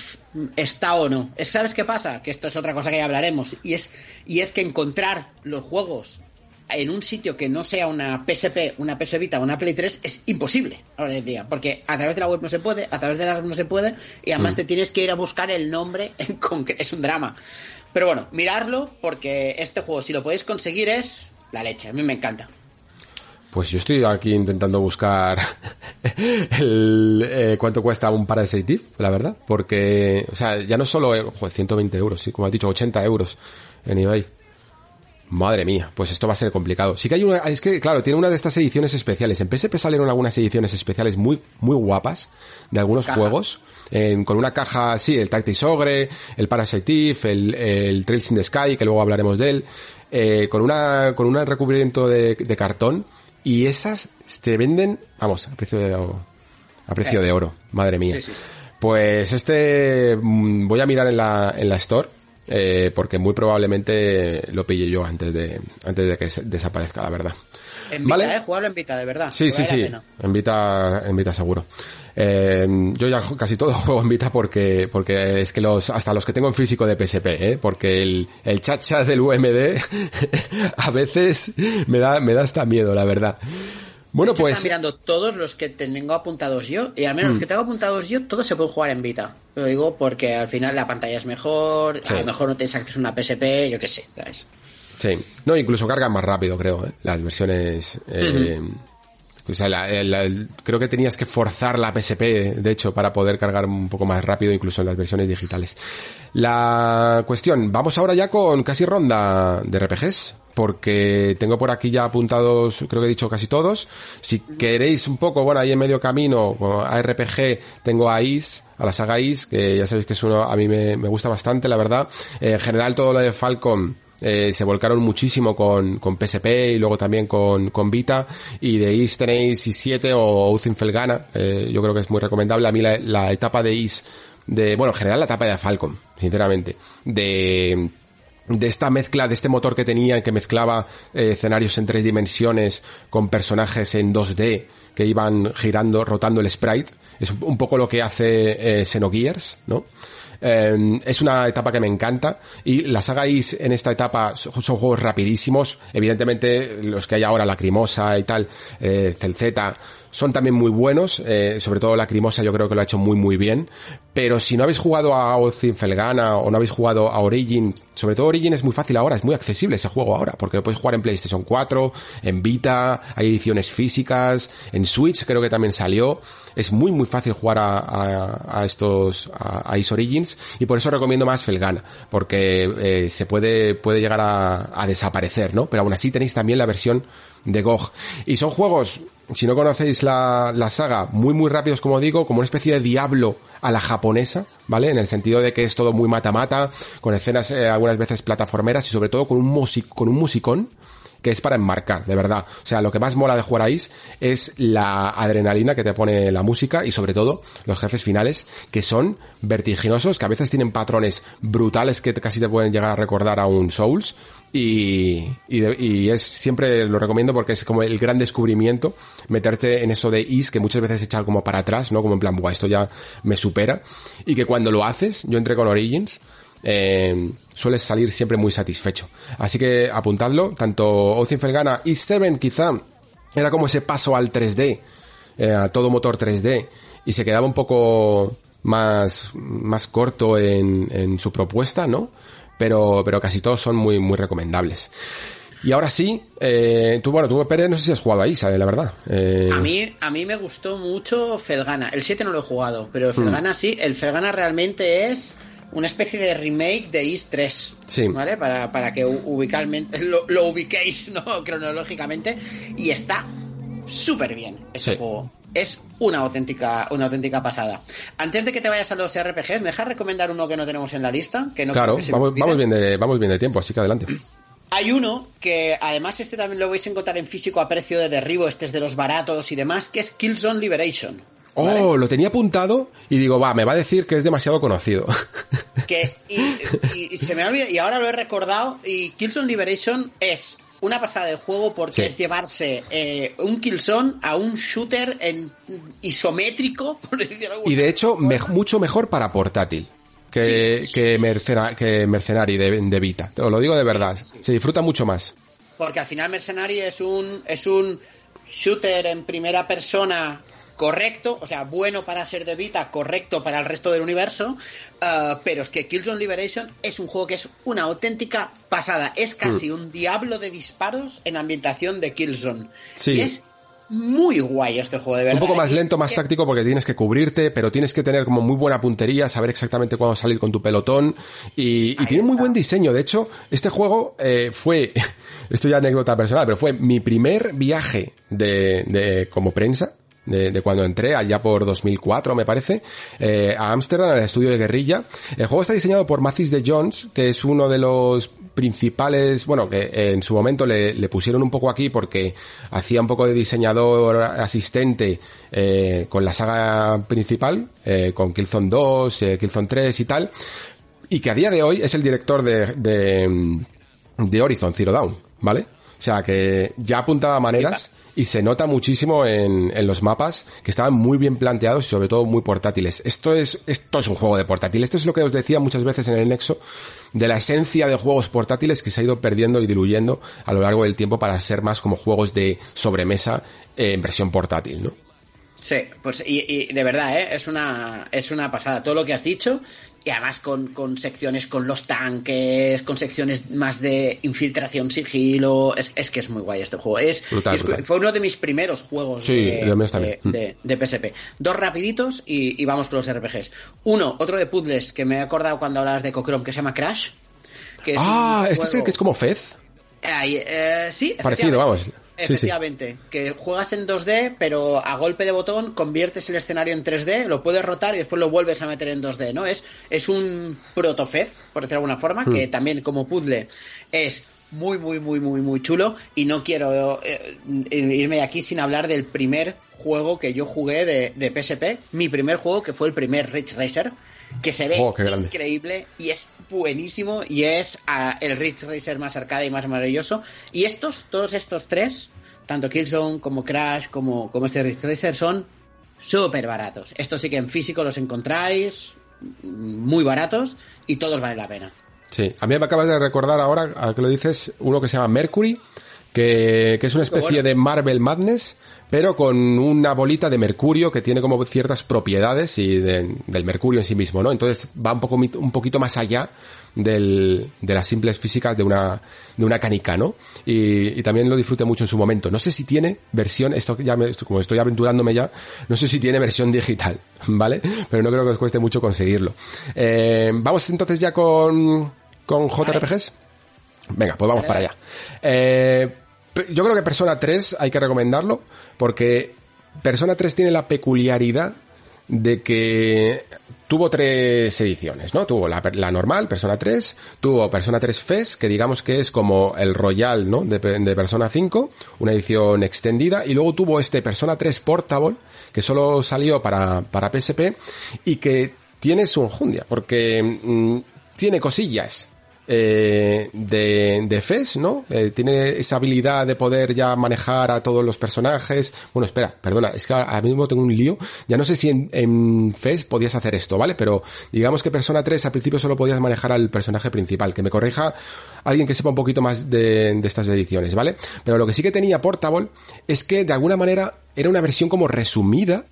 está o no. ¿Sabes qué pasa? Que esto es otra cosa que ya hablaremos. Y es, y es que encontrar los juegos en un sitio que no sea una PSP, una PS Vita o una Play 3 es imposible ahora en día, porque a través de la web no se puede, a través de la web no se puede y además mm. te tienes que ir a buscar el nombre en concreto, es un drama. Pero bueno, mirarlo porque este juego si lo podéis conseguir es la leche, a mí me encanta. Pues yo estoy aquí intentando buscar el, eh, cuánto cuesta un Parasite la verdad, porque, o sea, ya no solo, eh, 120 euros, sí, como has dicho, 80 euros en eBay. Madre mía, pues esto va a ser complicado. Sí que hay una, es que claro, tiene una de estas ediciones especiales. En PSP salieron algunas ediciones especiales muy, muy guapas de algunos juegos. con una caja, sí, el Tactics Ogre, el Parasite el, el Trails in the Sky, que luego hablaremos de él, eh, con una, con un recubrimiento de, cartón. Y esas se venden, vamos, a precio de, a precio de oro. Madre mía. Pues este, mm, voy a mirar en la, en la store eh, porque muy probablemente lo pille yo antes de, antes de que desaparezca, la verdad. En Vita, ¿Vale? ¿eh? Jugarlo en Vita, de verdad. Sí, sí, sí. En Vita, en Vita seguro. Eh, yo ya casi todo juego en Vita porque, porque es que los, hasta los que tengo en físico de PSP, ¿eh? porque el, el chacha del UMD a veces me da, me da hasta miedo, la verdad. Bueno, pues. Están mirando todos los que tengo apuntados yo, y al menos los mm. que tengo apuntados yo, todos se pueden jugar en Vita. Lo digo porque al final la pantalla es mejor, a lo mejor no tienes acceso a una PSP, yo qué sé, ¿sabes? Sí, no, incluso cargan más rápido, creo, ¿eh? las versiones. Eh, o sea, creo que tenías que forzar la PSP, de hecho, para poder cargar un poco más rápido, incluso en las versiones digitales. La cuestión, vamos ahora ya con casi ronda de RPGs porque tengo por aquí ya apuntados, creo que he dicho casi todos. Si queréis un poco, bueno, ahí en medio camino, a RPG, tengo a Is, a la saga Is, que ya sabéis que es uno, a mí me, gusta bastante, la verdad. Eh, en general todo lo de Falcon, eh, se volcaron muchísimo con, con PSP y luego también con, con Vita y de Is tenéis Is 7 o Uzinfelgana, eh, yo creo que es muy recomendable. A mí la, la etapa de Is, de, bueno, en general la etapa de Falcon, sinceramente, de de esta mezcla, de este motor que tenía, que mezclaba eh, escenarios en tres dimensiones con personajes en 2D que iban girando, rotando el sprite. Es un, poco lo que hace eh, Xenogears, ¿no? Eh, es una etapa que me encanta y las saga en esta etapa son, juegos rapidísimos. Evidentemente los que hay ahora, Lacrimosa y tal, eh, Celzeta, son también muy buenos, eh, sobre todo Lacrimosa yo creo que lo ha hecho muy muy bien, pero si no habéis jugado a Felgana o no habéis jugado a Origin, sobre todo Origin es muy fácil ahora, es muy accesible ese juego ahora, porque lo podéis jugar en PlayStation 4, en Vita, hay ediciones físicas, en Switch creo que también salió, es muy muy fácil jugar a, estos, a, Ice Origins, y por eso recomiendo más Felgana, porque eh, se puede, puede llegar a, a desaparecer, ¿no? Pero aún así tenéis también la versión de GOG. Y son juegos, si no conocéis la, la saga, muy muy rápidos como digo, como una especie de diablo a la japonesa, ¿vale? En el sentido de que es todo muy mata-mata, con escenas eh, algunas veces plataformeras y sobre todo con un, con un musicón que es para enmarcar, de verdad. O sea, lo que más mola de jugar es la adrenalina que te pone la música y sobre todo los jefes finales que son vertiginosos, que a veces tienen patrones brutales que casi te pueden llegar a recordar a un Souls y, y, es siempre lo recomiendo porque es como el gran descubrimiento meterte en eso de Is que muchas veces echa como para atrás, ¿no? Como en plan, Buah, esto ya me supera y que cuando lo haces, yo entré con Origins, eh, sueles salir siempre muy satisfecho. Así que apuntadlo, tanto Ozin Felgana y Seven quizá era como ese paso al 3D, eh, a todo motor 3D, y se quedaba un poco más, más corto en, en su propuesta, ¿no? Pero, pero casi todos son muy, muy recomendables. Y ahora sí, eh, tú, bueno, tú, Pérez, no sé si has jugado ahí, ¿sabes? La verdad. Eh... A, mí, a mí me gustó mucho Felgana. El 7 no lo he jugado, pero el Felgana mm. sí. El Felgana realmente es una especie de remake de Is 3. Sí. ¿Vale? Para, para que ubicalmente, lo, lo, ubiquéis, ¿no? Cronológicamente. Y está súper bien este juego. Es una auténtica, una auténtica pasada. Antes de que te vayas a los RPGs, ¿me dejas recomendar uno que no tenemos en la lista? Que no claro, vamos, vamos, bien de, vamos bien de tiempo, así que adelante. Hay uno que además este también lo vais a encontrar en físico a precio de derribo, este es de los baratos y demás, que es Killzone Liberation. Oh, lo tenía apuntado y digo, va, me va a decir que es demasiado conocido. Que, y, se me ha olvidado, y ahora lo he recordado, y Killzone Liberation es una pasada de juego porque es llevarse eh, un Killzone a un shooter en isométrico, por decirlo Y de hecho, mucho mejor para portátil que, que, Mercenari de, Vita. Te lo digo de verdad. Se disfruta mucho más. Porque al final Mercenari es un, es un shooter en primera persona correcto, o sea, bueno para ser de Vita, correcto para el resto del universo, uh, pero es que Killzone Liberation es un juego que es una auténtica pasada. Es casi mm. un diablo de disparos en ambientación de Killzone. Sí. es muy guay este juego, de verdad. Un poco más lento, más táctico porque tienes que cubrirte, pero tienes que tener como muy buena puntería, saber exactamente cuándo salir con tu pelotón y, tiene muy buen diseño. De hecho, este juego eh, fue, esto ya anécdota personal, pero fue mi primer viaje de, de como prensa de, cuando entré, allá por 2004 me parece, eh, a Ámsterdam, al estudio de guerrilla. El juego está diseñado por Mathis de Jones, que es uno de los principales, bueno, que en su momento le, pusieron un poco aquí porque hacía un poco de diseñador asistente eh, con la saga principal, eh, con Killzone 2, eh, Killzone 3 y tal, y que a día de hoy es el director de, de, de Horizon Zero Dawn, ¿vale? O sea que ya apuntaba maneras y se nota muchísimo en, en, los mapas que estaban muy bien planteados y sobre todo muy portátiles. Esto es, esto es un juego de portátil. Esto es lo que os decía muchas veces en el Nexo de la esencia de juegos portátiles que se ha ido perdiendo y diluyendo a lo largo del tiempo para ser más como juegos de sobremesa en versión portátil, ¿no? Sí, pues y, y, de verdad, ¿eh? es una es una pasada todo lo que has dicho y además con, con, secciones con los tanques, con secciones más de infiltración, sigilo. Es, es que es muy guay este juego. Es, Fue uno de mis primeros juegos de, de, de, PSP. Dos rapiditos y, y, vamos con los RPGs. Uno, otro de puzzles que me he acordado cuando hablabas de Cochrome que se llama Crash. Que ah, este es el que es como Fez. Eh, sí, parecido, vamos. Efectivamente, que juegas en 2D, pero a golpe de botón conviertes el escenario en 3D, lo puedes rotar y después lo vuelves a meter en 2D, ¿no? Es, es un protofez, por decirlo de alguna forma, que hmm. también como puzzle es muy, muy, muy, muy, muy chulo. Y no quiero eh, irme de aquí sin hablar del primer juego que yo jugué de, de PSP, mi primer juego que fue el primer Ridge Racer que se ve oh, increíble y es buenísimo y es uh, el Ridge Racer más arcade y más maravilloso. Y estos, todos estos tres, tanto Killzone como Crash como, como este Ridge Racer, son súper baratos. Estos sí que en físico los encontráis muy baratos y todos valen la pena. Sí, a mí me acabas de recordar ahora, a que lo dices, uno que se llama Mercury, que, que es una especie de Marvel Madness, pero con una bolita de mercurio que tiene como ciertas propiedades y del mercurio en sí mismo, ¿no? Entonces va un poco un poquito más allá del, de las simples físicas de una de una canica, ¿no? Y, y, también lo disfruté mucho en su momento. No sé si tiene versión, esto ya me, como estoy aventurándome ya, no sé si tiene versión digital, ¿vale? Pero no creo que os cueste mucho conseguirlo. Eh, vamos entonces ya con con JRPGs. Venga, pues vamos para allá. Eh, yo creo que Persona 3 hay que recomendarlo porque Persona 3 tiene la peculiaridad de que tuvo tres ediciones, ¿no? Tuvo la, normal, Persona 3, tuvo Persona 3 FES, que digamos que es como el Royal, ¿no? De, Persona 5, una edición extendida, y luego tuvo este Persona 3 Portable, que solo salió para, para PSP, y que tiene su enjundia, porque mm, tiene cosillas eh, de, de FES, ¿no? Eh, tiene esa habilidad de poder ya manejar a todos los personajes. Bueno, espera, perdona, es que ahora mismo tengo un lío. Ya no sé si en, en podías hacer esto, ¿vale? Pero digamos que Persona 3 al principio solo podías manejar al personaje principal. Que me corrija alguien que sepa un poquito más de, de estas ediciones, ¿vale? Pero lo que sí que tenía Portable es que de alguna manera era una versión como resumida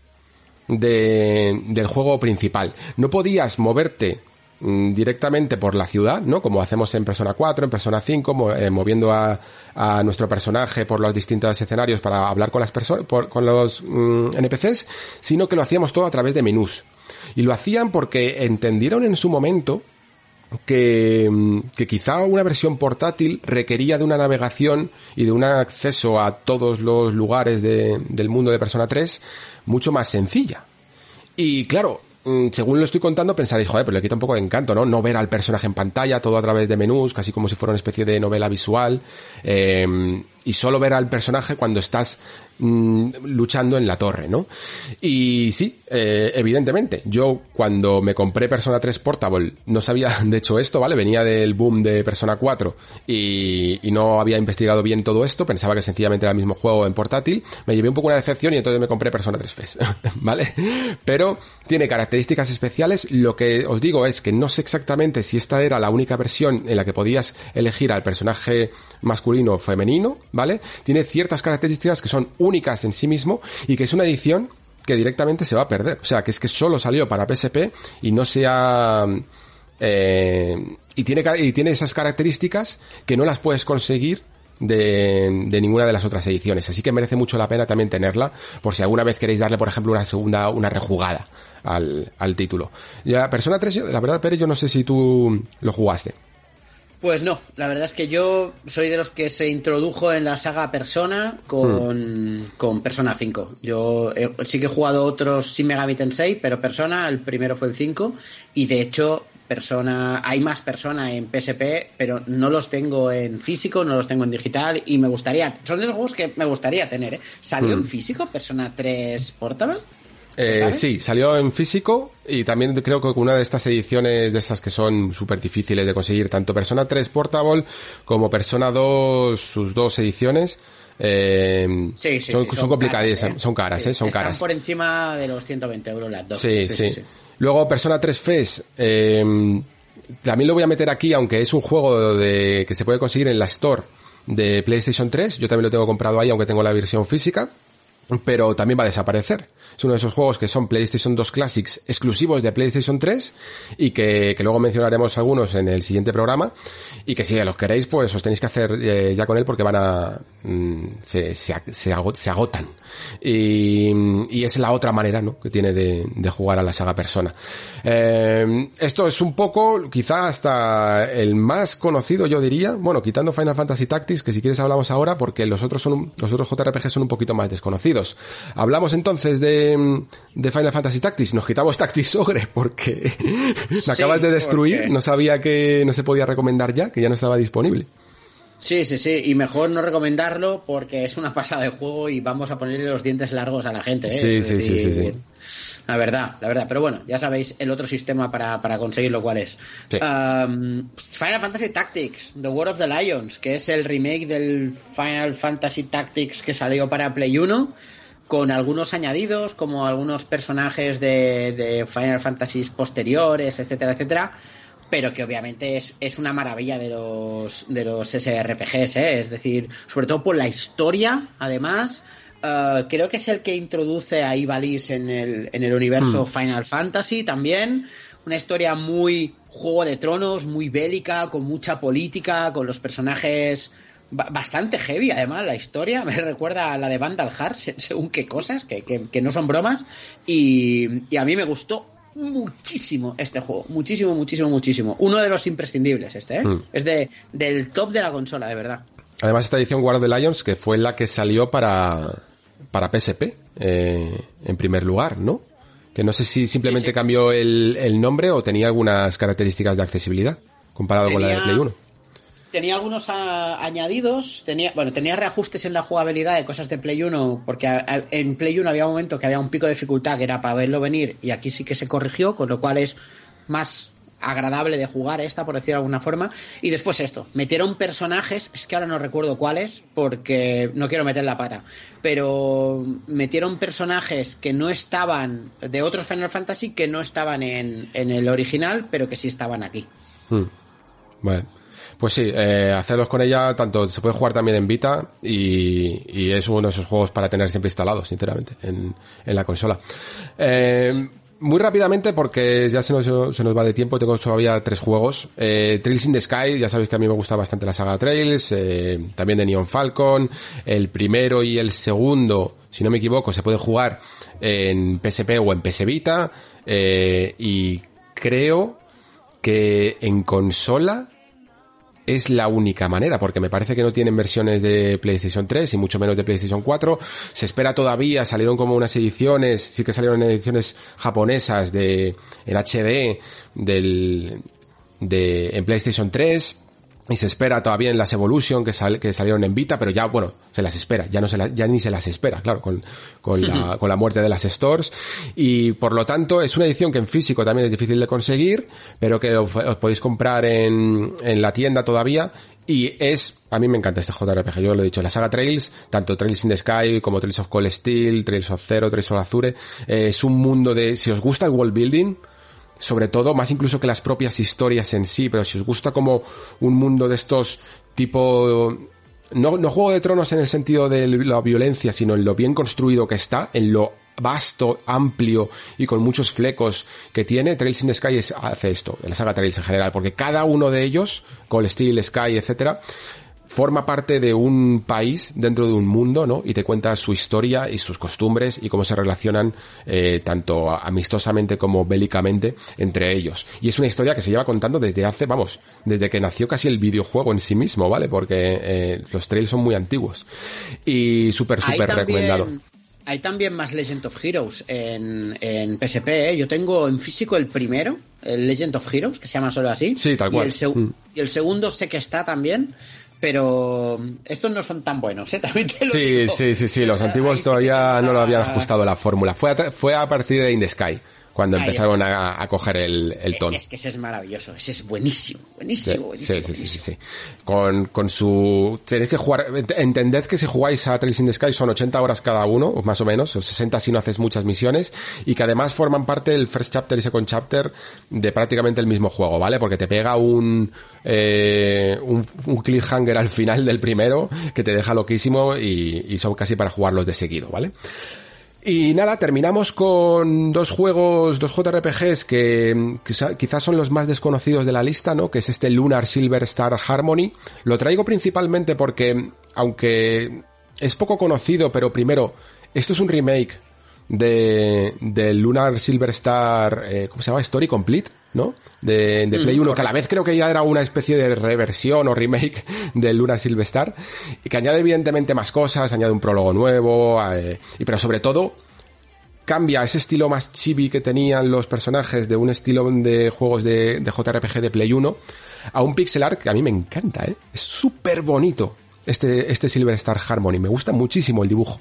de, del juego principal. No podías moverte mm, directamente por la ciudad, ¿no? Como hacemos en Persona 4, en Persona 5, eh, moviendo a, nuestro personaje por los distintos escenarios para hablar con las personas, con los mm, NPCs, sino que lo hacíamos todo a través de menús. Y lo hacían porque entendieron en su momento que, mm, que, quizá una versión portátil requería de una navegación y de un acceso a todos los lugares de, del mundo de Persona 3 mucho más sencilla. Y claro, según lo estoy contando, pensaréis, joder, pero le quita un poco de encanto, ¿no? No ver al personaje en pantalla, todo a través de menús, casi como si fuera una especie de novela visual, eh, y solo ver al personaje cuando estás Mm, luchando en la torre, ¿no? Y sí, eh, evidentemente, yo cuando me compré Persona 3 Portable no sabía de hecho esto, ¿vale? Venía del boom de Persona 4 y, no había investigado bien todo esto, pensaba que sencillamente era el mismo juego en portátil, me llevé un poco una decepción y entonces me compré Persona 3 FES, ¿vale? Pero tiene características especiales, lo que os digo es que no sé exactamente si esta era la única versión en la que podías elegir al personaje masculino o femenino. Tiene ciertas características que son únicas en sí mismo y que es una edición que directamente se va a perder. O sea, que es que solo salió para PSP y no se ha... Eh, y, tiene, y tiene esas características que no las puedes conseguir de, ninguna de las otras ediciones. Así que merece mucho la pena también tenerla, por si alguna vez queréis darle, por ejemplo, una segunda, una rejugada al, al título. Ya, Persona 3, la verdad, Pérez, yo no sé si tú lo jugaste. Pues no, la verdad es que yo soy de los que se introdujo en la saga Persona con, con Persona 5. Yo eh, sí que he jugado otros Sin Megami Tensei, pero Persona, el primero fue el 5, y de hecho Persona, hay más Persona en PSP, pero no los tengo en físico, no los tengo en digital, y me gustaría, son de los juegos que me gustaría tener, ¿eh? ¿Salió en hmm. físico Persona 3 Portable? Eh, sí, salió en físico y también creo que una de estas ediciones de esas que son súper difíciles de conseguir, tanto Persona 3 Portable como Persona 2, sus dos ediciones. Eh, sí, sí, son, sí, son, complicadas, ¿eh? son caras, ¿eh? son caras. por encima de los 120 euros las dos. Sí, sí. Luego Persona 3 FES, eh, también lo voy a meter aquí, aunque es un juego de, que se puede conseguir en la Store de PlayStation 3. Yo también lo tengo comprado ahí, aunque tengo la versión física. Pero también va a desaparecer. Es uno de esos juegos que son PlayStation 2 Classics exclusivos de PlayStation 3 y que, que luego mencionaremos algunos en el siguiente programa y que si los queréis pues os tenéis que hacer eh, ya con él porque van a... Mm, se, se, agotan. Y, y, es la otra manera ¿no? que tiene de, de jugar a la saga Persona. Eh, esto es un poco, quizá hasta el más conocido yo diría, bueno, quitando Final Fantasy Tactics, que si quieres hablamos ahora porque los otros son los otros JRPG son un poquito más desconocidos. Hablamos entonces de de, Final Fantasy Tactics. Nos quitamos Tactics Ogre porque acabas de destruir. No sabía que no se podía recomendar ya, que ya no estaba disponible. Sí, sí, sí, y mejor no recomendarlo porque es una pasada de juego y vamos a ponerle los dientes largos a la gente. ¿eh? Sí, sí, sí, sí, sí, La verdad, la verdad. Pero bueno, ya sabéis el otro sistema para, para conseguirlo cuál es. Um, Final Fantasy Tactics, The War of the Lions, que es el remake del Final Fantasy Tactics que salió para Play 1 con algunos añadidos, como algunos personajes de, de Final Fantasy posteriores, etcétera, etcétera, pero que obviamente es, es una maravilla de los, de los SRPGs, ¿eh? es decir, sobre todo por la historia, además. Uh, creo que es el que introduce a Ivalice en el, en el universo hmm. Final Fantasy también. Una historia muy Juego de Tronos, muy bélica, con mucha política, con los personajes bastante heavy, además, la historia. Me recuerda a la de Vandal Heart, según qué cosas, que, que, no son bromas. Y, y, a mí me gustó muchísimo este juego. Muchísimo, muchísimo, muchísimo. Uno de los imprescindibles este, ¿eh? Mm. Es de, del top de la consola, de verdad. Además, esta edición War of the Lions, que fue la que salió para, para PSP, eh, en primer lugar, ¿no? Que no sé si simplemente cambió el, el, nombre o tenía algunas características de accesibilidad comparado con la de Play 1 tenía algunos añadidos, tenía, bueno, tenía reajustes en la jugabilidad de cosas de Play 1, porque en Play 1 había un momento que había un pico de dificultad que era para verlo venir y aquí sí que se corrigió, con lo cual es más agradable de jugar esta, por decirlo de alguna forma. Y después esto, metieron personajes, es que ahora no recuerdo cuáles, porque no quiero meter la pata, pero metieron personajes que no estaban, de otros Final Fantasy, que no estaban en, en el original, pero que sí estaban aquí. Hmm. Pues sí, eh, hacerlos con ella, tanto se puede jugar también en Vita y, y, es uno de esos juegos para tener siempre instalados, sinceramente, en, en la consola. Eh, muy rápidamente, porque ya se nos, se nos va de tiempo, tengo todavía tres juegos. Eh, Trails in the Sky, ya sabéis que a mí me gusta bastante la saga Trails, eh, también de Neon Falcon. El primero y el segundo, si no me equivoco, se puede jugar en PSP o en PS Vita. Eh, y creo que en consola es la única manera, porque me parece que no tienen versiones de PlayStation 3 y mucho menos de PlayStation 4. Se espera todavía, salieron como unas ediciones, sí que salieron ediciones japonesas de, en HD del, de, en PlayStation 3, y se espera todavía en las Evolution que, sal, que salieron en Vita, pero ya, bueno, se las espera, ya no se la, ya ni se las espera, claro, con, con, la, con la muerte de las stores. Y por lo tanto, es una edición que en físico también es difícil de conseguir, pero que os, os podéis comprar en, en la tienda todavía. Y es, a mí me encanta este JRPG, yo lo he dicho, la saga Trails, tanto Trails in the Sky como Trails of Cold Steel, Trails of Zero, Trails of Azure, eh, es un mundo de, si os gusta el world building, sobre todo, más incluso que las propias historias en sí, pero si os gusta como un mundo de estos tipo no, no Juego de Tronos en el sentido de la violencia, sino en lo bien construido que está, en lo vasto, amplio y con muchos flecos que tiene, Trails in the Sky hace esto, la saga Trails en general, porque cada uno de ellos, Cold Steel, Sky, etcétera, forma parte de un país dentro de un mundo, ¿no? Y te cuenta su historia y sus costumbres y cómo se relacionan eh, tanto amistosamente como bélicamente entre ellos. Y es una historia que se lleva contando desde hace, vamos, desde que nació casi el videojuego en sí mismo, ¿vale? Porque eh, los trails son muy antiguos. Y súper, súper recomendado. Hay también más Legend of Heroes en, en PSP. ¿eh? Yo tengo en físico el primero, el Legend of Heroes, que se llama solo así. Sí, tal cual. Y el, mm. y el segundo sé que está también pero estos no son tan buenos, ¿eh? También te lo sí, digo. sí, sí, sí, los antiguos todavía no lo habían ajustado la fórmula. Fue a, fue a partir de In the Sky cuando Ahí empezaron a, a, coger el, el tono. Es que ese es maravilloso, ese es buenísimo, buenísimo, buenísimo. Sí, sí, sí, sí, sí, Con, con su... Tenéis que jugar... Entended que si jugáis a Trails in the Sky son 80 horas cada uno, más o menos, o 60 si no haces muchas misiones, y que además forman parte del First Chapter y Second Chapter de prácticamente el mismo juego, ¿vale? Porque te pega un... Eh, un, un cliffhanger al final del primero que te deja loquísimo y, y son casi para jugarlos de seguido, ¿vale? Y nada, terminamos con dos juegos, dos JRPGs que quizá, quizás son los más desconocidos de la lista, ¿no? Que es este Lunar Silver Star Harmony. Lo traigo principalmente porque, aunque es poco conocido, pero primero, esto es un remake de, de Lunar Silver Star, eh, ¿cómo se llama? Story Complete, ¿no? De, de Play 1, que a la vez creo que ya era una especie de reversión o remake de Lunar Silver Star, y que añade evidentemente más cosas, añade un prólogo nuevo, eh, y pero sobre todo cambia ese estilo más chibi que tenían los personajes de un estilo de juegos de, de JRPG de Play 1 a un pixel art que a mí me encanta, ¿eh? Es súper bonito este, este Silver Star Harmony, me gusta muchísimo el dibujo.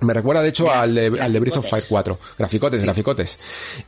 Me recuerda, de hecho, al de, al de Breath of Fire 4. Graficotes, sí. graficotes.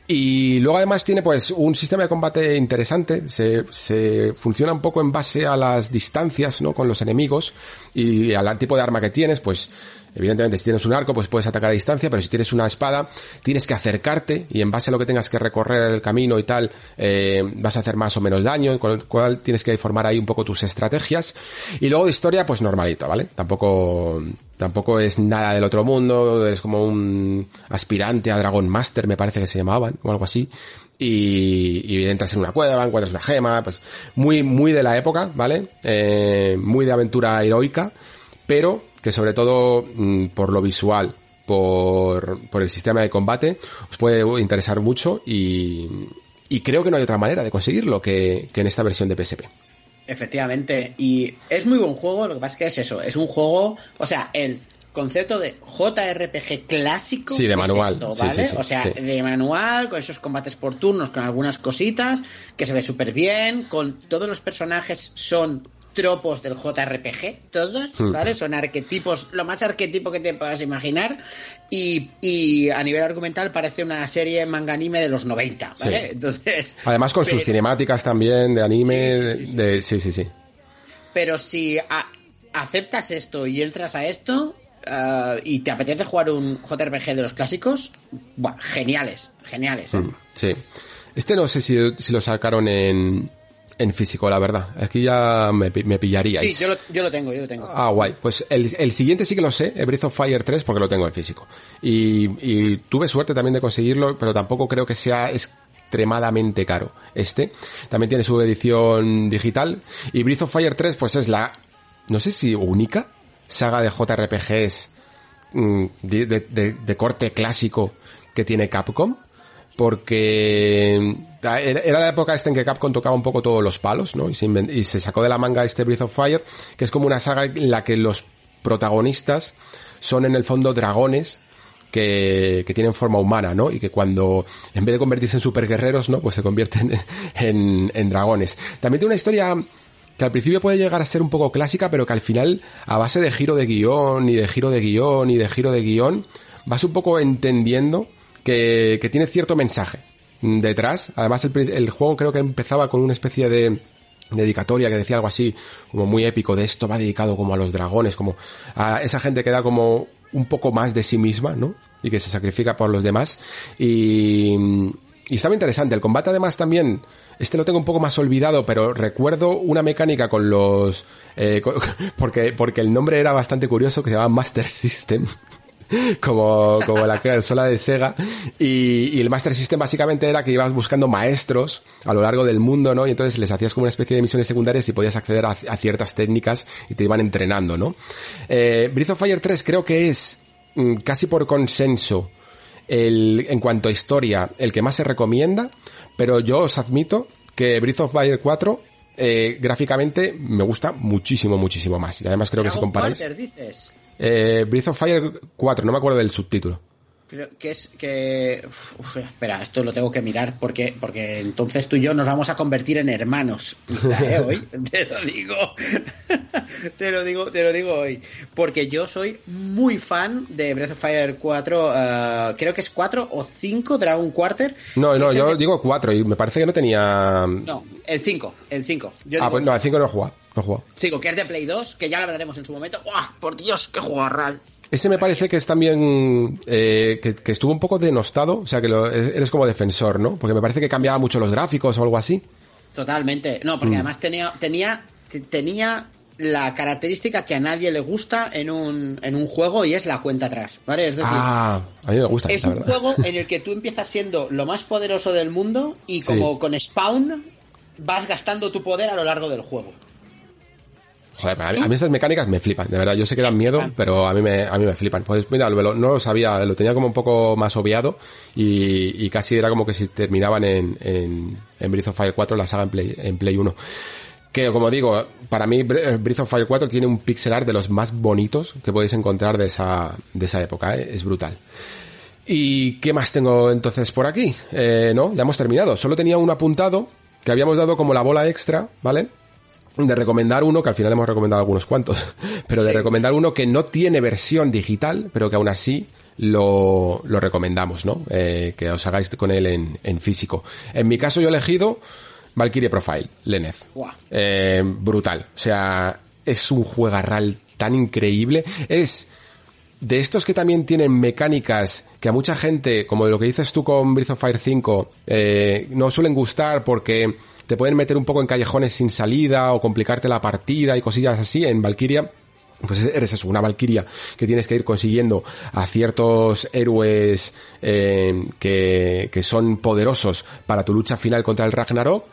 Y luego además tiene pues un sistema de combate interesante. Se, se funciona un poco en base a las distancias, ¿no? Con los enemigos y al tipo de arma que tienes, pues Evidentemente, si tienes un arco, pues puedes atacar a distancia, pero si tienes una espada, tienes que acercarte y en base a lo que tengas que recorrer el camino y tal, eh, vas a hacer más o menos daño, con lo cual tienes que formar ahí un poco tus estrategias. Y luego de historia, pues normalito, ¿vale? Tampoco, tampoco es nada del otro mundo, es como un aspirante a Dragon Master, me parece que se llamaban, o algo así. Y, y entras en una cueva, encuentras una gema, pues muy, muy de la época, ¿vale? Eh, muy de aventura heroica, pero que sobre todo mmm, por lo visual, por, por, el sistema de combate, os puede interesar mucho y, y, creo que no hay otra manera de conseguirlo que, que en esta versión de PSP. Efectivamente, y es muy buen juego, lo que pasa es que es eso, es un juego, o sea, el concepto de JRPG clásico. Sí, de manual. Esto, ¿vale? sí, sí, sí, o sea, de manual, con esos combates por turnos, con algunas cositas, que se ve súper bien, con todos los personajes son tropos del JRPG, todos, ¿vale? Son arquetipos, lo más arquetipo que te puedas imaginar. Y, y a nivel argumental parece una serie manga anime de los 90, ¿vale? Sí. Entonces. Además con pero, sus cinemáticas también de anime, sí, sí, de. Sí, sí, sí. Pero si a, aceptas esto y entras a esto. Uh, y te apetece jugar un JRPG de los clásicos, bueno, geniales, geniales. ¿eh? Sí. Este no sé si, si lo sacaron en, en físico, la verdad. Aquí ya me, me pillaríais. Sí, yo lo, yo lo, tengo, yo lo tengo. Ah, guay. Pues el, el, siguiente sí que lo sé, el Breath of Fire 3, porque lo tengo en físico. Y, y tuve suerte también de conseguirlo, pero tampoco creo que sea extremadamente caro. Este también tiene su edición digital. Y Breath of Fire 3, pues es la, no sé si única saga de JRPGs mm, de, de, de, de corte clásico que tiene Capcom porque era la época esta en que Capcom tocaba un poco todos los palos, ¿no? Y se, y se, sacó de la manga este Breath of Fire, que es como una saga en la que los protagonistas son en el fondo dragones que, que tienen forma humana, ¿no? Y que cuando, en vez de convertirse en superguerreros, ¿no? Pues se convierten en, en dragones. También tiene una historia que al principio puede llegar a ser un poco clásica, pero que al final, a base de giro de guion, y de giro de guion, y de giro de guion, vas un poco entendiendo que, que tiene cierto mensaje detrás. Además, el, juego creo que empezaba con una especie de dedicatoria que decía algo así, como muy épico, de esto va dedicado como a los dragones, como a esa gente que da como un poco más de sí misma, ¿no? Y que se sacrifica por los demás. Y, y estaba interesante. El combate además también, este lo tengo un poco más olvidado, pero recuerdo una mecánica con los, eh, porque, porque el nombre era bastante curioso, que se llama Master System. Como, como la consola de Sega. Y, y, el Master System básicamente era que ibas buscando maestros a lo largo del mundo, ¿no? Y entonces les hacías como una especie de misiones secundarias y podías acceder a, a ciertas técnicas y te iban entrenando, ¿no? Eh, Breath of Fire 3 creo que es mm, casi por consenso el, en cuanto a historia, el que más se recomienda, pero yo os admito que Breath of Fire 4 eh, gráficamente me gusta muchísimo, muchísimo más. Y además creo que si comparáis... dices? Eh, Breath of Fire 4, no me acuerdo del subtítulo. Creo que es que. Uf, espera, esto lo tengo que mirar porque, porque entonces tú y yo nos vamos a convertir en hermanos. ¿eh? Hoy, te lo digo. te lo digo, te lo digo hoy. Porque yo soy muy fan de Breath of Fire 4. Uh, creo que es 4 o 5 Dragon Quarter. No, no, yo que... digo 4 y me parece que no tenía. No, el 5. El 5. ah, pues no, el 5 no he jugado. No he jugado. 5, que es de Play 2, que ya lo hablaremos en su momento. ¡Buah! Por Dios, qué jugarral. Ese me parece que es también eh, que, que, estuvo un poco denostado, o sea que lo, eres como defensor, ¿no? Porque me parece que cambiaba mucho los gráficos o algo así. Totalmente. No, porque mm. además tenía tenía tenía la característica que a nadie le gusta en un, en un juego y es la cuenta atrás, ¿vale? Es decir, ah, a mí me gusta. Es un verdad. juego en el que tú empiezas siendo lo más poderoso del mundo y como sí. con Spawn vas gastando tu poder a lo largo del juego. Joder, a mí, a mí, estas mecánicas me flipan, de verdad. Yo sé que dan miedo, pero a mí me, a mí me flipan. Pues mira, lo, no lo sabía, lo tenía como un poco más obviado y, y casi era como que si terminaban en, en, en Breath of Fire 4 la saga en Play, en Play 1. Que como digo, para mí Breath of Fire 4 tiene un pixel art de los más bonitos que podéis encontrar de esa, de esa época, ¿eh? es brutal. ¿Y qué más tengo entonces por aquí? Eh, no, ya hemos terminado. Solo tenía un apuntado que habíamos dado como la bola extra, ¿vale? De recomendar uno, que al final hemos recomendado algunos cuantos, pero de sí. recomendar uno que no tiene versión digital, pero que aún así lo, lo recomendamos, ¿no? Eh, que os hagáis con él en, en, físico. En mi caso yo he elegido Valkyrie Profile, Lenez. Wow. Eh, brutal. O sea, es un juegarral tan increíble. Es de estos que también tienen mecánicas que a mucha gente, como lo que dices tú con Breath of Fire 5, eh, no suelen gustar porque te pueden meter un poco en callejones sin salida o complicarte la partida y cosillas así en Valkyria. Pues eres eso, una Valkyria que tienes que ir consiguiendo a ciertos héroes eh, que, que son poderosos para tu lucha final contra el Ragnarok.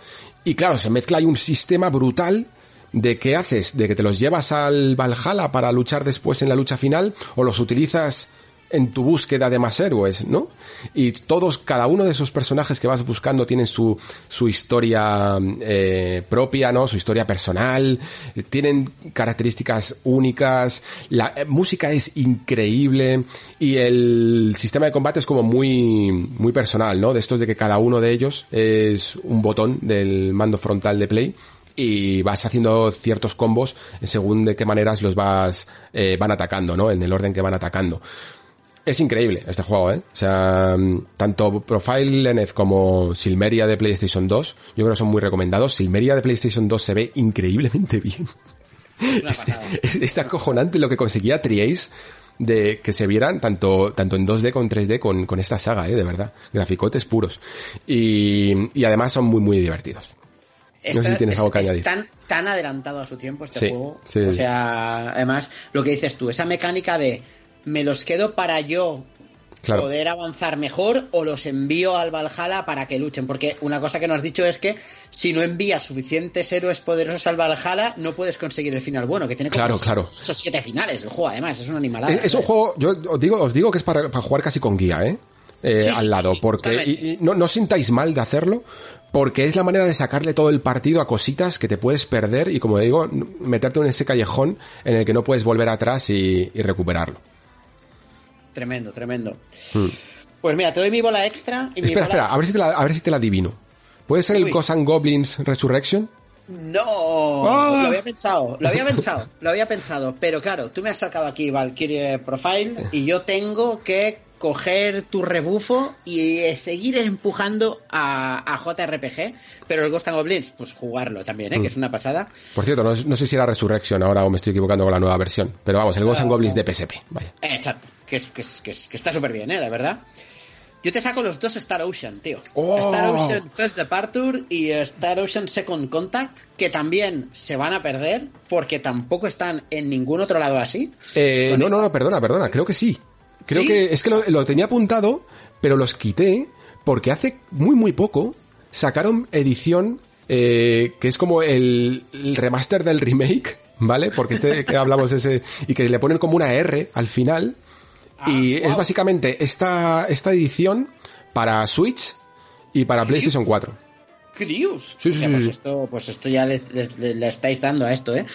Y claro, se mezcla ahí un sistema brutal de qué haces, de que te los llevas al Valhalla para luchar después en la lucha final o los utilizas en tu búsqueda de más héroes, ¿no? Y todos, cada uno de esos personajes que vas buscando tienen su, su historia eh, propia, ¿no? Su historia personal, tienen características únicas, la eh, música es increíble y el sistema de combate es como muy, muy personal, ¿no? De estos de que cada uno de ellos es un botón del mando frontal de Play y vas haciendo ciertos combos según de qué maneras los vas eh, van atacando, ¿no? En el orden que van atacando. Es increíble este juego, ¿eh? O sea, tanto Profile Lenneth como Silmeria de PlayStation 2, yo creo que son muy recomendados. Silmeria de PlayStation 2 se ve increíblemente bien. Es, es, es, acojonante lo que conseguía Triace de que se vieran tanto, tanto en 2D como en 3D con, con esta saga, ¿eh? De verdad. Graficotes puros. Y, y además son muy, muy divertidos. No sé si tienes algo que añadir. tan, tan adelantado a su tiempo este Sí, juego. sí. O sea, además, lo que dices tú, esa mecánica de me los quedo para yo Claro. poder avanzar mejor o los envío al Valhalla para que luchen. Porque una cosa que nos has dicho es que si no envías suficientes héroes poderosos al Valhalla, no puedes conseguir el final bueno, que tiene como Claro, claro. esos siete finales el juego, además, es una animalada. Es, es un juego, yo os digo, os digo que es para, para jugar casi con guía, ¿eh? Eh, Sí, al lado, sí, porque y- y no, no os sintáis mal de hacerlo, porque es la manera de sacarle todo el partido a cositas que te puedes perder y, como digo, meterte en ese callejón en el que no puedes volver atrás y, y recuperarlo. Tremendo, tremendo. Pues mira, te doy mi bola extra y mi Hmm. Espera, bola espera, a ver si te la, a ver si te la adivino. ¿Puede ser el Uy. Ghosts and Goblins Resurrection? No, Ah. lo había pensado, lo había pensado, lo había pensado, pero claro, tú me has sacado aquí Valkyrie Profile y yo tengo que coger tu rebufo y eh, seguir empujando a, a JRPG, pero el Ghost and Goblins, pues jugarlo también, ¿eh? que es una pasada. Por cierto, no, no sé si era Resurrection ahora o me estoy equivocando con la nueva versión. Pero vamos, el Ghosts and Goblins de PSP. Vaya. Eh, exacto, que, es, que, es- que, es- que está súper bien, ¿eh? la verdad. Yo te saco los dos Star Ocean, tío. ¡Oh! Star Ocean First Departure y Star Ocean Second Contact, que también se van a perder porque tampoco están en ningún otro lado así. Eh, no, no, no, perdona, perdona, creo que sí. Creo ¿Sí? que es que lo, lo tenía apuntado, pero los quité porque hace muy, muy poco sacaron edición eh, que es como el, el remaster del remake, ¿vale? Porque este que hablamos ese y que le ponen como una R al final y Ah, es wow. básicamente esta esta edición para Switch y para PlayStation 4. ¿Qué dios? Sí, sí, pues, sí. Esto, pues esto ya les- le, le estáis dando a esto, ¿eh?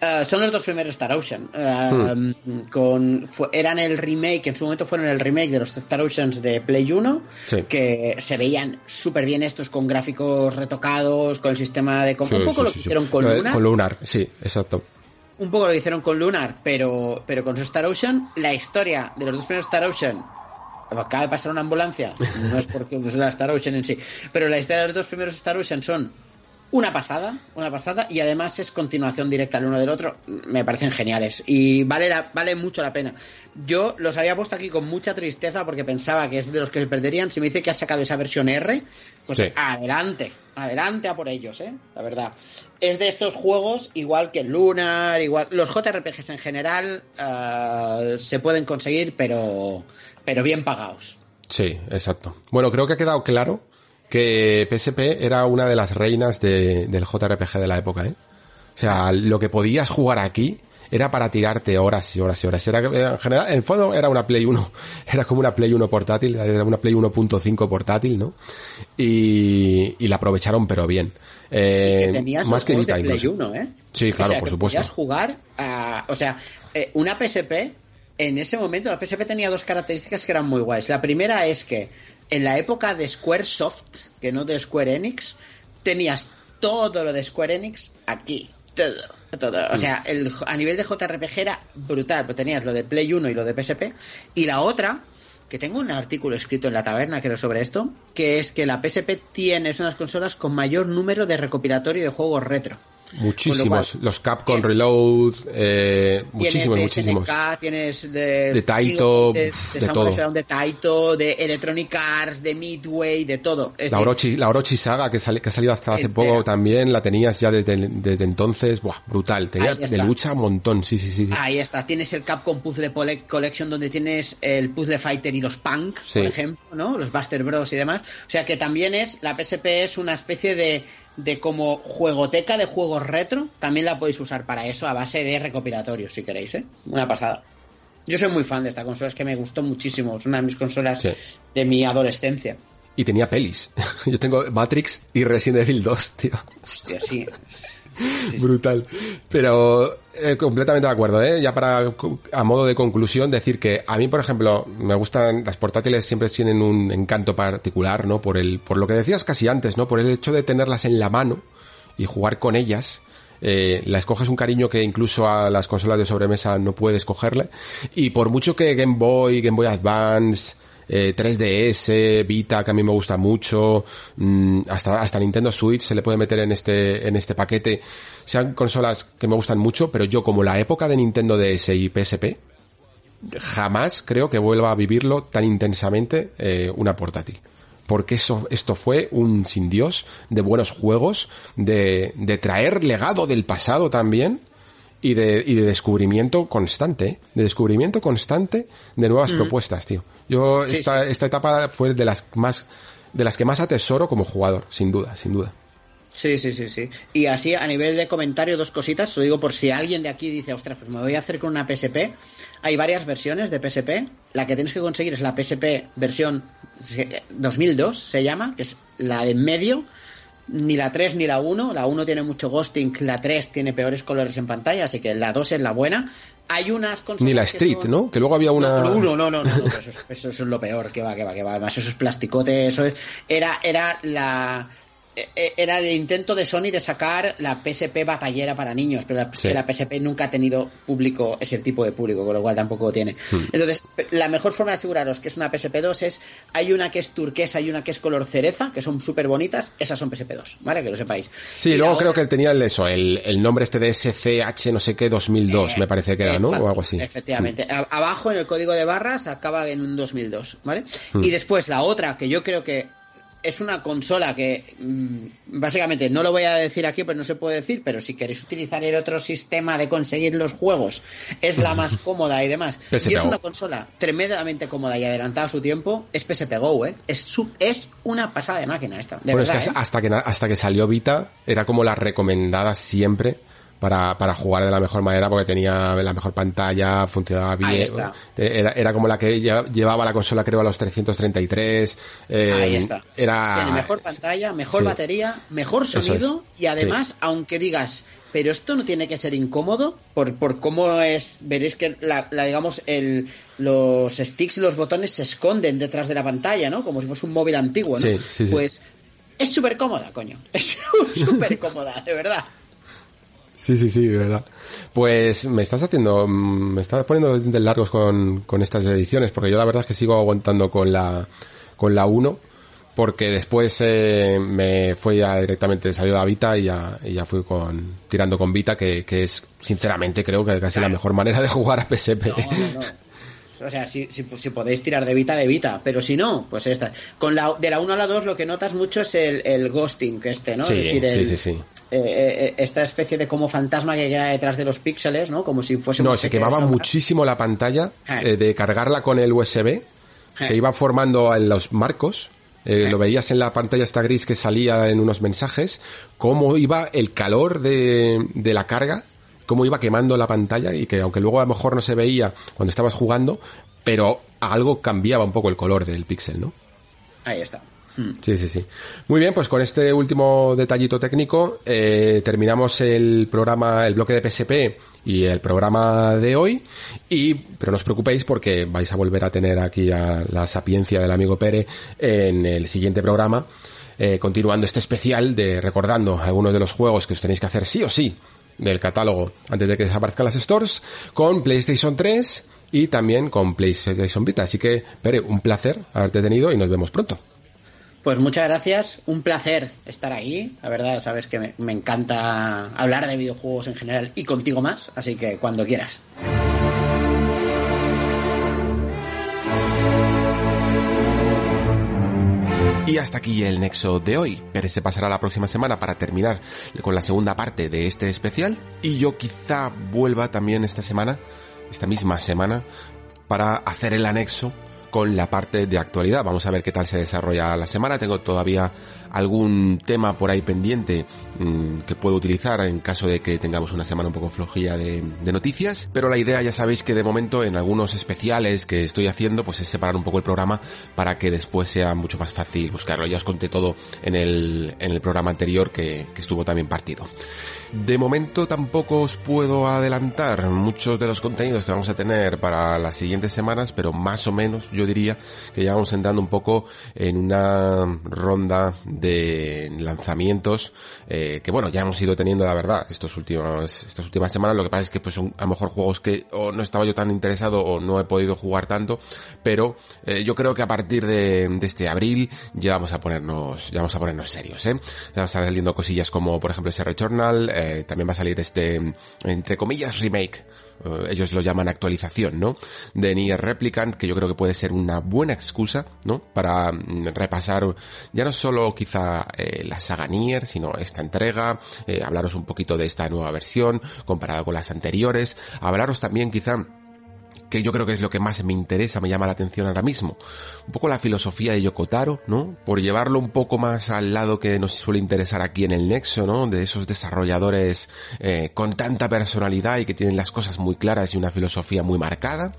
Eh, son los dos primeros Star Ocean. Eh, Hmm. con, fue- eran el remake, en su momento fueron el remake de los Star Oceans de Play 1, Sí. que se veían súper bien estos con gráficos retocados, con el sistema de... Sí, un poco sí, lo sí, que sí. hicieron con Lo de- Luna. Con Lunar, sí, exacto. un poco lo que hicieron con Lunar, pero, pero con su Star Ocean, la historia de los dos primeros Star Ocean. Acaba de pasar una ambulancia, no es porque es la Star Ocean en sí, pero la historia de los dos primeros Star Ocean son una pasada, una pasada, y además es continuación directa el uno del otro. Me parecen geniales y vale, la- vale mucho la pena. Yo los había puesto aquí con mucha tristeza porque pensaba que es de los que se perderían. Si me dice que ha sacado esa versión R, pues Sí. adelante, adelante a por ellos, ¿eh? La verdad. Es de estos juegos, igual que Lunar, igual. Los JRPGs en general eh, se pueden conseguir, pero, pero bien pagados. Sí, exacto. Bueno, creo que ha quedado claro que PSP era una de las reinas de- del JRPG de la época, ¿eh? O sea, lo que podías jugar aquí era para tirarte horas y horas y horas. Era, en general, en fondo era una Play 1, era como una Play 1 portátil, era una Play 1.5 portátil, ¿no? Y, y la aprovecharon pero bien. Eh, que tenías más que Vita de Play incluso. 1, ¿eh? Sí, claro, O sea, por que supuesto. Podías jugar a. O sea, eh, una PSP, en ese momento, la PSP tenía dos características que eran muy guays. La primera es que en la época de Squaresoft, que no de Square Enix, tenías todo lo de Square Enix aquí. Todo, todo. O sea, a nivel de JRPG era brutal, pero tenías lo de Play 1 y lo de PSP. Y la otra, que tengo un artículo escrito en la taberna, creo, sobre esto, que es que la PSP tiene, es una de las consolas con mayor número de recopilatorio de juegos retro. Muchísimos. Lo Los Capcom Bien. Reload, eh, muchísimos, de muchísimos. SNK, tienes de, De Taito, de, todo. De Taito, de Electronic Arts, de Midway, de todo. Es La Orochi, la Orochi Saga que, sali- que ha salido hasta hace Entera. poco también, la tenías ya desde, desde entonces, buah, brutal, tenía de lucha un montón, sí, sí, sí. sí. Ahí está, tienes el Capcom Puzzle Collection donde tienes el Puzzle Fighter y los Punk, Sí. por ejemplo, ¿no? Los Buster Bros y demás. O sea que también es, la PSP es una especie de, de como juegoteca de juegos retro. También la podéis usar para eso a base de recopilatorios, si queréis, ¿eh? Una pasada. Yo soy muy fan de esta consola, es que me gustó muchísimo. Es una de mis consolas Sí. de mi adolescencia. Y tenía pelis. Yo tengo Matrix y Resident Evil 2, tío. Hostia, sí. Brutal. Pero eh, completamente de acuerdo, ¿eh? Ya para, a modo de conclusión, decir que a mí, por ejemplo, me gustan, las portátiles siempre tienen un encanto particular, ¿no? Por el, por lo que decías casi antes, ¿no? Por el hecho de tenerlas en la mano y jugar con ellas. Eh, la escoges un cariño que incluso a las consolas de sobremesa no puedes cogerle. Y por mucho que Game Boy, Game Boy Advance, eh, 3DS, Vita, que a mí me gusta mucho, mm, hasta, hasta Nintendo Switch se le puede meter en este, en este paquete. Sean consolas que me gustan mucho, pero yo como la época de Nintendo DS y PSP, jamás creo que vuelva a vivirlo tan intensamente eh, una portátil. porque eso, esto fue un sin Dios de buenos juegos, de, de traer legado del pasado también, y de, y de descubrimiento constante, ¿eh? de descubrimiento constante de nuevas propuestas, tío. Yo esta, esta etapa fue de las más, de las que más atesoro como jugador, sin duda, sin duda. Sí, sí, sí, sí. Y así a nivel de comentario, dos cositas. Lo digo por si alguien de aquí dice, ostras, pues me voy a hacer con una PSP. Hay varias versiones de PSP. La que tienes que conseguir es la PSP versión 2002, se llama, que es la de en medio. Ni la 3 ni la 1. La 1 tiene mucho ghosting, la 3 tiene peores colores en pantalla, así que la 2 es la buena. Hay unas Ni la Street, son- ¿no? Que luego había una... no, no, no, no, no, no, eso, es, eso es lo peor, que va, que va, que va. Además, eso es plasticote, eso es. Era, era la. Eh, Era el intento de Sony de sacar la PSP batallera para niños, pero la, Sí. que la PSP nunca ha tenido público, ese tipo de público, con lo cual tampoco tiene. Hmm. Entonces, la mejor forma de aseguraros que es una PSP2 es, hay una que es turquesa y una que es color cereza, que son súper bonitas, esas son PSP2, ¿vale? Que lo sepáis. Sí, Y luego creo otra- que tenía el, eso, el, el nombre este de SCH no sé qué 2002, me parece que era, ¿no? Exacto, O algo así. Efectivamente. A- Abajo en el código de barras acaba en un 2002, ¿vale? Hmm. Y después la otra, que yo creo que es una consola que mm, básicamente no lo voy a decir aquí, pues no se puede decir, pero si queréis utilizar el otro sistema de conseguir los juegos, es la más cómoda y demás. Y es una consola tremendamente cómoda y adelantada a su tiempo, es PSP Go, ¿eh? Es, su- es una pasada de máquina esta, de bueno, es que ¿eh? hasta que, hasta que salió Vita era como la recomendada siempre para, para jugar de la mejor manera porque tenía la mejor pantalla, funcionaba bien. Ahí está. Era, era como la que lle- llevaba la consola creo a los 333. eh, Ahí está. Era... Tiene mejor pantalla, mejor Sí. batería, mejor sonido es. y además, aunque digas, pero esto no tiene que ser incómodo por, por cómo es, veréis que la, la, digamos el los sticks y los botones se esconden detrás de la pantalla, ¿no? Como si fuese un móvil antiguo, ¿no? Sí, sí, sí. Pues es súper cómoda, coño. Es súper cómoda, de verdad. Sí, sí, sí, de verdad. Pues me estás haciendo, mm, me estás poniendo de largos con, con estas ediciones, porque yo la verdad es que sigo aguantando con la, con la 1, porque después eh, me fue ya directamente, salió la Vita y ya, y ya fui con, tirando con Vita, que, que es, sinceramente, creo que casi la mejor manera de jugar a PSP. No, no, no. O sea, si, si, si podéis tirar de Vita, de Vita. Pero si no, pues esta. Con la, de la 1 a la 2 lo que notas mucho es el, el ghosting que este, ¿no? Sí, es decir, sí, el- sí, sí. eh, eh, esta especie de como fantasma que queda detrás de los píxeles, ¿no? Como si fuese No, se quemaba muchísimo la pantalla Eh. eh, de cargarla con el USB. Se Eh. iba formando en los marcos. eh, Eh. Lo veías en la pantalla esta gris que salía en unos mensajes. Cómo iba el calor de, de la carga. Cómo iba quemando la pantalla y que aunque luego a lo mejor no se veía cuando estabas jugando, pero algo cambiaba un poco el color del píxel, ¿no? Ahí está. Mm. Sí, sí, sí. Muy bien, pues con este último detallito técnico eh, terminamos el programa, el bloque de PSP y el programa de hoy. Y, pero no os preocupéis porque vais a volver a tener aquí a la sapiencia del amigo Pere en el siguiente programa, eh, continuando este especial de recordando algunos de los juegos que os tenéis que hacer sí o sí del catálogo antes de que desaparezcan las stores con PlayStation 3 y también con PlayStation Vita. Así que, Pere, un placer haberte tenido y nos vemos pronto. Pues muchas gracias, un placer estar aquí. La verdad, sabes que me, me encanta hablar de videojuegos en general y contigo más, así que cuando quieras. Y hasta aquí el nexo de hoy. Pérez se pasará la próxima semana para terminar con la segunda parte de este especial. Y yo quizá vuelva también esta semana, esta misma semana, para hacer el anexo con la parte de actualidad. Vamos a ver qué tal se desarrolla la semana. Tengo todavía algún tema por ahí pendiente mmm, que puedo utilizar en caso de que tengamos una semana un poco flojilla de, de, noticias. Pero la idea ya sabéis que de momento en algunos especiales que estoy haciendo pues es separar un poco el programa para que después sea mucho más fácil buscarlo. Ya os conté todo en el, en el programa anterior que, que estuvo también partido. De momento tampoco os puedo adelantar muchos de los contenidos que vamos a tener para las siguientes semanas, pero más o menos yo diría que ya vamos entrando un poco en una ronda de lanzamientos eh, que bueno ya hemos ido teniendo la verdad estos últimos estas últimas semanas. Lo que pasa es que pues son a lo mejor juegos que o no estaba yo tan interesado o no he podido jugar tanto. Pero eh, yo creo que a partir de, de, este abril ya vamos a ponernos ya vamos a ponernos serios eh ya van saliendo cosillas como por ejemplo ese Returnal eh, también va a salir este, entre comillas, remake eh, ellos lo llaman actualización, ¿no? De Nier Replicant, que yo creo que puede ser una buena excusa, ¿no? Para mm, repasar ya no solo quizá eh, la saga Nier, sino esta entrega, eh, hablaros un poquito de esta nueva versión comparada con las anteriores, hablaros también quizá que yo creo que es lo que más me interesa, me llama la atención ahora mismo. Un poco la filosofía de Yokotaro, ¿no? Por llevarlo un poco más al lado que nos suele interesar aquí en el Nexo, ¿no? De esos desarrolladores eh, con tanta personalidad y que tienen las cosas muy claras y una filosofía muy marcada.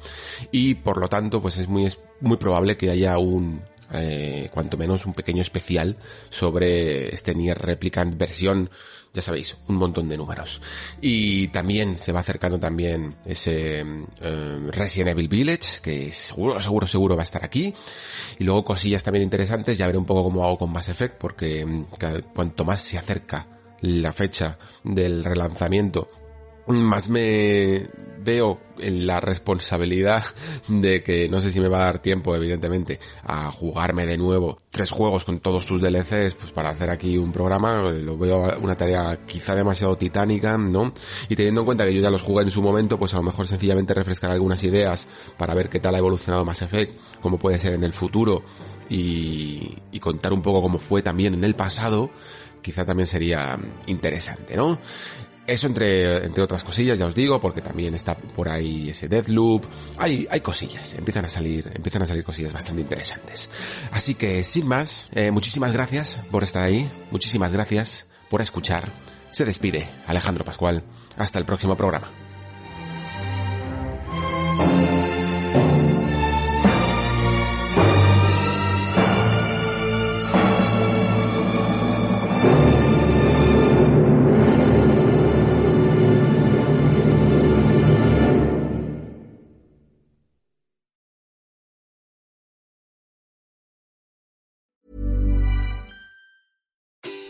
Y por lo tanto, pues es muy, muy probable que haya un, eh, cuanto menos un pequeño especial sobre este Nier Replicant versión, ya sabéis, un montón de números. Y también se va acercando también ese eh, Resident Evil Village, que seguro, seguro, seguro va a estar aquí. Y luego cosillas también interesantes, ya veré un poco cómo hago con Mass Effect, porque mm, cuanto más se acerca la fecha del relanzamiento, más me veo en la responsabilidad de que no sé si me va a dar tiempo, evidentemente, a jugarme de nuevo tres juegos con todos sus DLCs, pues para hacer aquí un programa, lo veo una tarea quizá demasiado titánica, ¿no? Y teniendo en cuenta que yo ya los jugué en su momento, pues a lo mejor sencillamente refrescar algunas ideas para ver qué tal ha evolucionado Mass Effect, cómo puede ser en el futuro y, y contar un poco cómo fue también en el pasado, quizá también sería interesante, ¿no? Eso entre, entre otras cosillas, ya os digo, porque también está por ahí ese Deathloop. Hay, hay cosillas, empiezan a salir, empiezan a salir cosillas bastante interesantes. Así que, sin más, eh, muchísimas gracias por estar ahí, muchísimas gracias por escuchar. Se despide Alejandro Pascual. Hasta el próximo programa.